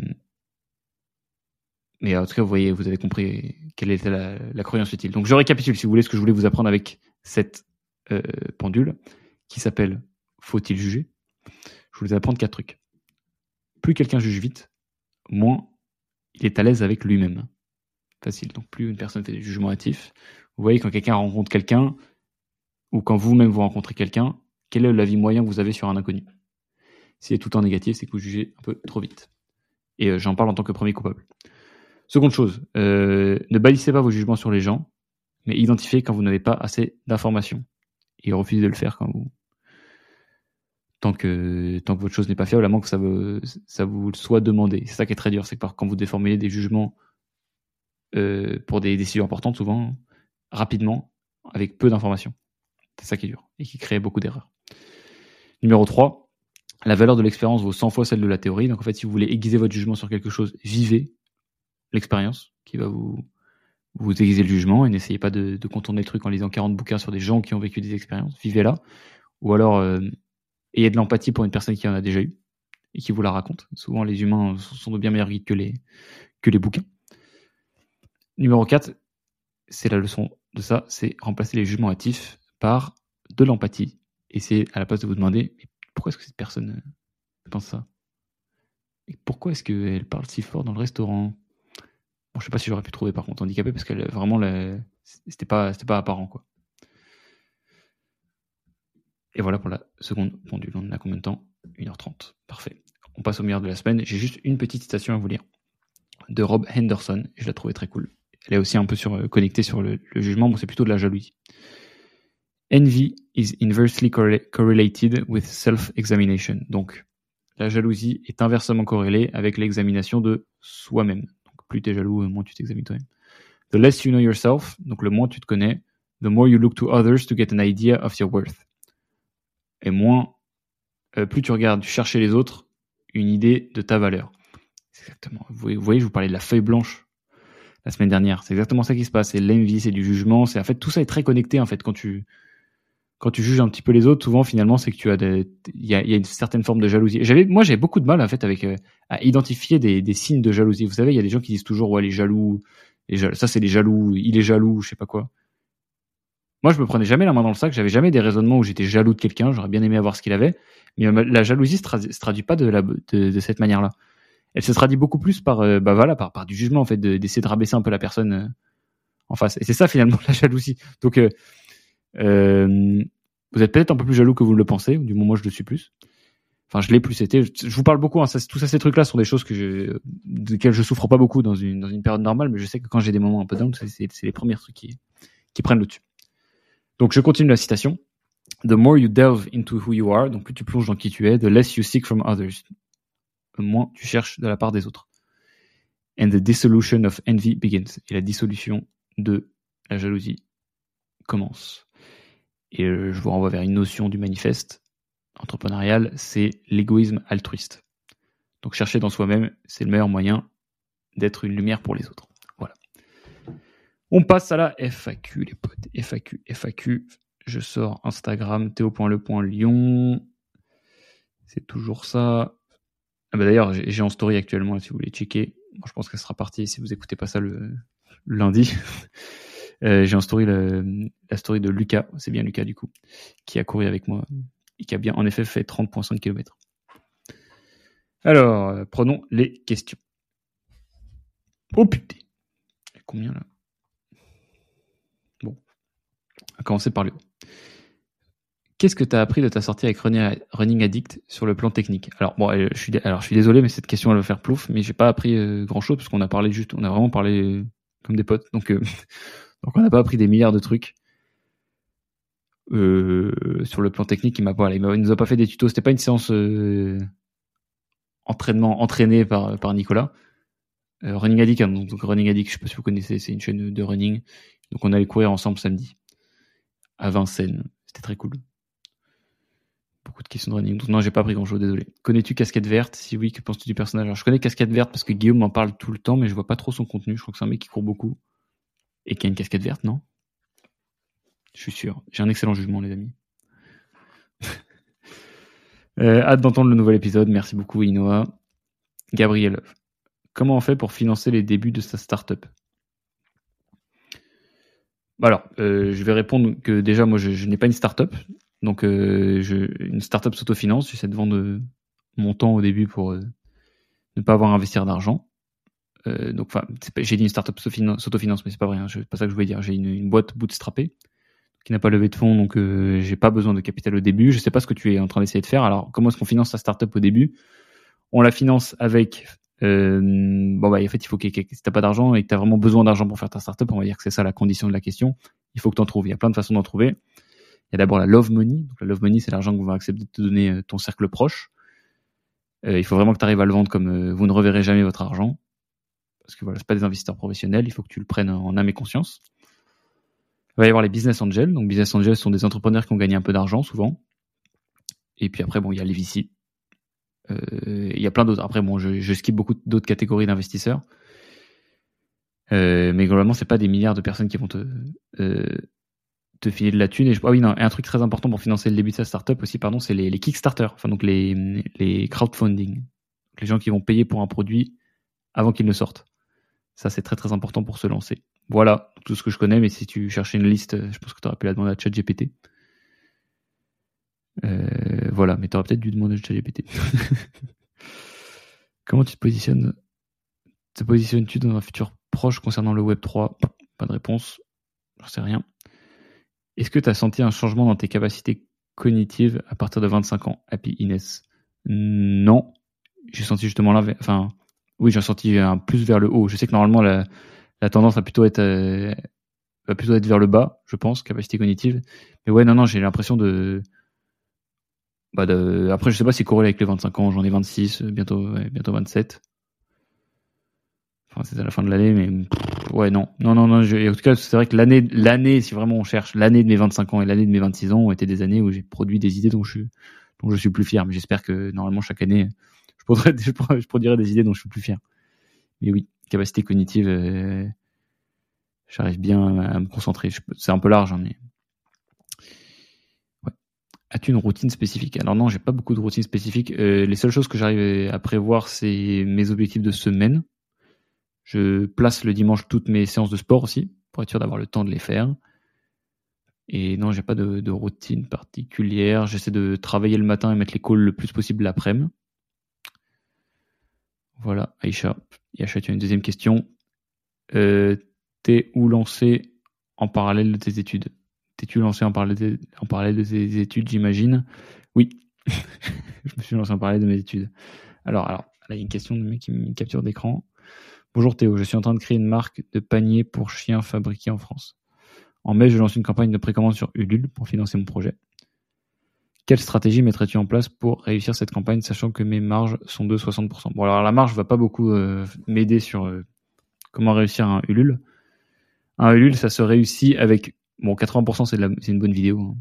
mais en tout cas, vous voyez, vous avez compris quelle était la, croyance utile. Donc je récapitule, si vous voulez, ce que je voulais vous apprendre avec cette euh, pendule qui s'appelle Faut-il juger? Je voulais apprendre quatre trucs. Plus quelqu'un juge vite, moins il est à l'aise avec lui-même. Facile. Donc plus une personne fait des jugements hâtifs. Vous voyez, quand quelqu'un rencontre quelqu'un, ou quand vous-même vous rencontrez quelqu'un, quel est l'avis moyen que vous avez sur un inconnu? S'il est tout en négatif, c'est que vous jugez un peu trop vite. Et euh, j'en parle en tant que premier coupable. Seconde chose, euh, ne balisez pas vos jugements sur les gens, mais identifiez quand vous n'avez pas assez d'informations. Et refusez de le faire quand vous. Tant que, tant que votre chose n'est pas fiable, à moins que ça, vous, soit demandé. C'est ça qui est très dur, c'est que quand vous déformulez des jugements euh, pour des décisions importantes, souvent, rapidement, avec peu d'informations. C'est ça qui est dur et qui crée beaucoup d'erreurs. Numéro 3, la valeur de l'expérience vaut 100 fois celle de la théorie. Donc en fait, si vous voulez aiguiser votre jugement sur quelque chose, vivez, l'expérience qui va vous, aiguiser le jugement et n'essayez pas de, contourner le truc en lisant 40 bouquins sur des gens qui ont vécu des expériences. Vivez là. Ou alors, euh, ayez de l'empathie pour une personne qui en a déjà eu et qui vous la raconte. Souvent, les humains sont de bien meilleurs guides que les, bouquins. Numéro 4, c'est la leçon de ça, c'est remplacer les jugements hâtifs par de l'empathie. Et c'est à la place de vous demander, pourquoi est-ce que cette personne euh, pense ça? Pourquoi est-ce qu'elle parle si fort dans le restaurant? Bon, je sais pas si j'aurais pu trouver par contre handicapé parce qu'elle vraiment c'était pas c'était pas apparent quoi. Et voilà pour la seconde pendule. On a combien de temps? 1h30. Parfait. On passe au meilleur de la semaine. J'ai juste une petite citation à vous lire de Rob Henderson. Je la trouvais très cool. Elle est aussi un peu sur, euh, connectée sur le, le jugement. Bon, c'est plutôt de la jalousie. Envy is inversely correlated with self-examination. Donc, la jalousie est inversement corrélée avec l'examination de soi-même. Plus tu es jaloux, moins tu t'examines toi-même. The less you know yourself, donc le moins tu te connais, the more you look to others to get an idea of your worth. Et moins, euh, plus tu regardes, tu cherches les autres une idée de ta valeur. Exactement. Vous voyez, je vous parlais de la feuille blanche la semaine dernière. C'est exactement ça qui se passe. C'est l'envie, c'est du jugement. C'est en fait tout ça est très connecté en fait quand tu quand tu juges un petit peu les autres, souvent finalement c'est que tu as des, il y a, une certaine forme de jalousie. J'avais, moi j'ai beaucoup de mal en fait avec euh, à identifier des, des, signes de jalousie. Vous savez, il y a des gens qui disent toujours ouais les jaloux, les jaloux ça c'est les jaloux, il est jaloux, je sais pas quoi. Moi je me prenais jamais la main dans le sac, j'avais jamais des raisonnements où j'étais jaloux de quelqu'un, j'aurais bien aimé avoir ce qu'il avait, mais euh, la jalousie se, se traduit pas de, la, de, de cette manière-là. Elle se traduit beaucoup plus par euh, bah voilà par, par du jugement en fait, d'essayer de, rabaisser un peu la personne en face. Et c'est ça finalement la jalousie. Donc euh, vous êtes peut-être un peu plus jaloux que vous le pensez, du moment où je le suis plus. Enfin, je l'ai plus été. Je, vous parle beaucoup. Hein, ça, tout ça, ces trucs-là sont des choses que je, desquelles je souffre pas beaucoup dans une, dans une période normale, mais je sais que quand j'ai des moments un peu down, c'est les premiers trucs qui, qui prennent le dessus. Donc, je continue la citation. The more you delve into who you are, donc plus tu plonges dans qui tu es, the less you seek from others. Le moins tu cherches de la part des autres. And the dissolution of envy begins. Et la dissolution de la jalousie commence. Et euh, je vous renvoie vers une notion du manifeste entrepreneurial, c'est l'égoïsme altruiste. Donc chercher dans soi-même, c'est le meilleur moyen d'être une lumière pour les autres. Voilà. On passe à la FAQ, les potes. FAQ, FAQ. Je sors Instagram, théo.le.lion. C'est toujours ça. Ah bah d'ailleurs, j'ai en story actuellement, si vous voulez checker. je pense qu'elle sera partie si vous écoutez pas ça le lundi. Euh, j'ai en story la story de Lucas, c'est bien Lucas du coup, qui a couru avec moi et qui a bien en effet fait 30,5 km. Alors, euh, prenons les questions. Oh putain Combien là? Bon, on va commencer par le. Qu'est-ce que tu as appris de ta sortie avec Running Addict sur le plan technique? Alors bon, euh, je suis alors je suis désolé, mais cette question elle va faire plouf, mais j'ai pas appris grand chose parce qu'on a parlé juste, on a vraiment parlé comme des potes, donc donc on n'a pas appris des milliards de trucs. Euh, sur le plan technique, il m'a pas, il, nous a pas fait des tutos. C'était pas une séance euh, entraînement entraînée par par Nicolas. Euh, running Addict, hein, donc, Running Addict, je sais pas si vous connaissez, c'est une chaîne de running. Donc on allait courir ensemble samedi à Vincennes. C'était très cool. Beaucoup de questions de running. Donc non, j'ai pas appris grand chose, désolé. Connais-tu Casquette Verte? Si oui, que penses-tu du personnage? Alors, je connais Casquette Verte parce que Guillaume m'en parle tout le temps, mais je vois pas trop son contenu. Je crois que c'est un mec qui court beaucoup. Et qui a une casquette verte, non? Je suis sûr. J'ai un excellent jugement, les amis. euh, hâte d'entendre le nouvel épisode. Merci beaucoup, Inoa. Gabriel, comment on fait pour financer les débuts de sa startup? Alors, euh, je vais répondre que déjà, moi, je, n'ai pas une startup. Donc, euh, je, une startup s'autofinance. J'essaie de vendre mon temps au début pour euh, ne pas avoir à investir d'argent. Euh, donc, enfin, j'ai dit une startup s'autofinance, mais c'est pas vrai. Hein, c'est pas ça que je voulais dire. J'ai une, une, boîte bootstrappée qui n'a pas levé de fonds, donc euh, j'ai pas besoin de capital au début. Je sais pas ce que tu es en train d'essayer de faire. Alors, comment est-ce qu'on finance sa startup au début? On la finance avec euh, bon bah en fait il faut que si t'as pas d'argent et que t'as vraiment besoin d'argent pour faire ta startup, on va dire que c'est ça la condition de la question. Il faut que t'en trouves. Il y a plein de façons d'en trouver. Il y a d'abord la love money. La love money c'est l'argent qu'on va accepter de te donner euh, ton cercle proche. Euh, il faut vraiment que tu arrives à le vendre comme euh, vous ne reverrez jamais votre argent parce que voilà, c'est pas des investisseurs professionnels, il faut que tu le prennes en âme et conscience. Il va y avoir les business angels. Donc, business angels sont des entrepreneurs qui ont gagné un peu d'argent, souvent. Et puis après, bon, il y a les VC. Euh, il y a plein d'autres. Après, bon, je, je skip beaucoup d'autres catégories d'investisseurs. Euh, mais globalement, c'est pas des milliards de personnes qui vont te, euh, te filer de la thune. Et ah oui, non, un truc très important pour financer le début de sa startup aussi, pardon, c'est les, les Kickstarter. Enfin, donc les, les crowdfunding. Les gens qui vont payer pour un produit avant qu'il ne sorte. Ça, c'est très très important pour se lancer. Voilà tout ce que je connais, mais si tu cherchais une liste, je pense que tu aurais pu la demander à ChatGPT. Euh, voilà, mais tu aurais peut-être dû demander à ChatGPT. Comment tu te positionnes Te positionnes-tu dans un futur proche concernant le Web 3 Pas de réponse, j'en sais rien. Est-ce que tu as senti un changement dans tes capacités cognitives à partir de 25 ans? Happy Inès Non. J'ai senti justement là, enfin, oui, j'ai senti un plus vers le haut. Je sais que normalement la, tendance va plutôt être euh, va plutôt être vers le bas, je pense, capacité cognitive. Mais ouais, non, non, j'ai l'impression de Bah. Après, je sais pas si corrélé avec les 25 ans, j'en ai 26, bientôt, ouais, bientôt 27. Enfin, c'est à la fin de l'année, mais ouais, non. Non, non, non. En tout cas, c'est vrai que l'année, l'année, si vraiment on cherche, l'année de mes 25 ans et l'année de mes 26 ans ont été des années où j'ai produit des idées dont je, dont je suis plus fier. Mais j'espère que normalement, chaque année, je, produirai, je produirai des idées dont je suis plus fier. Mais oui, capacité cognitive, euh, j'arrive bien à me concentrer. C'est un peu large, hein, mais As-tu une routine spécifique? Alors non, j'ai pas beaucoup de routine spécifique. Euh, les seules choses que j'arrive à prévoir, c'est mes objectifs de semaine. Je place le dimanche toutes mes séances de sport aussi, pour être sûr d'avoir le temps de les faire. Et non, j'ai pas de, routine particulière. J'essaie de travailler le matin et mettre les calls le plus possible l'après-midi. Voilà, Aïcha. Aïcha, tu as une deuxième question. Euh, T'es où lancé en parallèle de tes études? T'es-tu lancé en parallèle, de, en parallèle de tes études, j'imagine? Oui, je me suis lancé en parallèle de mes études. Alors, alors, là, il y a une question de mec qui me capture d'écran. Bonjour Théo, je suis en train de créer une marque de paniers pour chiens fabriqués en France. En mai, je lance une campagne de précommande sur Ulule pour financer mon projet. Quelle stratégie mettrais-tu en place pour réussir cette campagne, sachant que mes marges sont de 60% Bon, alors la marge va pas beaucoup euh, m'aider sur euh, comment réussir un Ulule. Un Ulule, ça se réussit avec Bon, 80% c'est, une bonne vidéo, hein.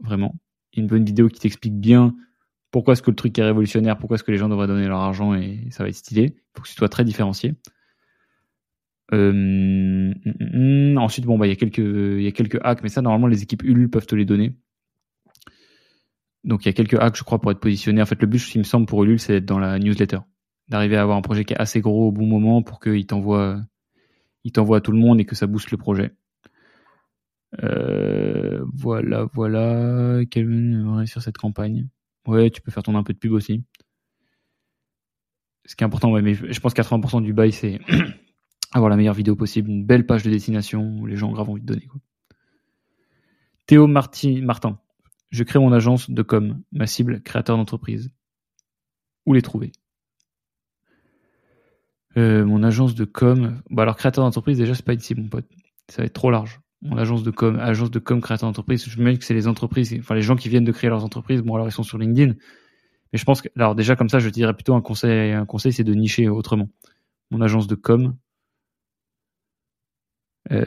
vraiment. Une bonne vidéo qui t'explique bien pourquoi est-ce que le truc est révolutionnaire, pourquoi est-ce que les gens devraient donner leur argent et ça va être stylé. Il faut que ce soit très différencié. Mm, mm, mm. ensuite, bon, bah, il y a quelques hacks, mais ça, normalement, les équipes Ulule peuvent te les donner. Donc, il y a quelques hacks, je crois, pour être positionné. En fait, le but, il me semble, pour Ulule, c'est d'être dans la newsletter. D'arriver à avoir un projet qui est assez gros au bon moment pour qu'il t'envoie, il t'envoie à tout le monde et que ça booste le projet. Euh, voilà, voilà. Quel sur cette campagne? Ouais, tu peux faire tourner un peu de pub aussi. Ce qui est important, ouais, mais je pense 80% du bail, c'est avoir la meilleure vidéo possible, une belle page de destination où les gens ont grave envie de donner. Théo Martin, je crée mon agence de com, ma cible, créateur d'entreprise. Où les trouver? Euh, Mon agence de com, bah alors créateur d'entreprise, déjà, c'est pas ici, mon pote. Ça va être trop large mon agence de com, agence de com créateur d'entreprise, je me dis que c'est les entreprises, enfin les gens qui viennent de créer leurs entreprises, bon alors ils sont sur LinkedIn. Mais je pense que, alors déjà comme ça, je dirais plutôt un conseil, un conseil, c'est de nicher autrement. Mon agence de com, euh,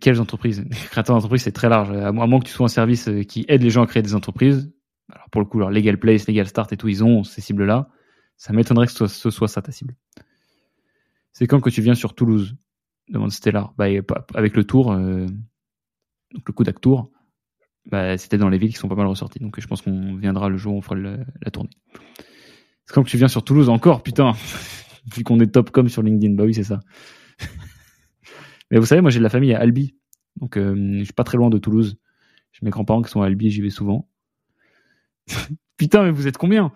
quelles entreprises? Créateur d'entreprise, c'est très large. À moins que tu sois un service euh, qui aide les gens à créer des entreprises. Alors pour le coup, leur Legal Place, Legal Start et tout, ils ont ces cibles-là. Ça m'étonnerait que ce soit, ça ta cible. C'est quand que tu viens sur Toulouse demande Stellar. Bah, avec le tour, euh, donc le coup Tour, bah, c'était dans les villes qui sont pas mal ressorties. Donc je pense qu'on viendra le jour où on fera la tournée. C'est comme que tu viens sur Toulouse encore, putain. Vu qu'on est top comme sur LinkedIn. Bah oui, c'est ça. Mais vous savez, moi j'ai de la famille à Albi. Donc euh, je suis pas très loin de Toulouse. J'ai mes grands-parents qui sont à Albi j'y vais souvent. putain, mais vous êtes combien?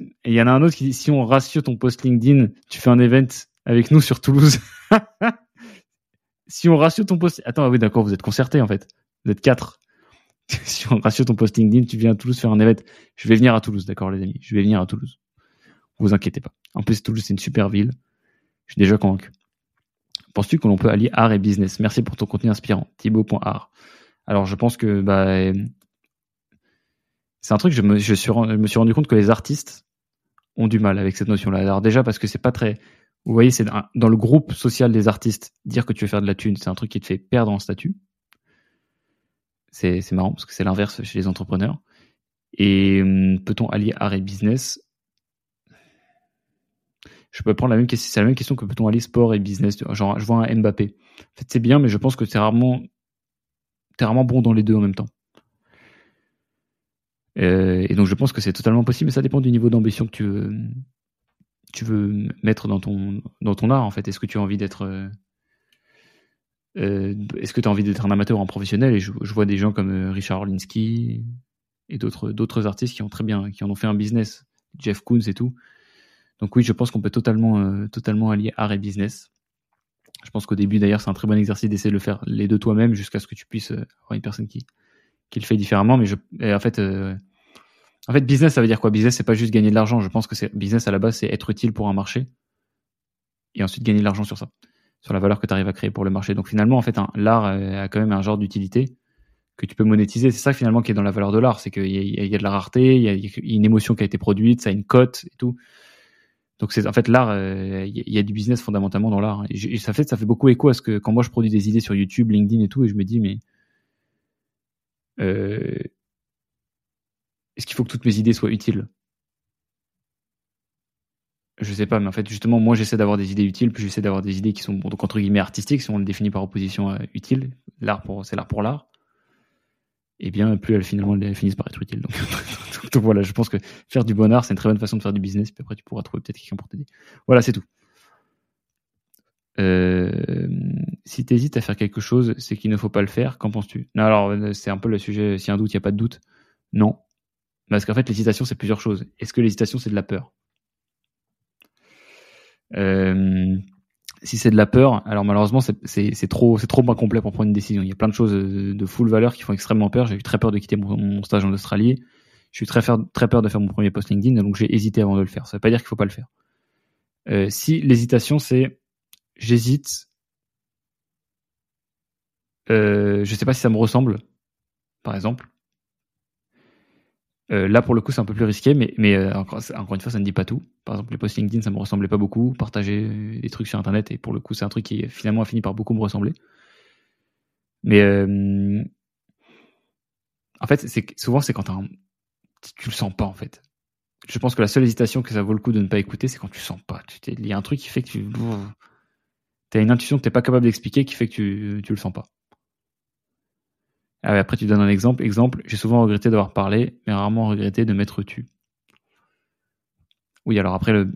Et il y en a un autre qui dit si on ratio ton post LinkedIn, tu fais un event avec nous sur Toulouse. si on ratio ton post, attends, ah oui, d'accord, vous êtes concerté en fait. Vous êtes quatre. si on ratio ton post LinkedIn, tu viens à Toulouse faire un event. Je vais venir à Toulouse, d'accord, les amis. Je vais venir à Toulouse. Vous inquiétez pas. En plus, Toulouse, c'est une super ville. Je suis déjà convaincu. Penses-tu que l'on peut allier art et business? Merci pour ton contenu inspirant. Thibaut.art. Alors, je pense que bah, c'est un truc, je me, suis rendu compte que les artistes ont du mal avec cette notion-là. Alors déjà parce que c'est pas très, vous voyez, c'est dans le groupe social des artistes, dire que tu veux faire de la thune, c'est un truc qui te fait perdre en statut. C'est marrant parce que c'est l'inverse chez les entrepreneurs. Et hum, peut-on allier art et business? Je peux prendre la même question. C'est la même question que peut-on allier sport et business. Genre, je vois un Mbappé. En c'est bien, mais je pense que c'est rarement, es rarement bon dans les deux en même temps. Euh, et donc, je pense que c'est totalement possible, mais ça dépend du niveau d'ambition que tu veux, mettre dans ton, art en fait Est-ce que tu as envie d'être euh, euh, un amateur ou un professionnel? Et je, vois des gens comme Richard Orlinski et d'autres d'autres artistes qui ont très bien qui en ont fait un business, Jeff Koons et tout. Donc oui, je pense qu'on peut totalement totalement allier art et business. Je pense qu'au début d'ailleurs, c'est un très bon exercice d'essayer de le faire les deux toi-même jusqu'à ce que tu puisses avoir une personne qui qui le fait différemment. Mais je, en fait, en fait, business, ça veut dire quoi? Business, c'est pas juste gagner de l'argent. Je pense que c'est business à la base, c'est être utile pour un marché et ensuite gagner de l'argent sur ça, sur la valeur que tu arrives à créer pour le marché. Donc finalement, en fait, l'art a quand même un genre d'utilité que tu peux monétiser. C'est ça finalement qui est dans la valeur de l'art, c'est qu'il y, y, a de la rareté, il y, a une émotion qui a été produite, ça a une cote et tout. Donc c'est en fait l'art, euh, il y, a du business fondamentalement dans l'art. Et, ça fait ça fait beaucoup écho à ce que quand moi je produis des idées sur YouTube, LinkedIn et tout, et je me dis mais euh, est-ce qu'il faut que toutes mes idées soient utiles? Je sais pas, mais en fait justement moi j'essaie d'avoir des idées utiles, puis j'essaie d'avoir des idées qui sont donc entre guillemets artistiques, si on le définit par opposition à utile. L'art pour c'est l'art pour l'art et eh bien plus elles finalement elles finissent par être utiles. Donc, voilà, je pense que faire du bon art, c'est une très bonne façon de faire du business. Puis après, tu pourras trouver peut-être quelqu'un pour t'aider. Voilà, c'est tout. Euh, si tu hésites à faire quelque chose, c'est qu'il ne faut pas le faire. Qu'en penses-tu? Non, alors euh, c'est un peu le sujet. S'il y a un doute, il n'y a pas de doute. Non, parce qu'en fait, l'hésitation, c'est plusieurs choses. Est-ce que l'hésitation, c'est de la peur? Euh, si c'est de la peur, alors malheureusement c'est trop c'est trop complet pour prendre une décision. Il y a plein de choses de, full valeur qui font extrêmement peur. J'ai eu très peur de quitter mon, stage en Australie. J'ai eu très, très peur de faire mon premier post LinkedIn, donc j'ai hésité avant de le faire. Ça veut pas dire qu'il faut pas le faire. Euh, si l'hésitation c'est j'hésite, euh, je sais pas si ça me ressemble, par exemple. Euh, là, pour le coup, c'est un peu plus risqué, mais, mais euh, encore, encore, une fois, ça ne dit pas tout. Par exemple, les posts LinkedIn, ça me ressemblait pas beaucoup. Partager des trucs sur Internet, et pour le coup, c'est un truc qui finalement a fini par beaucoup me ressembler. Mais euh, en fait, c'est souvent c'est quand tu le sens pas en fait. Je pense que la seule hésitation que ça vaut le coup de ne pas écouter, c'est quand tu sens pas. Il y a un truc qui fait que tu as une intuition que t'es pas capable d'expliquer qui fait que tu tu le sens pas. Ah après, tu donnes un exemple. Exemple, j'ai souvent regretté d'avoir parlé, mais rarement regretté de m'être tu. Oui, alors après le.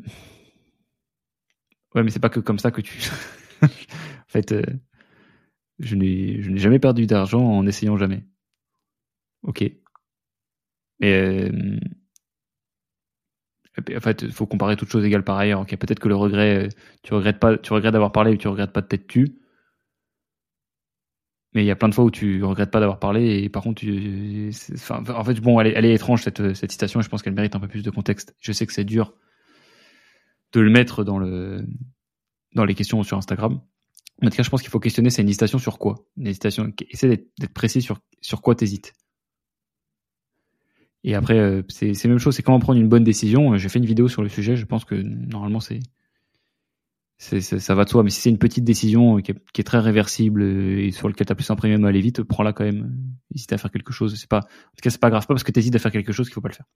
Ouais, mais c'est pas que comme ça que tu. en fait, euh, je n'ai jamais perdu d'argent en essayant jamais. Ok. Mais euh, en fait, il faut comparer toutes choses égales par ailleurs. Ok, peut-être que le regret, euh, tu regrettes pas, tu regrettes d'avoir parlé ou tu regrettes pas de t'être tu. Mais il y a plein de fois où tu regrettes pas d'avoir parlé et par contre, en fait, bon, elle est, étrange cette, cette citation et je pense qu'elle mérite un peu plus de contexte. Je sais que c'est dur de le mettre dans le, dans les questions sur Instagram. En tout cas, je pense qu'il faut questionner, c'est une hésitation sur quoi? Une hésitation, essaie d'être précis sur, sur quoi t'hésites. Et après, euh, c'est la même chose, c'est comment prendre une bonne décision. J'ai fait une vidéo sur le sujet, je pense que normalement c'est ça va de soi. Mais si c'est une petite décision qui est, très réversible et sur lequel tu as plus imprimé à aller vite, prends-la quand même. Hésite à faire quelque chose. C'est pas, en tout cas, c'est pas grave. Pas parce que tu hésites à faire quelque chose qu'il faut pas le faire.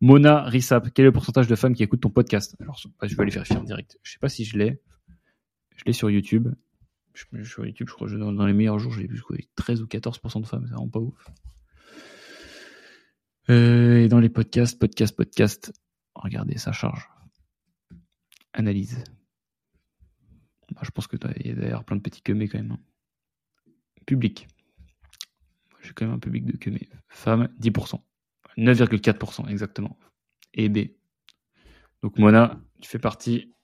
Mona Rissap, quel est le pourcentage de femmes qui écoutent ton podcast? Alors, je vais aller vérifier en direct. Je sais pas si je l'ai. Je l'ai sur YouTube. Je, sur YouTube, je crois que dans, les meilleurs jours, j'ai vu 13 ou 14% de femmes. C'est vraiment pas ouf. Euh, et dans les podcasts, podcast, podcast. Regardez, ça charge. Analyse. Bah, je pense que il y a d'ailleurs plein de petits quemés quand même. Hein. Public. J'ai quand même un public de quemés. Femmes, 10%. 9,4% exactement. Et B. Donc Mona, tu fais partie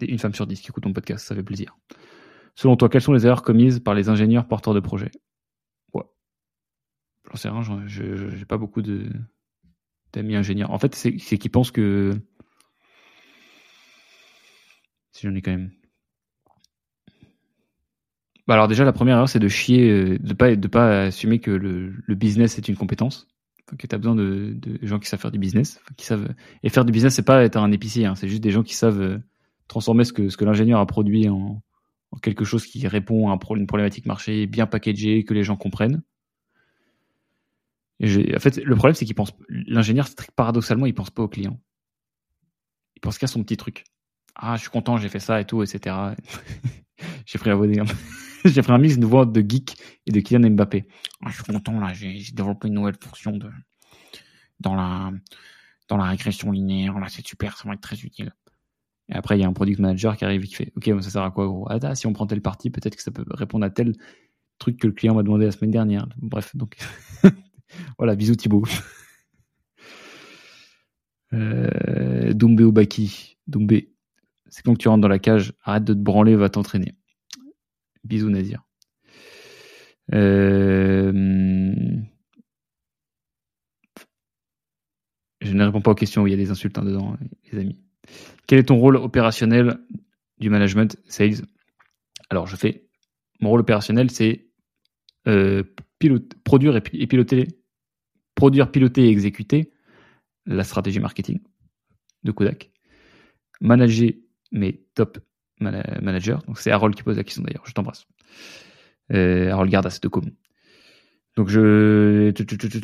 d'une femme sur 10 qui écoute ton podcast, ça fait plaisir. Selon toi, quelles sont les erreurs commises par les ingénieurs porteurs de projets? Ouais. J'en sais rien, j'ai pas beaucoup de d'amis ingénieurs. En fait, c'est qu'ils pensent que... Si j'en ai quand même. Bah alors déjà la première erreur c'est de chier, euh, de pas de pas assumer que le, le business est une compétence, que tu as besoin de, de, gens qui savent faire du business, qui savent et faire du business c'est pas être un épicier, hein, c'est juste des gens qui savent euh, transformer ce que ce que l'ingénieur a produit en, en, quelque chose qui répond à un une problématique marché bien packagé que les gens comprennent. Et en fait le problème c'est qu'il pense l'ingénieur paradoxalement il pense pas au client, il pense qu'à son petit truc. Ah je suis content j'ai fait ça et tout etc. j'ai pris un j'ai mix de voix de geek et de Kylian Mbappé. Ah, je suis content là, j'ai développé une nouvelle fonction de dans la dans la régression linéaire. Là, c'est super, ça va être très utile. Et après, il y a un product manager qui arrive et qui fait OK, ça sert à quoi gros? Ah, si on prend telle partie, peut-être que ça peut répondre à tel truc que le client m'a demandé la semaine dernière. Bref, donc voilà, bisous Thibaut. euh, Doumbé ou Baki. Doumbé, c'est quand tu rentres dans la cage, arrête de te branler, va t'entraîner. Bisous Nazir. Euh, je ne réponds pas aux questions où il y a des insultes hein, dedans, les amis. Quel est ton rôle opérationnel du management sales? Alors, je fais mon rôle opérationnel, c'est euh, produire et, piloter, produire, piloter et exécuter la stratégie marketing de Kodak, manager mes top managers. Donc c'est Harold qui pose la question d'ailleurs. Je t'embrasse. Euh, Harold Gardas de Com. Donc je,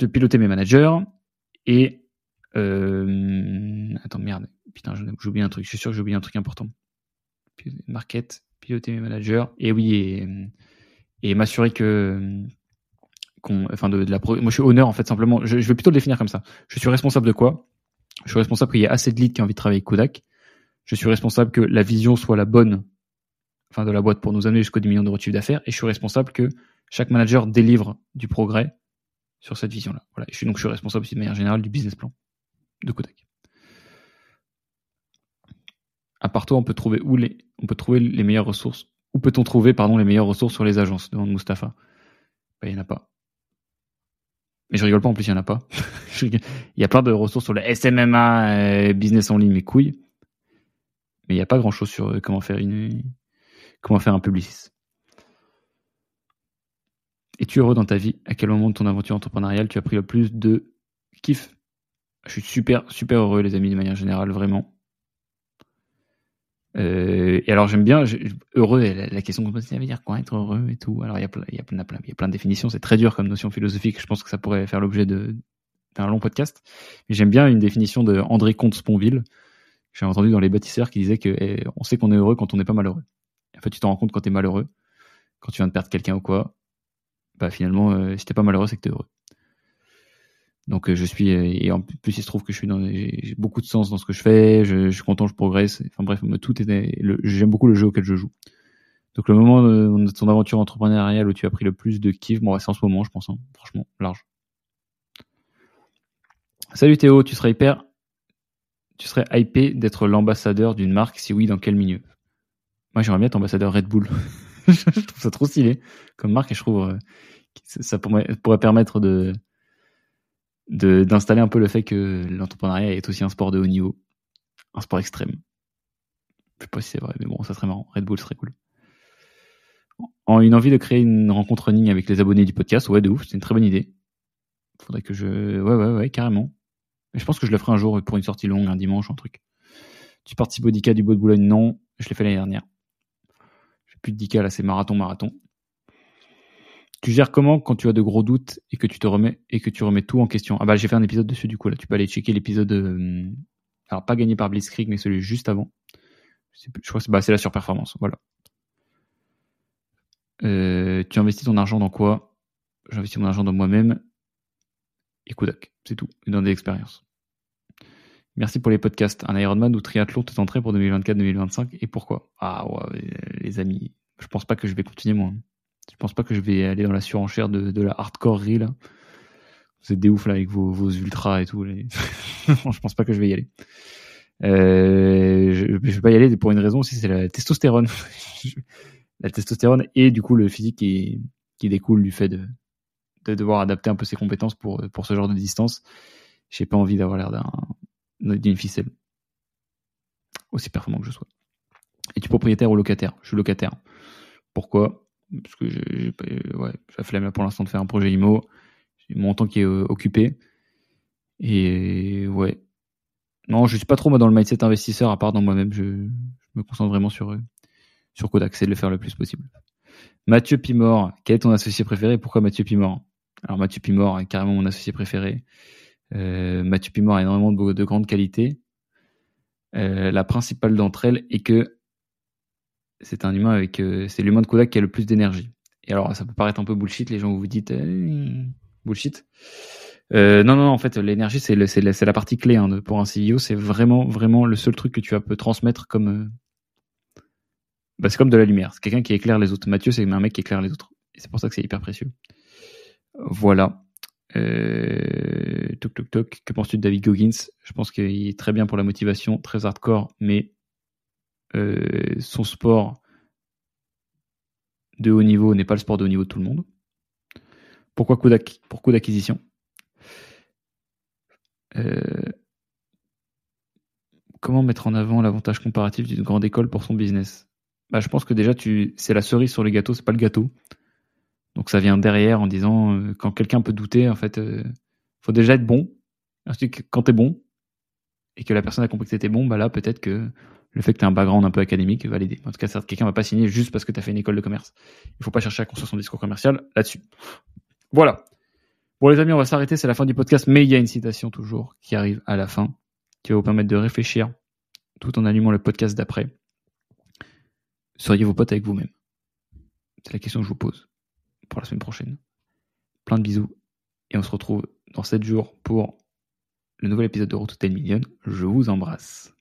piloter mes managers et euh, attends merde putain j'ai oublié un truc. Je suis sûr que j'ai oublié un truc important. Market, piloter mes managers et oui et, m'assurer que enfin de, la moi je suis honneur en fait simplement je, je, vais plutôt le définir comme ça je suis responsable de quoi? Je suis responsable qu'il y ait assez de leads qui ont envie de travailler avec Kodak je suis responsable que la vision soit la bonne enfin de la boîte pour nous amener jusqu'au 10 millions d'euros de chiffre d'affaires et je suis responsable que chaque manager délivre du progrès sur cette vision là voilà je suis donc je suis responsable aussi de manière générale du business plan de Kodak à part toi on peut trouver où les on peut trouver les meilleures ressources. Où peut-on trouver pardon les meilleures ressources sur les agences demande Mustapha. Bah, il n'y en a pas. Mais je rigole pas, en plus, il y en a pas. il y a plein de ressources sur le SMMA, euh, business en ligne, mes couilles. Mais il n'y a pas grand chose sur euh, comment faire un publiciste. Es-tu heureux dans ta vie? À quel moment de ton aventure entrepreneuriale tu as pris le plus de kiff? Je suis super, super heureux, les amis, de manière générale, vraiment. Euh, et alors j'aime bien heureux la, question qu'on peut ça veut dire quoi être heureux et tout? Alors il y a plein, y a il y a plein de définitions. C'est très dur comme notion philosophique. Je pense que ça pourrait faire l'objet d'un long podcast. Mais j'aime bien une définition de André Comte-Sponville. J'ai entendu dans les bâtisseurs qui disait que eh, on sait qu'on est heureux quand on n'est pas malheureux. En fait, tu t'en rends compte quand t'es malheureux, quand tu viens de perdre quelqu'un ou quoi. Bah finalement, euh, si t'es pas malheureux, c'est que t'es heureux. Donc euh, je suis et en plus il se trouve que je suis dans j'ai beaucoup de sens dans ce que je fais, je, suis content, je progresse. Enfin bref, tout est j'aime beaucoup le jeu auquel je joue. Donc le moment de, ton aventure entrepreneuriale où tu as pris le plus de kiff, bon c'est en ce moment je pense, hein, franchement large. Salut Théo, tu serais hyper, tu serais hypé d'être l'ambassadeur d'une marque Si oui, dans quel milieu? Moi j'aimerais bien être ambassadeur Red Bull. je trouve ça trop stylé comme marque et je trouve euh, ça pourrait, permettre de d'installer un peu le fait que l'entrepreneuriat est aussi un sport de haut niveau, un sport extrême. Je sais pas si c'est vrai, mais bon, ça serait marrant. Red Bull serait cool. En une envie de créer une rencontre en avec les abonnés du podcast, ouais, de ouf, c'est une très bonne idée. Faudrait que je, ouais, ouais, ouais, carrément. Je pense que je le ferai un jour pour une sortie longue, un dimanche, un truc. Tu participes au DICA du Beau de Boulogne? Non, je l'ai fait l'année dernière. J'ai plus de DICA là, c'est marathon, marathon. Tu gères comment quand tu as de gros doutes et que tu te remets et que tu remets tout en question? Ah bah j'ai fait un épisode dessus du coup là. Tu peux aller checker l'épisode, euh, alors pas gagné par Blitzkrieg mais celui juste avant. Je, crois que c'est bah, la surperformance. Voilà. Euh, tu investis ton argent dans quoi? J'investis mon argent dans moi-même et Kodak, c'est tout, et dans des expériences. Merci pour les podcasts. Un Ironman ou triathlon te tenterait pour 2024-2025 et pourquoi? Ah ouais, les amis, je pense pas que je vais continuer moi. Je pense pas que je vais aller dans la surenchère de, la hardcorerie là. Vous êtes des ouf là avec vos, ultras et tout. Je pense pas que je vais y aller. Euh, je, je vais pas y aller pour une raison aussi, c'est la testostérone. la testostérone et du coup le physique qui découle du fait de, de devoir adapter un peu ses compétences pour, pour ce genre de distance. J'ai pas envie d'avoir l'air d'un, d'une ficelle. Aussi performant que je sois. Es-tu propriétaire ou locataire? Je suis locataire. Pourquoi? Parce que j'ai ouais, la flemme pour l'instant de faire un projet IMO. J'ai mon temps qui est euh, occupé. Et ouais. Non, je suis pas trop moi dans le mindset investisseur, à part dans moi-même. Je, me concentre vraiment sur, euh, sur Kodak, c'est de le faire le plus possible. Mathieu Pimor, quel est ton associé préféré? Pourquoi Mathieu Pimor? Alors Mathieu Pimor est carrément mon associé préféré. Euh, Mathieu Pimor a énormément de, de grandes qualités. la principale d'entre elles est que c'est un humain avec, euh, c'est l'humain de Kodak qui a le plus d'énergie. Et alors, ça peut paraître un peu bullshit, les gens vous dites eh, bullshit. Euh, non, non, en fait, l'énergie, c'est, la, la partie clé hein, pour un CEO. C'est vraiment, vraiment le seul truc que tu peux transmettre comme. Euh, bah, c'est comme de la lumière. C'est quelqu'un qui éclaire les autres. Mathieu, c'est un mec qui éclaire les autres. Et c'est pour ça que c'est hyper précieux. Voilà. Euh, toc, toc, toc. Que penses-tu de David Goggins? Je pense qu'il est très bien pour la motivation, très hardcore, mais euh, son sport de haut niveau n'est pas le sport de haut niveau de tout le monde. Pourquoi coup d'acquisition? Euh, comment mettre en avant l'avantage comparatif d'une grande école pour son business? Bah, Je pense que déjà, tu, c'est la cerise sur le gâteau, c'est pas le gâteau. Donc ça vient derrière en disant euh, quand quelqu'un peut douter, en fait, euh, faut déjà être bon. Ensuite, quand t'es bon et que la personne a compris que t'étais bon, bah là peut-être que le fait que tu un background un peu académique va l'aider. En tout cas, quelqu'un va pas signer juste parce que tu as fait une école de commerce. Il faut pas chercher à construire son discours commercial là-dessus. Voilà. Bon les amis, on va s'arrêter, c'est la fin du podcast, mais il y a une citation toujours qui arrive à la fin, qui va vous permettre de réfléchir tout en allumant le podcast d'après. Seriez-vous pote avec vous-même? C'est la question que je vous pose pour la semaine prochaine. Plein de bisous et on se retrouve dans 7 jours pour le nouvel épisode de Route Million. Je vous embrasse.